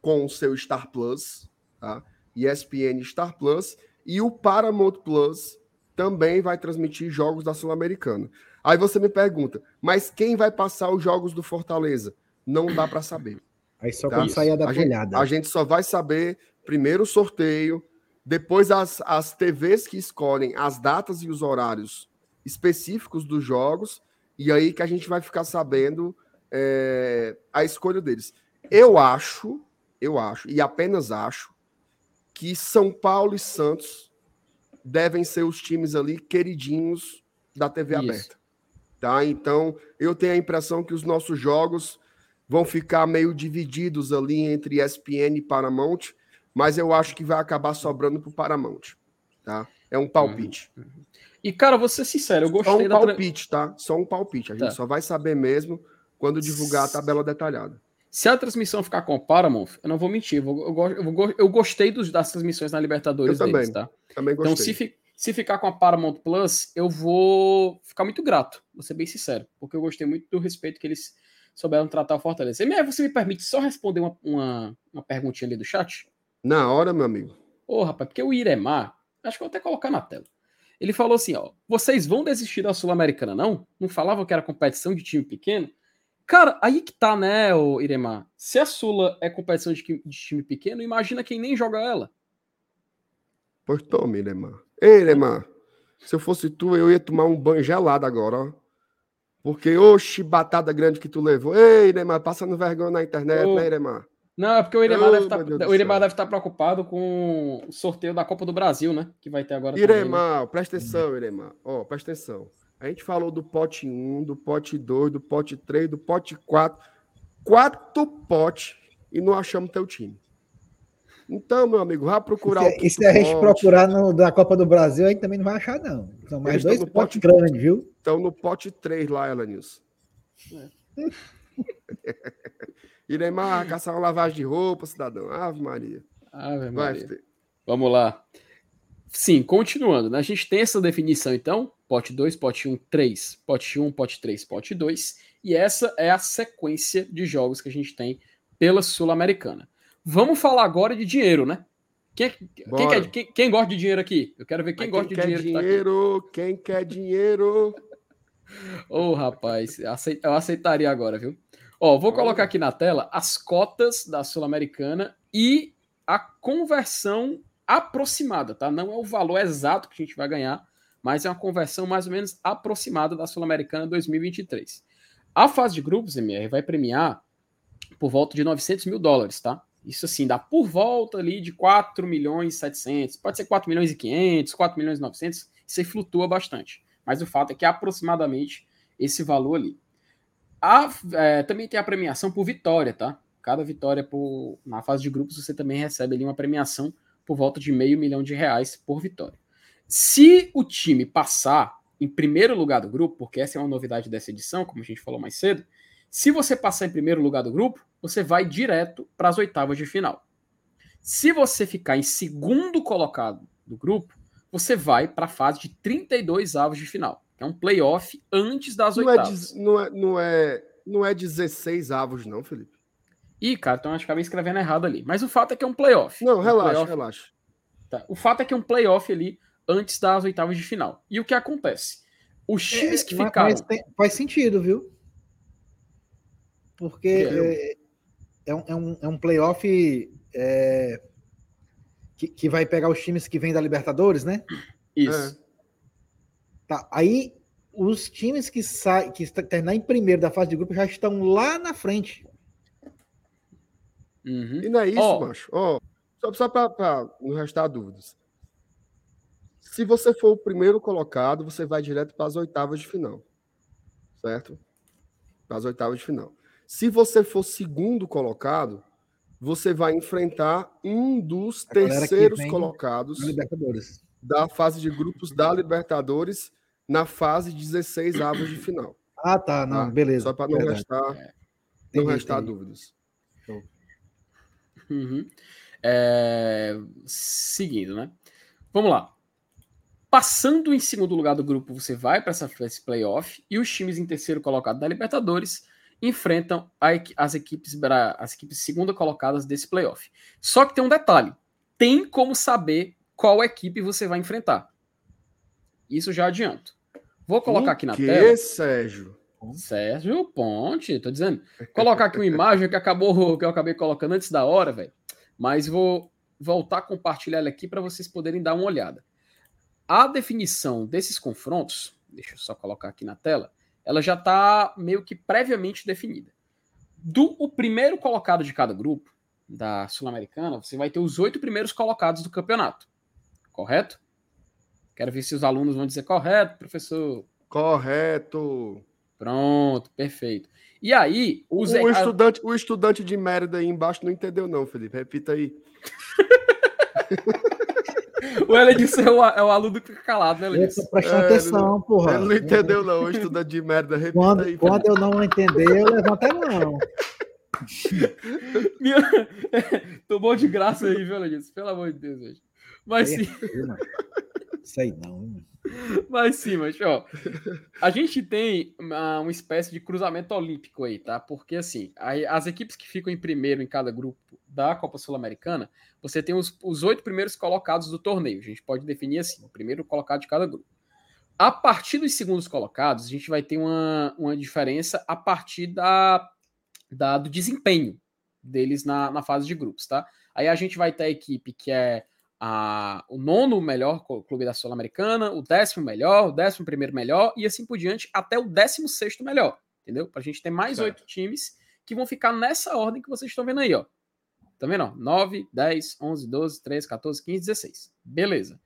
S1: com o seu Star Plus, tá? ESPN Star Plus, e o Paramount Plus também vai transmitir jogos da Sul-Americana. Aí você me pergunta, mas quem vai passar os jogos do Fortaleza? Não dá para saber.
S3: Aí só tá? quando sair da
S1: a gente, a gente só vai saber primeiro o sorteio, depois as, as TVs que escolhem as datas e os horários específicos dos jogos, e aí que a gente vai ficar sabendo é, a escolha deles. Eu acho, eu acho, e apenas acho, que São Paulo e Santos devem ser os times ali queridinhos da TV Isso. aberta. Tá? Então, eu tenho a impressão que os nossos jogos vão ficar meio divididos ali entre ESPN e Paramount, mas eu acho que vai acabar sobrando para o Paramount. Tá? É um palpite. Uhum.
S2: E, cara, vou ser sincero, eu gostei
S1: Só um da... palpite, tá? Só um palpite. A gente tá. só vai saber mesmo quando divulgar a tabela detalhada.
S2: Se a transmissão ficar com Paramount, eu não vou mentir, eu, eu, eu, gostei dos, das transmissões na Libertadores
S1: eu também,
S2: deles, tá?
S1: Também
S2: gostei. Então, se, se ficar com a Paramount Plus, eu vou ficar muito grato, vou ser bem sincero, porque eu gostei muito do respeito que eles souberam tratar o Fortaleza. E você me permite só responder uma, uma, uma perguntinha ali do chat?
S1: Na hora, meu amigo.
S2: Ô, oh, rapaz, porque o Iremar, acho que eu vou até colocar na tela. Ele falou assim: ó, vocês vão desistir da Sul-Americana, não? Não falavam que era competição de time pequeno? Cara, aí que tá, né, o Iremar? Se a Sula é competição de, de time pequeno, imagina quem nem joga ela.
S1: Pois tome, Iremar. Ei, Iremar, se eu fosse tu, eu ia tomar um banho gelado agora, ó. Porque, oxe, batada grande que tu levou. Ei, Iremar, passando vergonha na internet, Ô, né, Iremar?
S2: Não, é porque o Iremar, oh, deve, tá, o Iremar deve estar tá preocupado com o sorteio da Copa do Brasil, né? Que vai ter agora.
S1: Iremar, também, né? presta atenção, Iremar. Ó, oh, presta atenção. A gente falou do pote 1, do pote 2, do pote 3, do pote 4. Quatro potes e não achamos teu time. Então, meu amigo, vá procurar
S3: e se, o E se a gente procurar no, da Copa do Brasil, aí também não vai achar, não. São mais dois potes grandes, viu?
S1: Estão no pote 3 lá, Elanilson. É. Iremar, caçar uma lavagem de roupa, cidadão. Ave Maria.
S2: Ave Maria. Vai, Vamos lá. Sim, continuando. Né? A gente tem essa definição, então. Pote 2, pote 1, um, 3. Pote 1, um, pote 3, pote 2. E essa é a sequência de jogos que a gente tem pela Sul-Americana. Vamos falar agora de dinheiro, né? Quem, quem, quer, quem, quem, gosta de dinheiro aqui? Eu quero ver quem, gosta de dinheiro.
S1: dinheiro tá quem quer dinheiro?
S2: Ô, oh, rapaz, eu aceitaria agora, viu? Ó, vou colocar aqui na tela as cotas da Sul-Americana e a conversão aproximada, tá? Não é o valor exato que a gente vai ganhar, mas é uma conversão mais ou menos aproximada da Sul-Americana 2023. A fase de grupos, MR, vai premiar por volta de 900 mil dólares, tá? Isso assim, dá por volta ali de 4 milhões e 700, pode ser 4 milhões e 500, 4 milhões e 900, isso aí flutua bastante. Mas o fato é que é aproximadamente esse valor ali. A, é, também tem a premiação por vitória, tá? Cada vitória por, na fase de grupos você também recebe ali uma premiação por volta de meio milhão de reais por vitória. Se o time passar em primeiro lugar do grupo, porque essa é uma novidade dessa edição, como a gente falou mais cedo, se você passar em primeiro lugar do grupo, você vai direto para as oitavas de final. Se você ficar em segundo colocado do grupo, você vai para a fase de 32 avos de final. É um playoff antes das não é oitavas.
S1: É, não, é, não, é, não é 16 avos, não, Felipe.
S2: Ih, cara, então acho que acabei escrevendo errado ali. Mas o fato é que é um playoff.
S1: Não,
S2: um
S1: relaxa, playoff. relaxa.
S2: Tá. O fato é que é um playoff ali antes das oitavas de final. E o que acontece? Os é, times é, que ficaram.
S3: Tem, faz sentido, viu? Porque é, é, um, é, um, é um playoff é, que, que vai pegar os times que vêm da Libertadores, né?
S2: Isso.
S3: Tá, aí os times que saem, que terminar em primeiro da fase de grupo já estão lá na frente.
S1: Uhum. E não é isso, oh. macho. Oh, só só para não restar dúvidas. Se você for o primeiro colocado, você vai direto para as oitavas de final. Certo? Para as oitavas de final. Se você for segundo colocado, você vai enfrentar um dos terceiros colocados da fase de grupos da Libertadores na fase 16 avos de final.
S3: Ah, tá, não, tá? beleza.
S1: Só para não Verdade. restar, é. não restar dúvidas.
S2: Uhum. É... Seguindo, né? Vamos lá. Passando em segundo lugar do grupo, você vai para esse playoff e os times em terceiro colocado da Libertadores enfrentam as equipes as equipes segunda colocadas desse playoff. Só que tem um detalhe: tem como saber qual equipe você vai enfrentar. Isso já adianto. Vou colocar aqui na que, tela.
S1: Sérgio?
S2: Sérgio Ponte, tô dizendo. Colocar aqui uma imagem que acabou que eu acabei colocando antes da hora, velho. Mas vou voltar a compartilhar ela aqui para vocês poderem dar uma olhada. A definição desses confrontos, deixa eu só colocar aqui na tela, ela já está meio que previamente definida. Do o primeiro colocado de cada grupo da Sul-Americana, você vai ter os oito primeiros colocados do campeonato. Correto? Quero ver se os alunos vão dizer correto, professor.
S1: Correto.
S2: Pronto, perfeito. E aí,
S1: os... o, estudante, o estudante de merda aí embaixo não entendeu, não, Felipe. Repita aí.
S2: o Eledson é o, é o aluno que fica calado, né,
S3: Eledson? Prestando é, atenção,
S1: ele,
S3: porra.
S1: Ele não entendeu, não, o estudante de merda. Repita
S3: quando,
S1: aí.
S3: Quando eu não entender, eu levanto a mão.
S2: Minha... Tomou de graça aí, viu, Eledson? Pelo amor de Deus, gente. Mas sim.
S3: Sei não.
S2: Mas sim, mas ó, a gente tem uma, uma, espécie de cruzamento olímpico aí, tá? Porque assim, as equipes que ficam em primeiro em cada grupo da Copa Sul-Americana, você tem os, os oito primeiros colocados do torneio. A gente pode definir assim, o primeiro colocado de cada grupo. A partir dos segundos colocados, a gente vai ter uma, uma diferença a partir da, da do desempenho deles na, na fase de grupos, tá? Aí a gente vai ter a equipe que é a, o nono melhor clube da Sul-Americana, o décimo melhor, o décimo primeiro melhor e assim por diante até o décimo sexto melhor, entendeu? Para a gente ter mais oito times que vão ficar nessa ordem que vocês estão vendo aí, ó. Tá vendo? 9, 10, 11, 12, 13, 14, 15, 16. Beleza.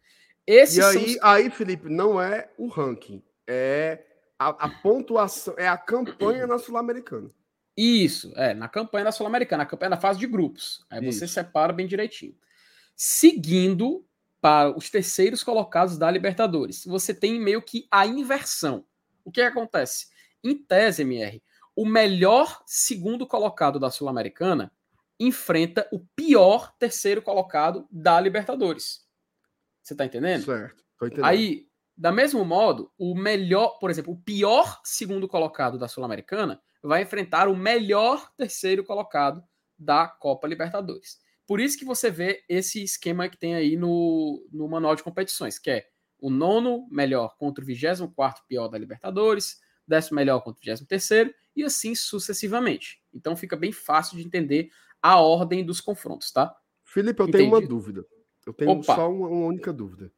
S1: Esses e aí, os... aí, Felipe, não é o ranking, é a, a pontuação, é a campanha na Sul-Americana.
S2: Isso, é, na campanha da Sul-Americana, a campanha na fase de grupos. Aí Isso. você separa bem direitinho seguindo para os terceiros colocados da Libertadores. Você tem meio que a inversão. O que, acontece? Em tese, MR, o melhor segundo colocado da Sul-Americana enfrenta o pior terceiro colocado da Libertadores. Você tá entendendo?
S1: Certo. Tô entendendo.
S2: Aí, da mesmo modo, o melhor, por exemplo, o pior segundo colocado da Sul-Americana vai enfrentar o melhor terceiro colocado da Copa Libertadores. Por isso que você vê esse esquema que tem aí no, no manual de competições, que é o nono melhor contra o 24 pior da Libertadores, décimo melhor contra o 23 terceiro, e assim sucessivamente. Então fica bem fácil de entender a ordem dos confrontos, tá?
S1: Felipe, eu Entendi. tenho uma dúvida. Eu tenho Opa. só uma, uma, única dúvida.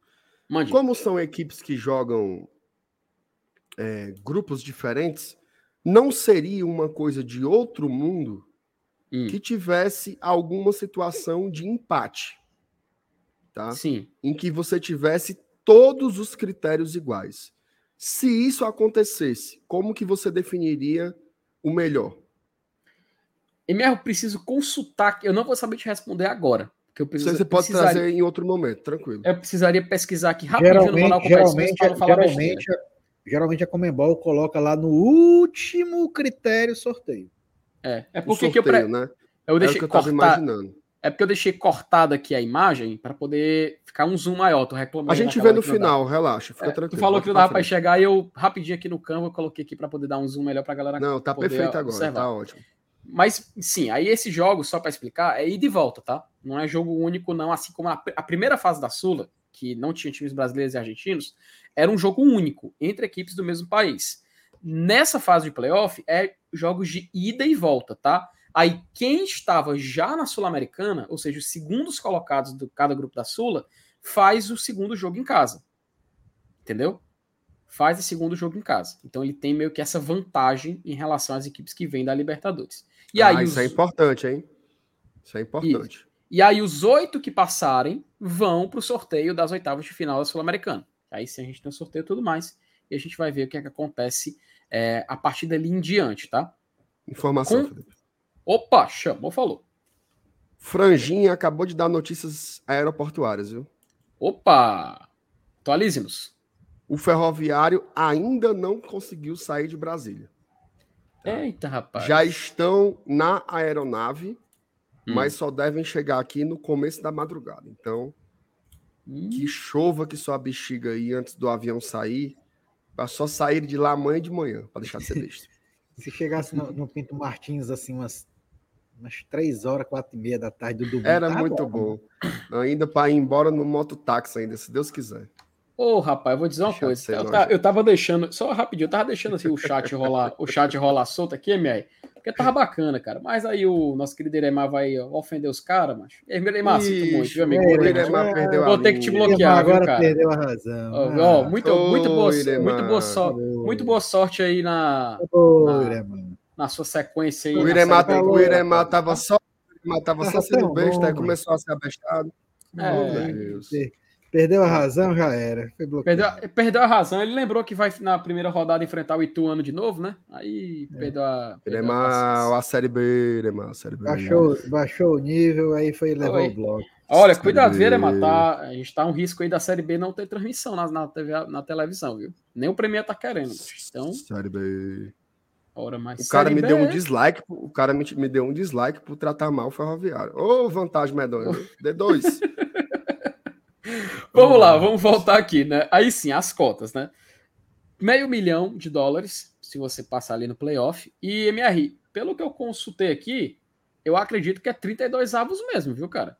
S1: Mande. Como são equipes que jogam é, grupos diferentes, não seria uma coisa de outro mundo hum. que tivesse alguma situação de empate. Tá?
S2: Sim.
S1: Em que você tivesse todos os critérios iguais. Se isso acontecesse, como que você definiria o melhor?
S2: MR, eu preciso consultar, eu não vou saber te responder agora. Que eu preciso,
S1: você pode trazer em outro momento, tranquilo.
S2: Eu precisaria pesquisar aqui rapidinho
S3: geralmente, no canal geralmente, geralmente, geralmente a Comembol coloca lá no último critério sorteio.
S2: É, é porque sorteio, eu, pre... né? eu deixei é que eu cortar... imaginando. É porque eu deixei cortada aqui a imagem para poder ficar um zoom maior. Tô reclamando.
S1: A gente vê no final, relaxa, fica é, tranquilo.
S2: Tu falou que não dava para enxergar e eu rapidinho aqui no Canva coloquei aqui para poder dar um zoom melhor para a galera.
S1: Não, tá perfeito agora, observar. tá ótimo.
S2: Mas sim, aí esse jogo, só para explicar, é ir de volta, tá? Não é jogo único, não. Assim como a, a primeira fase da Sula, que não tinha times brasileiros e argentinos, era um jogo único entre equipes do mesmo país. Nessa fase de playoff, é jogos de ida e volta, tá? Aí quem estava já na Sul-Americana, ou seja, os segundos colocados de cada grupo da Sula, faz o segundo jogo em casa. Entendeu? Faz o segundo jogo em casa. Então ele tem meio que essa vantagem em relação às equipes que vêm da Libertadores.
S1: E ah, aí isso os... é importante, hein? Isso é importante.
S2: E aí os oito que passarem vão para o sorteio das oitavas de final da Sul-Americana. Aí sim a gente tem o sorteio e tudo mais. E a gente vai ver o que é que acontece é, a partir dali em diante, tá?
S1: Informação, Com... Felipe.
S2: Opa, chamou, falou.
S1: Franjinha acabou de dar notícias aeroportuárias, viu?
S2: Opa! Atualize-nos.
S1: O ferroviário ainda não conseguiu sair de Brasília.
S2: Tá? Eita, rapaz.
S1: Já estão na aeronave, hum. mas só devem chegar aqui no começo da madrugada. Então, hum. que chova que sua bexiga aí antes do avião sair, para só sair de lá amanhã de manhã, para deixar de ser besta.
S3: Se chegasse no, no, Pinto Martins, assim, umas, umas 3 horas, 4 e meia da tarde do domingo.
S1: Era tá muito bom. bom. Ainda para ir embora no mototáxi ainda, se Deus quiser.
S2: Ô, oh, rapaz, eu vou dizer uma Deixa coisa. Eu, tá, eu tava deixando, só rapidinho, eu tava deixando assim o chat rolar, o chat rolar solto aqui, MR, porque tava bacana, cara. Mas aí o nosso querido Iremar vai ofender os caras, mas. Iremar, sinto muito, viu, amigo?
S1: O Iremar perdeu
S2: Vou ter que te bloquear, viu, cara?
S3: perdeu a razão. Ó,
S2: oh, oh, muito, muito, boa, muito, boa so, muito boa sorte aí na, na, na, sua sequência aí.
S1: O Iremar, o Iremar tava só, o Iremar tava só sendo besta, aí começou a ser abestado.
S2: É, oh, meu Deus.
S3: Perdeu a razão, já era.
S2: Perdeu, perdeu, a razão. Ele lembrou que vai na primeira rodada enfrentar o Ituano de novo, né? Aí é. perdeu a.
S1: Perdeu a, a, Série B, Iremar, a Série B.
S3: Baixou, baixou o nível, aí foi levar o bloco.
S2: Olha, cuidado, viu, Iremar? Tá, a gente tá um risco aí da Série B não ter transmissão na, na, TV, na televisão, viu? Nem o Premier tá querendo. Então.
S1: Série B.
S2: Ora, mas
S1: o cara me B... deu um dislike, o cara me, me deu um dislike por tratar mal o ferroviário. Ô, oh, vantagem medonha. D2.
S2: vamos lá, vamos voltar aqui, né? Aí sim, as cotas, né? Meio milhão de dólares, se você passar ali no playoff. E MR, pelo que eu consultei aqui, eu acredito que é 32 avos mesmo, viu, cara?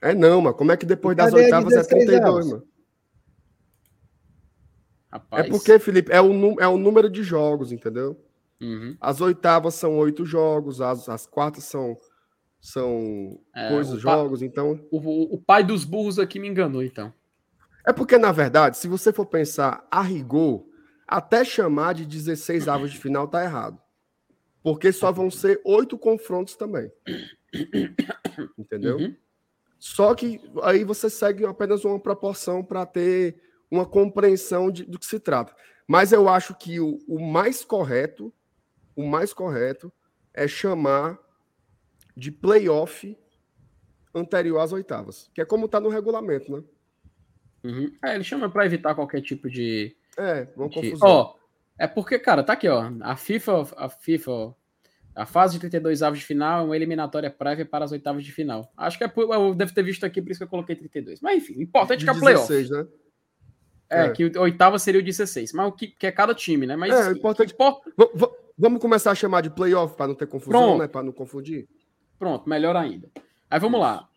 S1: É não, mas como é que depois das oitavas é 32, avos? mano? Rapaz. É porque, Felipe, é o, é o número de jogos, entendeu?
S2: Uhum.
S1: As oitavas são oito jogos, as, as quartas são são é, coisas, jogos, então.
S2: O, o, pai dos burros aqui me enganou, então.
S1: É porque, na verdade, se você for pensar a rigor, até chamar de 16 avos de final tá errado. Porque só vão ser oito confrontos também. Entendeu? Uhum. Só que aí você segue apenas uma proporção para ter uma compreensão de, do que se trata. Mas eu acho que o, o mais correto, o mais correto é chamar de playoff anterior às oitavas, que é como está no regulamento, né?
S2: Uhum. É, ele chama para evitar qualquer tipo de.
S1: É, uma confusão.
S2: Ó, é porque, cara, tá aqui, ó. A FIFA, a FIFA, a fase de 32 avos de final é uma eliminatória prévia para as oitavas de final. Acho que é eu devo ter visto aqui, por isso que eu coloquei 32. Mas enfim, importante que é playoff. 16, né? É, é, que o oitava seria o 16, mas o que, que é cada time, né? Mas
S1: é, importante. Importa... Vamos começar a chamar de playoff para não ter confusão, Pronto. né? Para não confundir.
S2: Pronto, melhor ainda. Aí vamos lá.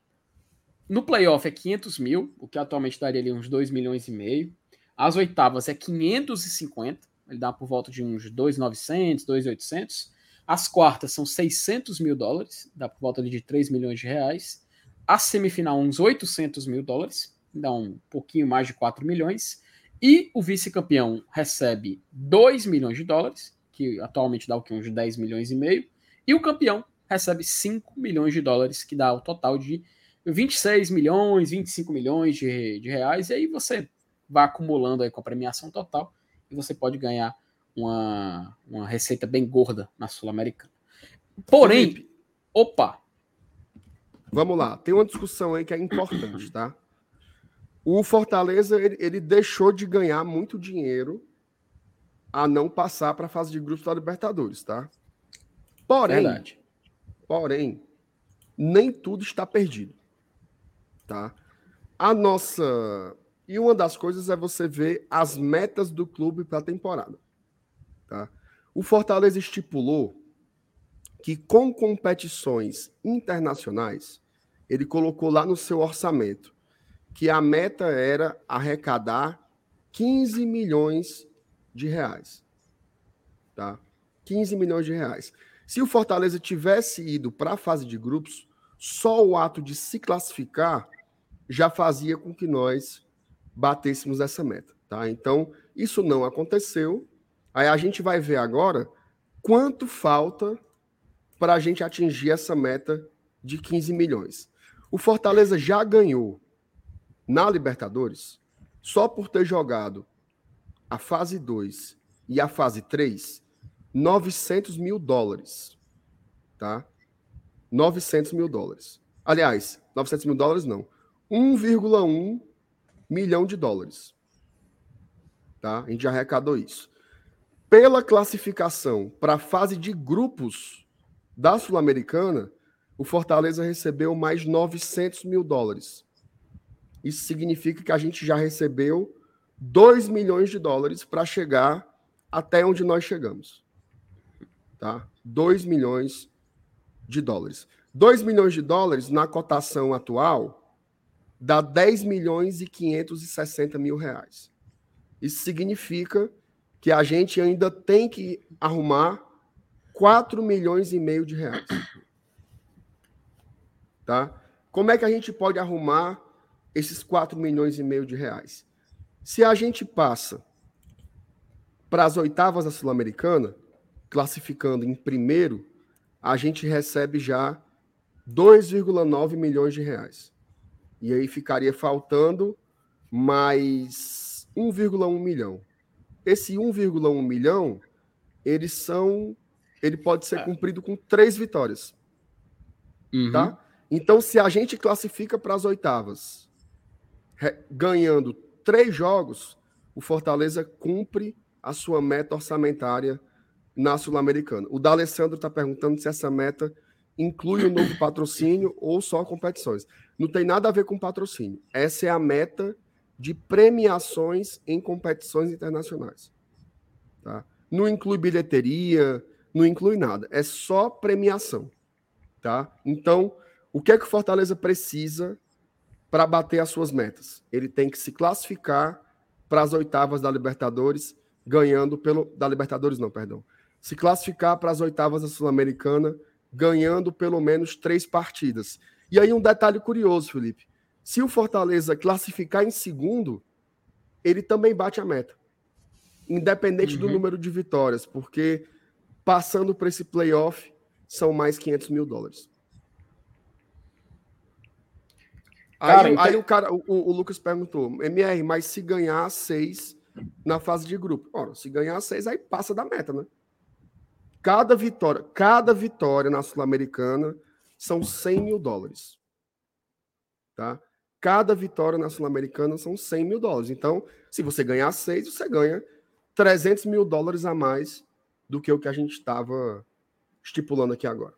S2: No playoff é 500 mil, o que atualmente daria ali uns 2 milhões e meio. As oitavas é 550, ele dá por volta de uns 2,900, 2,800. As quartas são 600 mil dólares, dá por volta ali de 3 milhões de reais. A semifinal, uns 800 mil dólares, dá um pouquinho mais de 4 milhões. E o vice-campeão recebe 2 milhões de dólares, que atualmente dá o que? Uns 10 milhões e meio. E o campeão recebe 5 milhões de dólares, que dá o total de 26 milhões, 25 milhões de, de reais, e aí você vai acumulando aí com a premiação total e você pode ganhar uma, uma receita bem gorda na Sul-Americana. Porém, Felipe, opa!
S1: Vamos lá, tem uma discussão aí que é importante, tá? O Fortaleza ele, ele deixou de ganhar muito dinheiro a não passar para a fase de grupos da Libertadores, tá? Porém, Verdade. Porém, nem tudo está perdido. Tá? A nossa. E uma das coisas é você ver as metas do clube para a temporada. Tá? O Fortaleza estipulou que com competições internacionais, ele colocou lá no seu orçamento que a meta era arrecadar 15 milhões de reais. Tá? 15 milhões de reais. Se o Fortaleza tivesse ido para a fase de grupos, só o ato de se classificar já fazia com que nós batêssemos essa meta, tá? Então, isso não aconteceu. Aí a gente vai ver agora quanto falta para a gente atingir essa meta de 15 milhões. O Fortaleza já ganhou na Libertadores só por ter jogado a fase 2 e a fase 3 900 mil dólares. Tá? 900 mil dólares. Aliás, 900 mil dólares não. 1,1 milhão de dólares. Tá? A gente já arrecadou isso. Pela classificação para a fase de grupos da Sul-Americana, o Fortaleza recebeu mais 900 mil dólares. Isso significa que a gente já recebeu 2 milhões de dólares para chegar até onde nós chegamos. Tá? 2 milhões de dólares. 2 milhões de dólares na cotação atual dá 10 milhões e 560 mil reais. Isso significa que a gente ainda tem que arrumar 4 milhões e meio de reais. Tá? Como é que a gente pode arrumar esses 4 milhões e meio de reais? Se a gente passa para as oitavas da Sul-Americana, classificando em primeiro, a gente recebe já 2,9 milhões de reais. E aí ficaria faltando mais 1,1 milhão. Esse 1,1 milhão, eles são. Ele pode ser é. cumprido com três vitórias. Uhum. Tá? Então, se a gente classifica para as oitavas, ganhando três jogos, o Fortaleza cumpre a sua meta orçamentária na Sul-Americana. O D'Alessandro está perguntando se essa meta inclui um novo patrocínio ou só competições. Não tem nada a ver com patrocínio. Essa é a meta de premiações em competições internacionais. Tá? Não inclui bilheteria, não inclui nada. É só premiação. Tá? Então, o que é que o Fortaleza precisa para bater as suas metas? Ele tem que se classificar para as oitavas da Libertadores, ganhando pelo. Da Libertadores, não, perdão. Se classificar para as oitavas da Sul-Americana, ganhando pelo menos três partidas. E aí, um detalhe curioso, Felipe. Se o Fortaleza classificar em segundo, ele também bate a meta. Independente uhum. do número de vitórias, porque passando para esse playoff são mais 500 mil dólares. Cara, aí, então... aí, o cara, o, o, Lucas perguntou, MR, mas se ganhar seis na fase de grupo? Ora, se ganhar seis, aí passa da meta, né? Cada vitória, cada vitória na Sul-Americana são 100 mil dólares. Tá? Cada vitória na Sul-Americana são 100 mil dólares. Então, se você ganhar seis, você ganha 300 mil dólares a mais do que o que a gente estava estipulando aqui agora.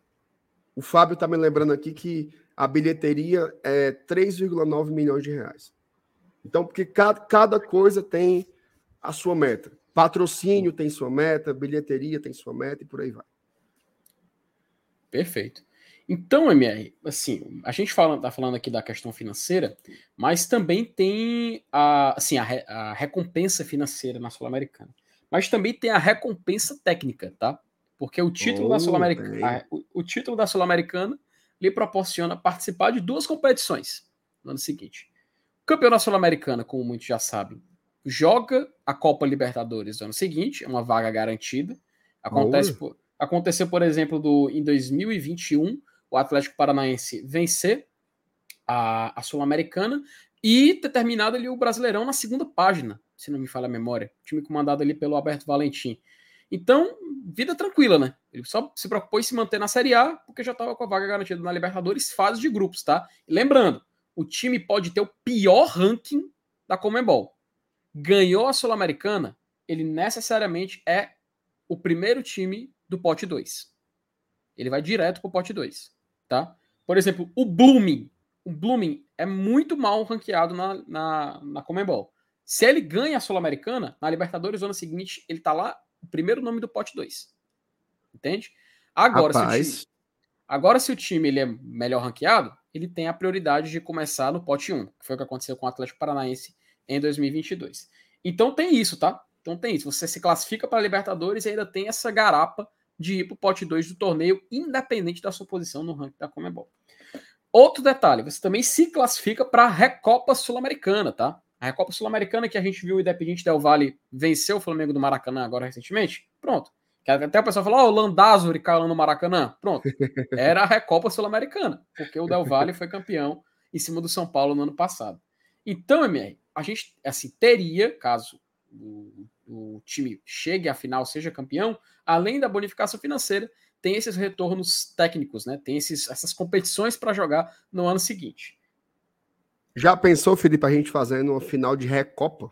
S1: O Fábio está me lembrando aqui que a bilheteria é 3,9 milhões de reais. Então, porque cada, cada coisa tem a sua meta. Patrocínio tem sua meta, bilheteria tem sua meta e por aí vai.
S2: Perfeito. Então, MR, assim, a gente fala, tá falando aqui da questão financeira, mas também tem a, assim, a, a recompensa financeira na Sul-Americana. Mas também tem a recompensa técnica, tá? Porque o título oh, da Sul-Americana, o, o, título da Sul-Americana lhe proporciona participar de duas competições no ano seguinte. O campeão da Sul-Americana, como muitos já sabem, joga a Copa Libertadores no ano seguinte, é uma vaga garantida. Acontece, por, aconteceu, por exemplo, do, em 2021, o Atlético Paranaense vencer a, a Sul-Americana e ter terminado ali o Brasileirão na segunda página, se não me falha a memória. Time comandado ali pelo Alberto Valentim. Então, vida tranquila, né? Ele só se preocupou em se manter na Série A, porque já estava com a vaga garantida na Libertadores, fase de grupos, tá? E lembrando, o time pode ter o pior ranking da Comembol. Ganhou a Sul-Americana, ele necessariamente é o primeiro time do pote 2. Ele vai direto para o pote 2 tá? Por exemplo, o Blooming. O Blooming é muito mal ranqueado na, na, na Comembol. Se ele ganha a Sul-Americana, na Libertadores, no ano seguinte, ele tá lá, o primeiro nome do pote 2. Entende? Agora, se o time, agora, se o time ele é melhor ranqueado, ele tem a prioridade de começar no pote 1, que foi o que aconteceu com o Atlético Paranaense em 2022. Então tem isso, tá? Então tem isso. Você se classifica para a Libertadores e ainda tem essa garapa de ir para o pote 2 do torneio, independente da sua posição no ranking da Comebol. Outro detalhe, você também se classifica para a Recopa Sul-Americana, tá? A Recopa Sul-Americana que a gente viu o Independiente Del Valle venceu o Flamengo do Maracanã agora recentemente, pronto. Até o pessoal falou, ó, oh, o Landázuri caiu no Maracanã. Pronto. Era a Recopa Sul-Americana, porque o Del Valle foi campeão em cima do São Paulo no ano passado. Então, MR, a gente assim teria, caso o, o time chegue à final, seja campeão, além da bonificação financeira, tem esses retornos técnicos, né? Tem esses, essas competições para jogar no ano seguinte.
S1: Já pensou, Felipe, a gente fazendo uma final de Recopa?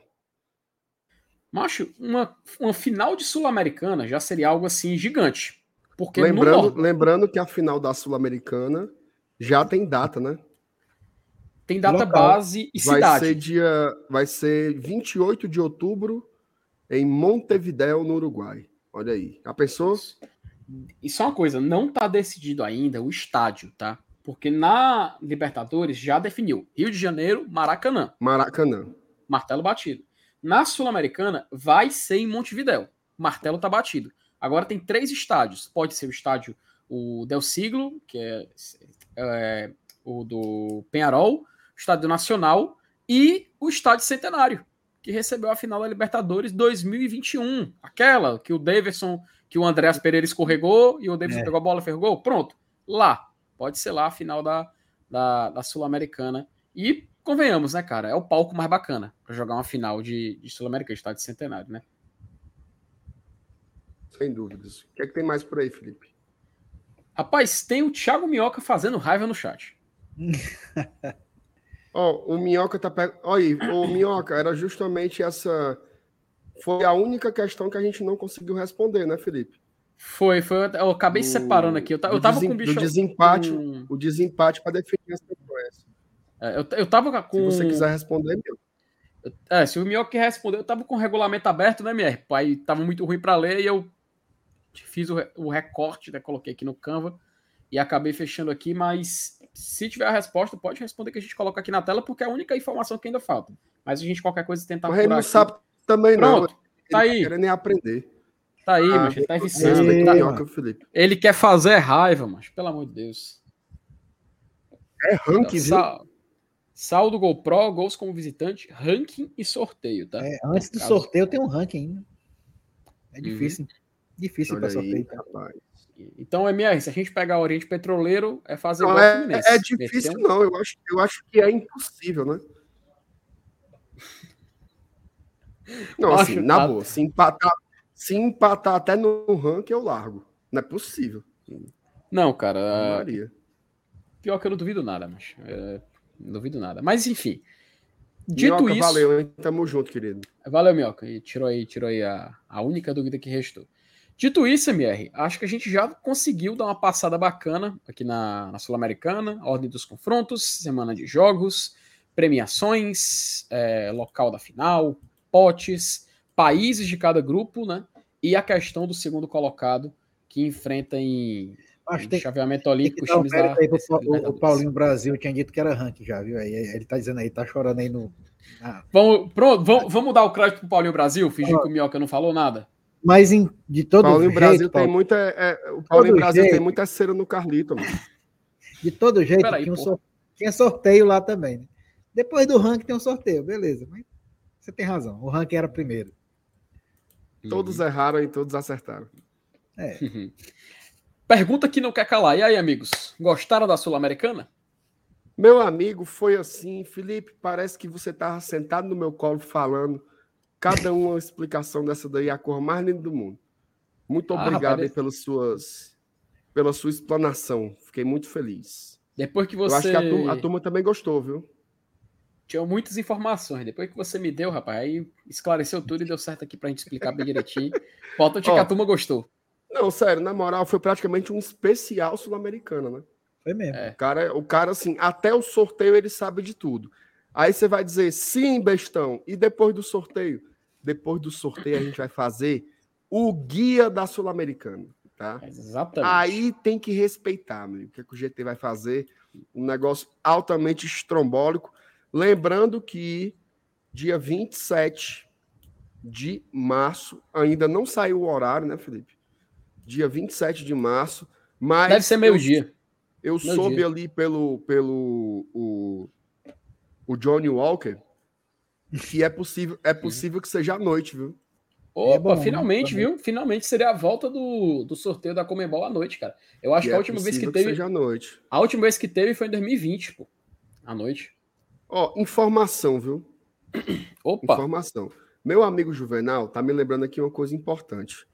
S2: Macho, uma, uma final de Sul-Americana já seria algo assim gigante. Porque
S1: lembrando, lembrando que a final da Sul-Americana já tem data, né?
S2: Tem data Local. base e
S1: vai
S2: cidade.
S1: Ser dia, vai ser 28 de outubro em Montevideo, no Uruguai. Olha aí. A pessoa?
S2: E só uma coisa, não está decidido ainda o estádio, tá? Porque na Libertadores já definiu Rio de Janeiro, Maracanã.
S1: Maracanã.
S2: Martelo batido. Na Sul-Americana, vai ser em Montevidéu. Martelo tá batido. Agora tem três estádios. Pode ser o estádio o Del Siglo, que é, é o do Penharol, Estádio Nacional e o Estádio Centenário, que recebeu a final da Libertadores 2021. Aquela que o Davidson, que o Andréas Pereira escorregou e o Davidson é. pegou a bola e fez gol. Pronto. Lá. Pode ser lá a final da, da, da Sul-Americana. E convenhamos, né, cara? É o palco mais bacana para jogar uma final de, de Sul-Americana, estádio centenário, né?
S1: Sem dúvidas. O que é que tem mais por aí, Felipe?
S2: Rapaz, tem o Thiago Minhoca fazendo raiva no chat.
S1: Ó, oh, o Minhoca tá pegando. Olha aí, o Minhoca, era justamente essa. Foi a única questão que a gente não conseguiu responder, né, Felipe?
S2: Foi, foi. Eu acabei separando aqui. Eu, eu tava
S1: com
S2: o bicho.
S1: Desempate, um... o desempate para definir essa sequência.
S2: É, eu, eu tava com.
S1: Se você quiser responder, meu.
S2: É, se o Minhoca responder, eu tava com o regulamento aberto, né, MR? Aí tava muito ruim para ler e eu fiz o, o recorte, né, coloquei aqui no Canva e acabei fechando aqui, mas se tiver a resposta, pode responder que a gente coloca aqui na tela, porque é a única informação que ainda falta. Mas a gente, qualquer coisa, tentar.
S1: Mas ele não aqui. sabe também,
S2: Pronto,
S1: não.
S2: Tá aí.
S1: Não nem aprender.
S2: Tá aí, ah, mas ele tá viciando. Ele, tá... ele quer fazer raiva, mas pelo amor de Deus.
S1: É ranking, então,
S2: viu? Saldo GoPro, gols como visitante, ranking e sorteio, tá?
S3: É, antes do sorteio tem um ranking ainda. É difícil. Uhum. Difícil para sorteio. Tá? Rapaz.
S2: Então, MR, se a gente pegar o Oriente Petroleiro, é fazer
S1: não, é, é, difícil, um... não. Eu acho, eu acho que é impossível, né? Não, assim, acho na boa, se empatar, se empatar até no ranking, eu largo. Não é possível.
S2: Não, cara. Maria. Pior que eu não duvido nada, mas. É, não duvido nada. Mas enfim. Dito Minhoca, isso.
S1: Valeu, hein? Tamo junto, querido.
S2: Valeu, Minhoca. E tirou aí, tirou aí a, a única dúvida que restou. Dito isso, MR, acho que a gente já conseguiu dar uma passada bacana aqui na, na Sul-Americana, ordem dos confrontos, semana de jogos, premiações, é, local da final, potes, países de cada grupo, né? E a questão do segundo colocado que enfrenta em Acho tem, chaveamento olímpico
S3: tem um aí o, o, Paulinho Brasil tinha dito que era ranking já, viu? Aí ele tá dizendo aí, tá chorando aí no.
S2: Ah. Vamos, pronto, vamos, vamos dar o crédito pro Paulinho Brasil, fingir que o Minhoca não falou nada.
S3: Mas em, de todo
S1: Paulinho
S3: jeito.
S1: Brasil Paulo, tem muita, é, o Paulinho Brasil jeito, tem muita cera no Carlito. Mano.
S3: De todo jeito, aí, tinha, um sor, tinha, sorteio lá também. Né? Depois do ranking tem um sorteio, beleza. Mas você tem razão, o ranking era primeiro.
S1: Todos uhum. erraram e todos acertaram.
S2: É. Pergunta que não quer calar. E aí, amigos? Gostaram da Sul-Americana?
S1: Meu amigo, foi assim. Felipe, parece que você estava sentado no meu colo falando. Cada uma explicação dessa daí, a cor mais linda do mundo. Muito ah, obrigado rapaz, pelas suas, pela sua explanação. Fiquei muito feliz.
S2: Depois que você. Eu acho
S1: que a turma, a turma também gostou, viu?
S2: Tinha muitas informações. Depois que você me deu, rapaz, aí esclareceu tudo e deu certo aqui pra gente explicar bem direitinho. Falta que a turma gostou.
S1: Não, sério, na moral, foi praticamente um especial sul-americano, né?
S3: Foi mesmo.
S1: É. O, cara, o cara, assim, até o sorteio ele sabe de tudo. Aí você vai dizer, sim, bestão. E depois do sorteio? Depois do sorteio a gente vai fazer o guia da Sul-Americana, tá?
S2: Exatamente.
S1: Aí tem que respeitar, meu. O que, é que o GT vai fazer? Um negócio altamente estrombólico. Lembrando que dia 27 de março, ainda não saiu o horário, né, Felipe? dia 27 de março. Mas
S2: Deve ser meio-dia.
S1: Eu, eu soube dia. ali pelo, pelo o, o Johnny Walker que é possível, é possível que seja à noite, viu?
S2: Opa, é bom, né? finalmente, viu? Finalmente seria a volta do, do sorteio da Comembol à noite, cara. Eu acho e que a é última vez que teve.
S1: Que noite.
S2: A última vez que teve foi em 2020, pô. À noite.
S1: Ó, informação, viu?
S2: Opa.
S1: Informação. Meu amigo Juvenal tá me lembrando aqui uma coisa importante.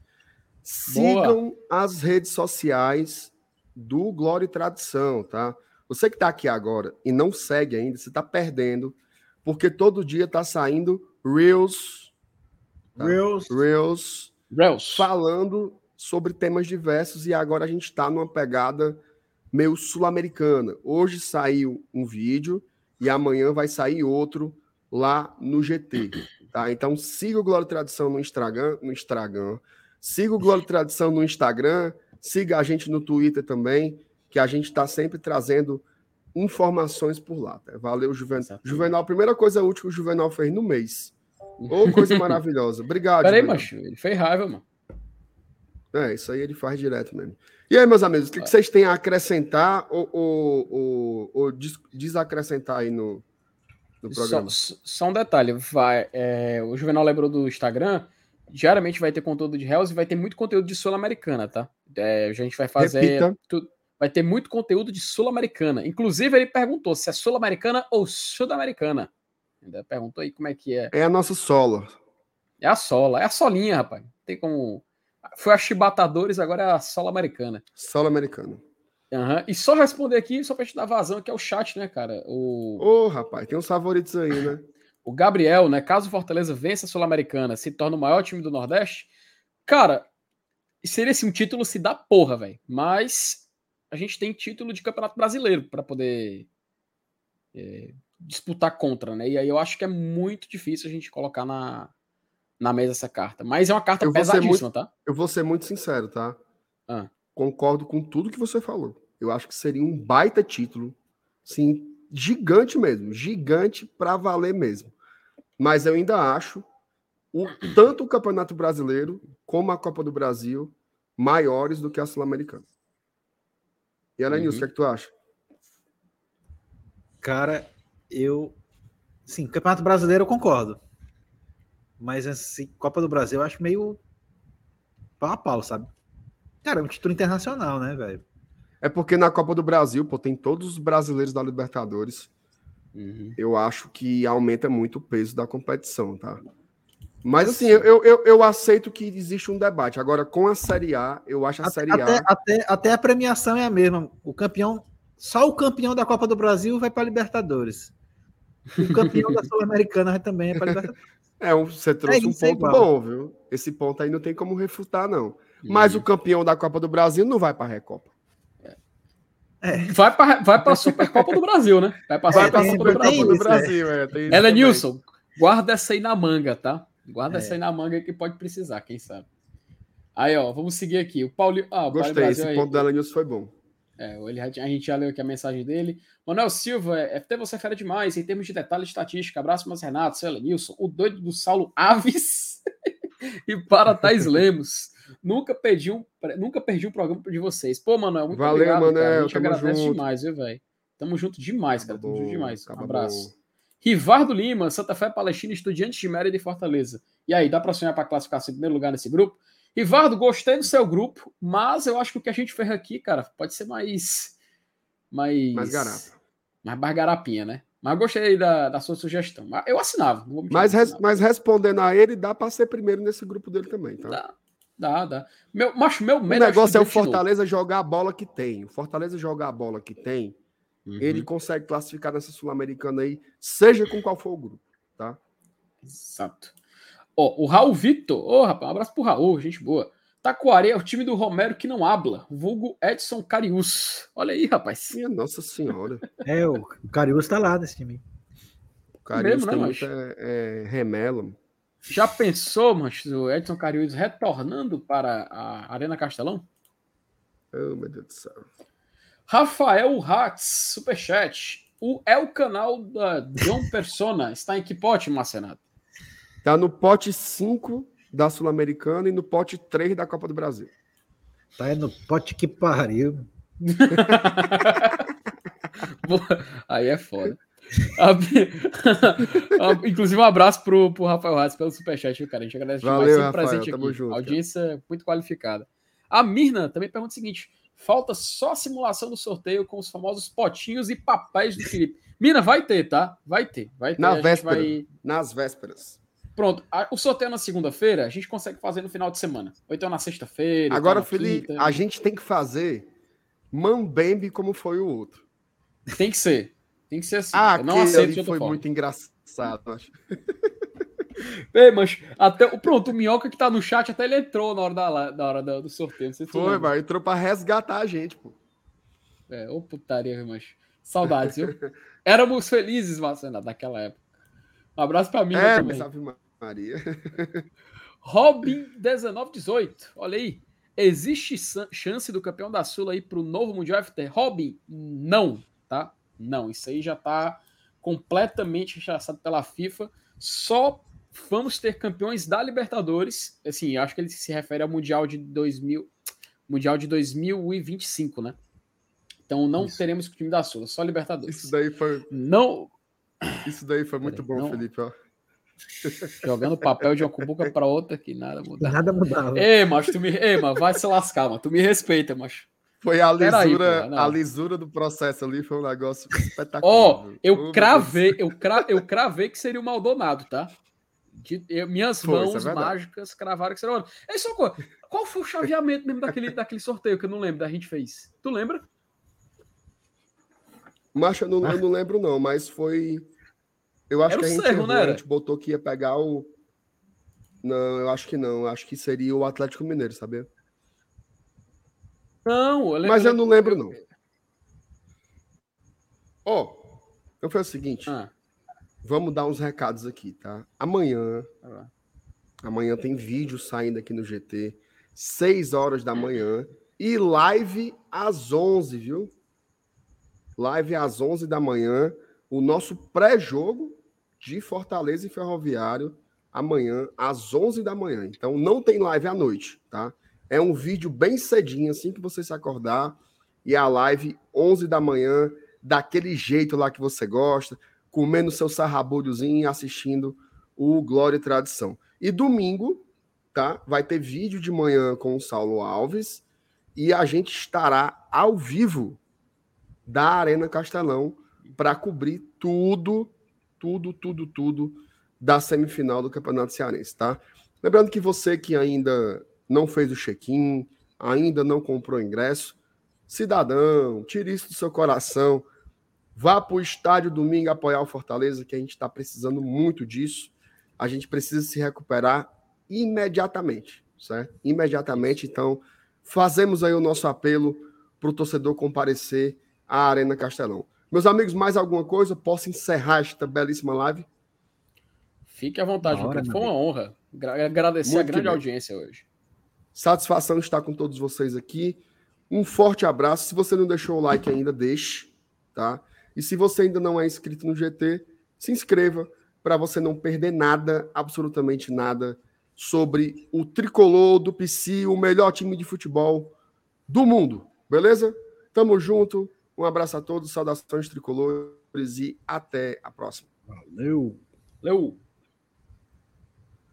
S1: Sigam Boa. as redes sociais do Glória e Tradição, tá? Você que tá aqui agora e não segue ainda, você tá perdendo, porque todo dia tá saindo Reels
S3: Tá? Reels.
S1: Reels.
S2: Reels.
S1: Falando sobre temas diversos e agora a gente está numa pegada meio sul-americana. Hoje saiu um vídeo e amanhã vai sair outro lá no GT. Tá? Então siga o Glória Tradição no Instagram, no Instagram. Siga o Glória Tradição no Instagram, siga a gente no Twitter também, que a gente está sempre trazendo informações por lá. Tá? Valeu, Juvenal. Juvenal, primeira coisa útil que o Juvenal fez no mês Ô, coisa maravilhosa. Obrigado.
S2: Peraí, macho. Ele fez raiva, mano.
S1: É, isso aí ele faz direto mesmo. E aí, meus amigos, o que, que vocês têm a acrescentar ou, ou, ou, ou desacrescentar aí no, no programa?
S2: Só, só, um detalhe. Vai, é, o Juvenal lembrou do Instagram. Diariamente vai ter conteúdo de Hells e vai ter muito conteúdo de Sul-Americana, tá? É, a gente vai fazer. Tu, vai ter muito conteúdo de Sul-Americana. Inclusive, ele perguntou se é Sul-Americana ou Sul-Americana. Ainda perguntou aí como é que é.
S1: É a nossa sola.
S2: É a sola, é a solinha, rapaz. Tem como. Foi a Chibatadores, agora é a sola americana.
S1: Sola americana.
S2: Uhum. E só responder aqui, só pra te dar vazão, que é o chat, né, cara? O...
S1: Ô, oh, rapaz, tem uns favoritos aí, né?
S2: o Gabriel, né? Caso o Fortaleza vença a Sul-Americana, se torna o maior time do Nordeste, cara, seria assim, um título se dá porra, velho. Mas a gente tem título de Campeonato Brasileiro para poder é, disputar contra, né? E aí eu acho que é muito difícil a gente colocar na, na mesa essa carta. Mas é uma carta pesadíssima,
S1: muito,
S2: tá?
S1: Eu vou ser muito sincero, tá? Ah. Concordo com tudo que você falou. Eu acho que seria um baita título, sim, gigante mesmo, gigante para valer mesmo. Mas eu ainda acho o, tanto o Campeonato Brasileiro como a Copa do Brasil maiores do que a Sul-Americana. E Alanils, uhum. o que, é que tu acha?
S3: Cara, eu. Sim, Campeonato Brasileiro eu concordo. Mas assim, Copa do Brasil eu acho meio pau a pau, sabe? Cara, é um título internacional, né, velho?
S1: É porque na Copa do Brasil, pô, tem todos os brasileiros da Libertadores. Uhum. Eu acho que aumenta muito o peso da competição, tá? Mas assim, eu, eu, eu aceito que existe um debate. Agora, com a Série A, eu acho a
S3: até,
S1: Série A.
S3: Até, até, até a premiação é a mesma. O campeão só o campeão da Copa do Brasil vai para a Libertadores. O campeão da Sul-Americana também é para Libertadores.
S1: É, você trouxe é, um ponto bom, viu? Esse ponto aí não tem como refutar, não. Mas o campeão da Copa do Brasil não vai para a Recopa.
S2: É. Vai para vai a Supercopa do Brasil, né? Vai para a Supercopa do Brasil. Do Brasil é. Ela Nilson, guarda essa aí na manga, tá? Guarda é. essa aí na manga que pode precisar, quem sabe. Aí, ó, vamos seguir aqui. O Paulinho. Ah,
S1: Gostei, esse ponto da Nilson foi bom.
S2: É, ele, a gente já leu aqui a mensagem dele. Manuel Silva, FT você é fera demais em termos de detalhe estatística. Abraço, mas Renato, Célia Nilson, o doido do Saulo Aves e para Thais Lemos. Nunca perdi um, nunca perdi um programa de vocês. Pô, Manuel, muito
S1: Valeu,
S2: obrigado,
S1: Manuel,
S2: cara.
S1: A gente agradece
S2: junto. demais, viu, velho? Tamo junto demais, cara. Tamo junto demais. Um abraço. Bom. Rivardo Lima, Santa Fé Palestina, Estudiantes de Mérida e Fortaleza. E aí, dá para sonhar para classificar em primeiro lugar nesse grupo? Rivardo, gostei do seu grupo, mas eu acho que o que a gente fez aqui, cara, pode ser mais mais.
S1: Mais garapa.
S2: Mais bargarapinha, né? Mas gostei da, da sua sugestão. Eu assinava.
S1: mas, res, mas respondendo a ele, dá para ser primeiro nesse grupo dele também, tá?
S2: Dá, dá. dá. Meu, macho, meu
S1: o negócio é o Fortaleza jogar a bola que tem. O Fortaleza jogar a bola que tem, uhum. ele consegue classificar nessa Sul-Americana aí, seja com qual for o grupo, tá?
S2: Exato. Ó, o Raul Vitor. Ô, oh, rapaz, um abraço pro Raul, gente boa. Taquari é o time do Romero que não habla. Vulgo Edson Carius. Olha aí, rapaz.
S1: Minha Nossa Senhora.
S3: É, o Carius tá lá nesse time.
S1: O Carius Mesmo, né, muita é, é, remelo.
S2: Já pensou, mas o Edson Carius retornando para a Arena Castelão?
S1: Oh, meu Deus do céu.
S2: Rafael Hatz, superchat. O é o canal da John Persona. Está em que pote, Marcenato?
S1: Tá no pote 5 da Sul-Americana e no pote 3 da Copa do Brasil.
S3: Tá aí no pote que pariu.
S2: Aí é foda. Inclusive, um abraço pro, pro Rafael Ratz pelo superchat, viu, cara? A gente agradece
S1: Valeu, demais Rafael, presente aqui. Junto,
S2: Audiência cara. muito qualificada. A Mirna também pergunta o seguinte: falta só a simulação do sorteio com os famosos potinhos e papéis do Felipe. Mirna, vai ter, tá? Vai ter, vai ter.
S1: Na véspera, vai... Nas vésperas.
S2: Pronto, o sorteio na segunda-feira a gente consegue fazer no final de semana. Ou então na sexta-feira.
S1: Agora, Felipe, quinta. a gente tem que fazer Mambembe como foi o outro.
S2: Tem que ser. Tem que ser assim.
S1: Ah, não aceito foi muito engraçado, acho.
S2: Ei, mas até pronto, o Minhoca que tá no chat até ele entrou na hora, da, na hora do sorteio. Se
S1: foi, mas entrou pra resgatar a gente, pô.
S2: É, ô putaria, mas saudades, viu? Éramos felizes, Marcelo, naquela época. Um abraço pra mim
S1: é, também. Salve Maria.
S2: Robin 1918, olha aí. Existe chance do campeão da Sula aí pro novo Mundial FT? Robin, não, tá? Não, isso aí já tá completamente rechaçado pela FIFA. Só vamos ter campeões da Libertadores. Assim, acho que ele se refere ao Mundial de 2000, Mundial de 2025, né? Então não Isso. teremos o time da Sula, só Libertadores.
S1: Isso daí foi
S2: Não
S1: Isso daí foi muito bom, não... Felipe, ó.
S2: Jogando papel de uma cumbuca para outra que nada mudava.
S3: Nada mudava.
S2: Ei, mas tu me, ei, mas vai se lascar, mas tu me respeita, mas
S1: foi a lisura, aí, a lisura do processo ali foi um negócio espetacular.
S2: Ó, oh, eu cravei, eu, cra, eu cravei que seria o Maldonado, tá? De, eu, minhas foi, é mãos é mágicas cravaram que seria o É só coisa. Qual foi o chaveamento mesmo daquele, daquele sorteio que eu não lembro da gente fez? Tu lembra?
S1: Macho, eu não, eu não lembro, não, mas foi. Eu acho que a gente, Cerro, errou, né, a gente botou que ia pegar o. Não, eu acho que não. Eu acho que seria o Atlético Mineiro, sabia?
S2: Não,
S1: eu mas eu não lembro, não. Ó, oh, então foi o seguinte. Ah. Vamos dar uns recados aqui, tá? Amanhã. Amanhã tem vídeo saindo aqui no GT, 6 horas da manhã. E live às 11, viu? Live às 11 da manhã. O nosso pré-jogo de Fortaleza e Ferroviário. Amanhã, às 11 da manhã. Então, não tem live à noite, tá? É um vídeo bem cedinho, assim que você se acordar. E a live 11 da manhã, daquele jeito lá que você gosta, comendo seu sarrabulhozinho e assistindo o Glória e Tradição. E domingo, tá? Vai ter vídeo de manhã com o Saulo Alves e a gente estará ao vivo da Arena Castelão para cobrir tudo, tudo, tudo, tudo da semifinal do Campeonato Cearense, tá? Lembrando que você que ainda não fez o check-in, ainda não comprou ingresso, cidadão, tire isso do seu coração. Vá para o estádio domingo apoiar o Fortaleza, que a gente está precisando muito disso. A gente precisa se recuperar imediatamente, certo? Imediatamente. Então, fazemos aí o nosso apelo para o torcedor comparecer à Arena Castelão. Meus amigos, mais alguma coisa? Posso encerrar esta belíssima live?
S2: Fique à vontade, hora, Foi uma honra. Agradecer muito a grande audiência hoje.
S1: Satisfação estar com todos vocês aqui. Um forte abraço. Se você não deixou o like ainda, deixe, tá? E se você ainda não é inscrito no GT, se inscreva para você não perder nada, absolutamente nada, sobre o tricolor do PC, o melhor time de futebol do mundo. Beleza? Tamo junto. Um abraço a todos, saudações tricolores e até a próxima.
S3: Valeu.
S2: Valeu.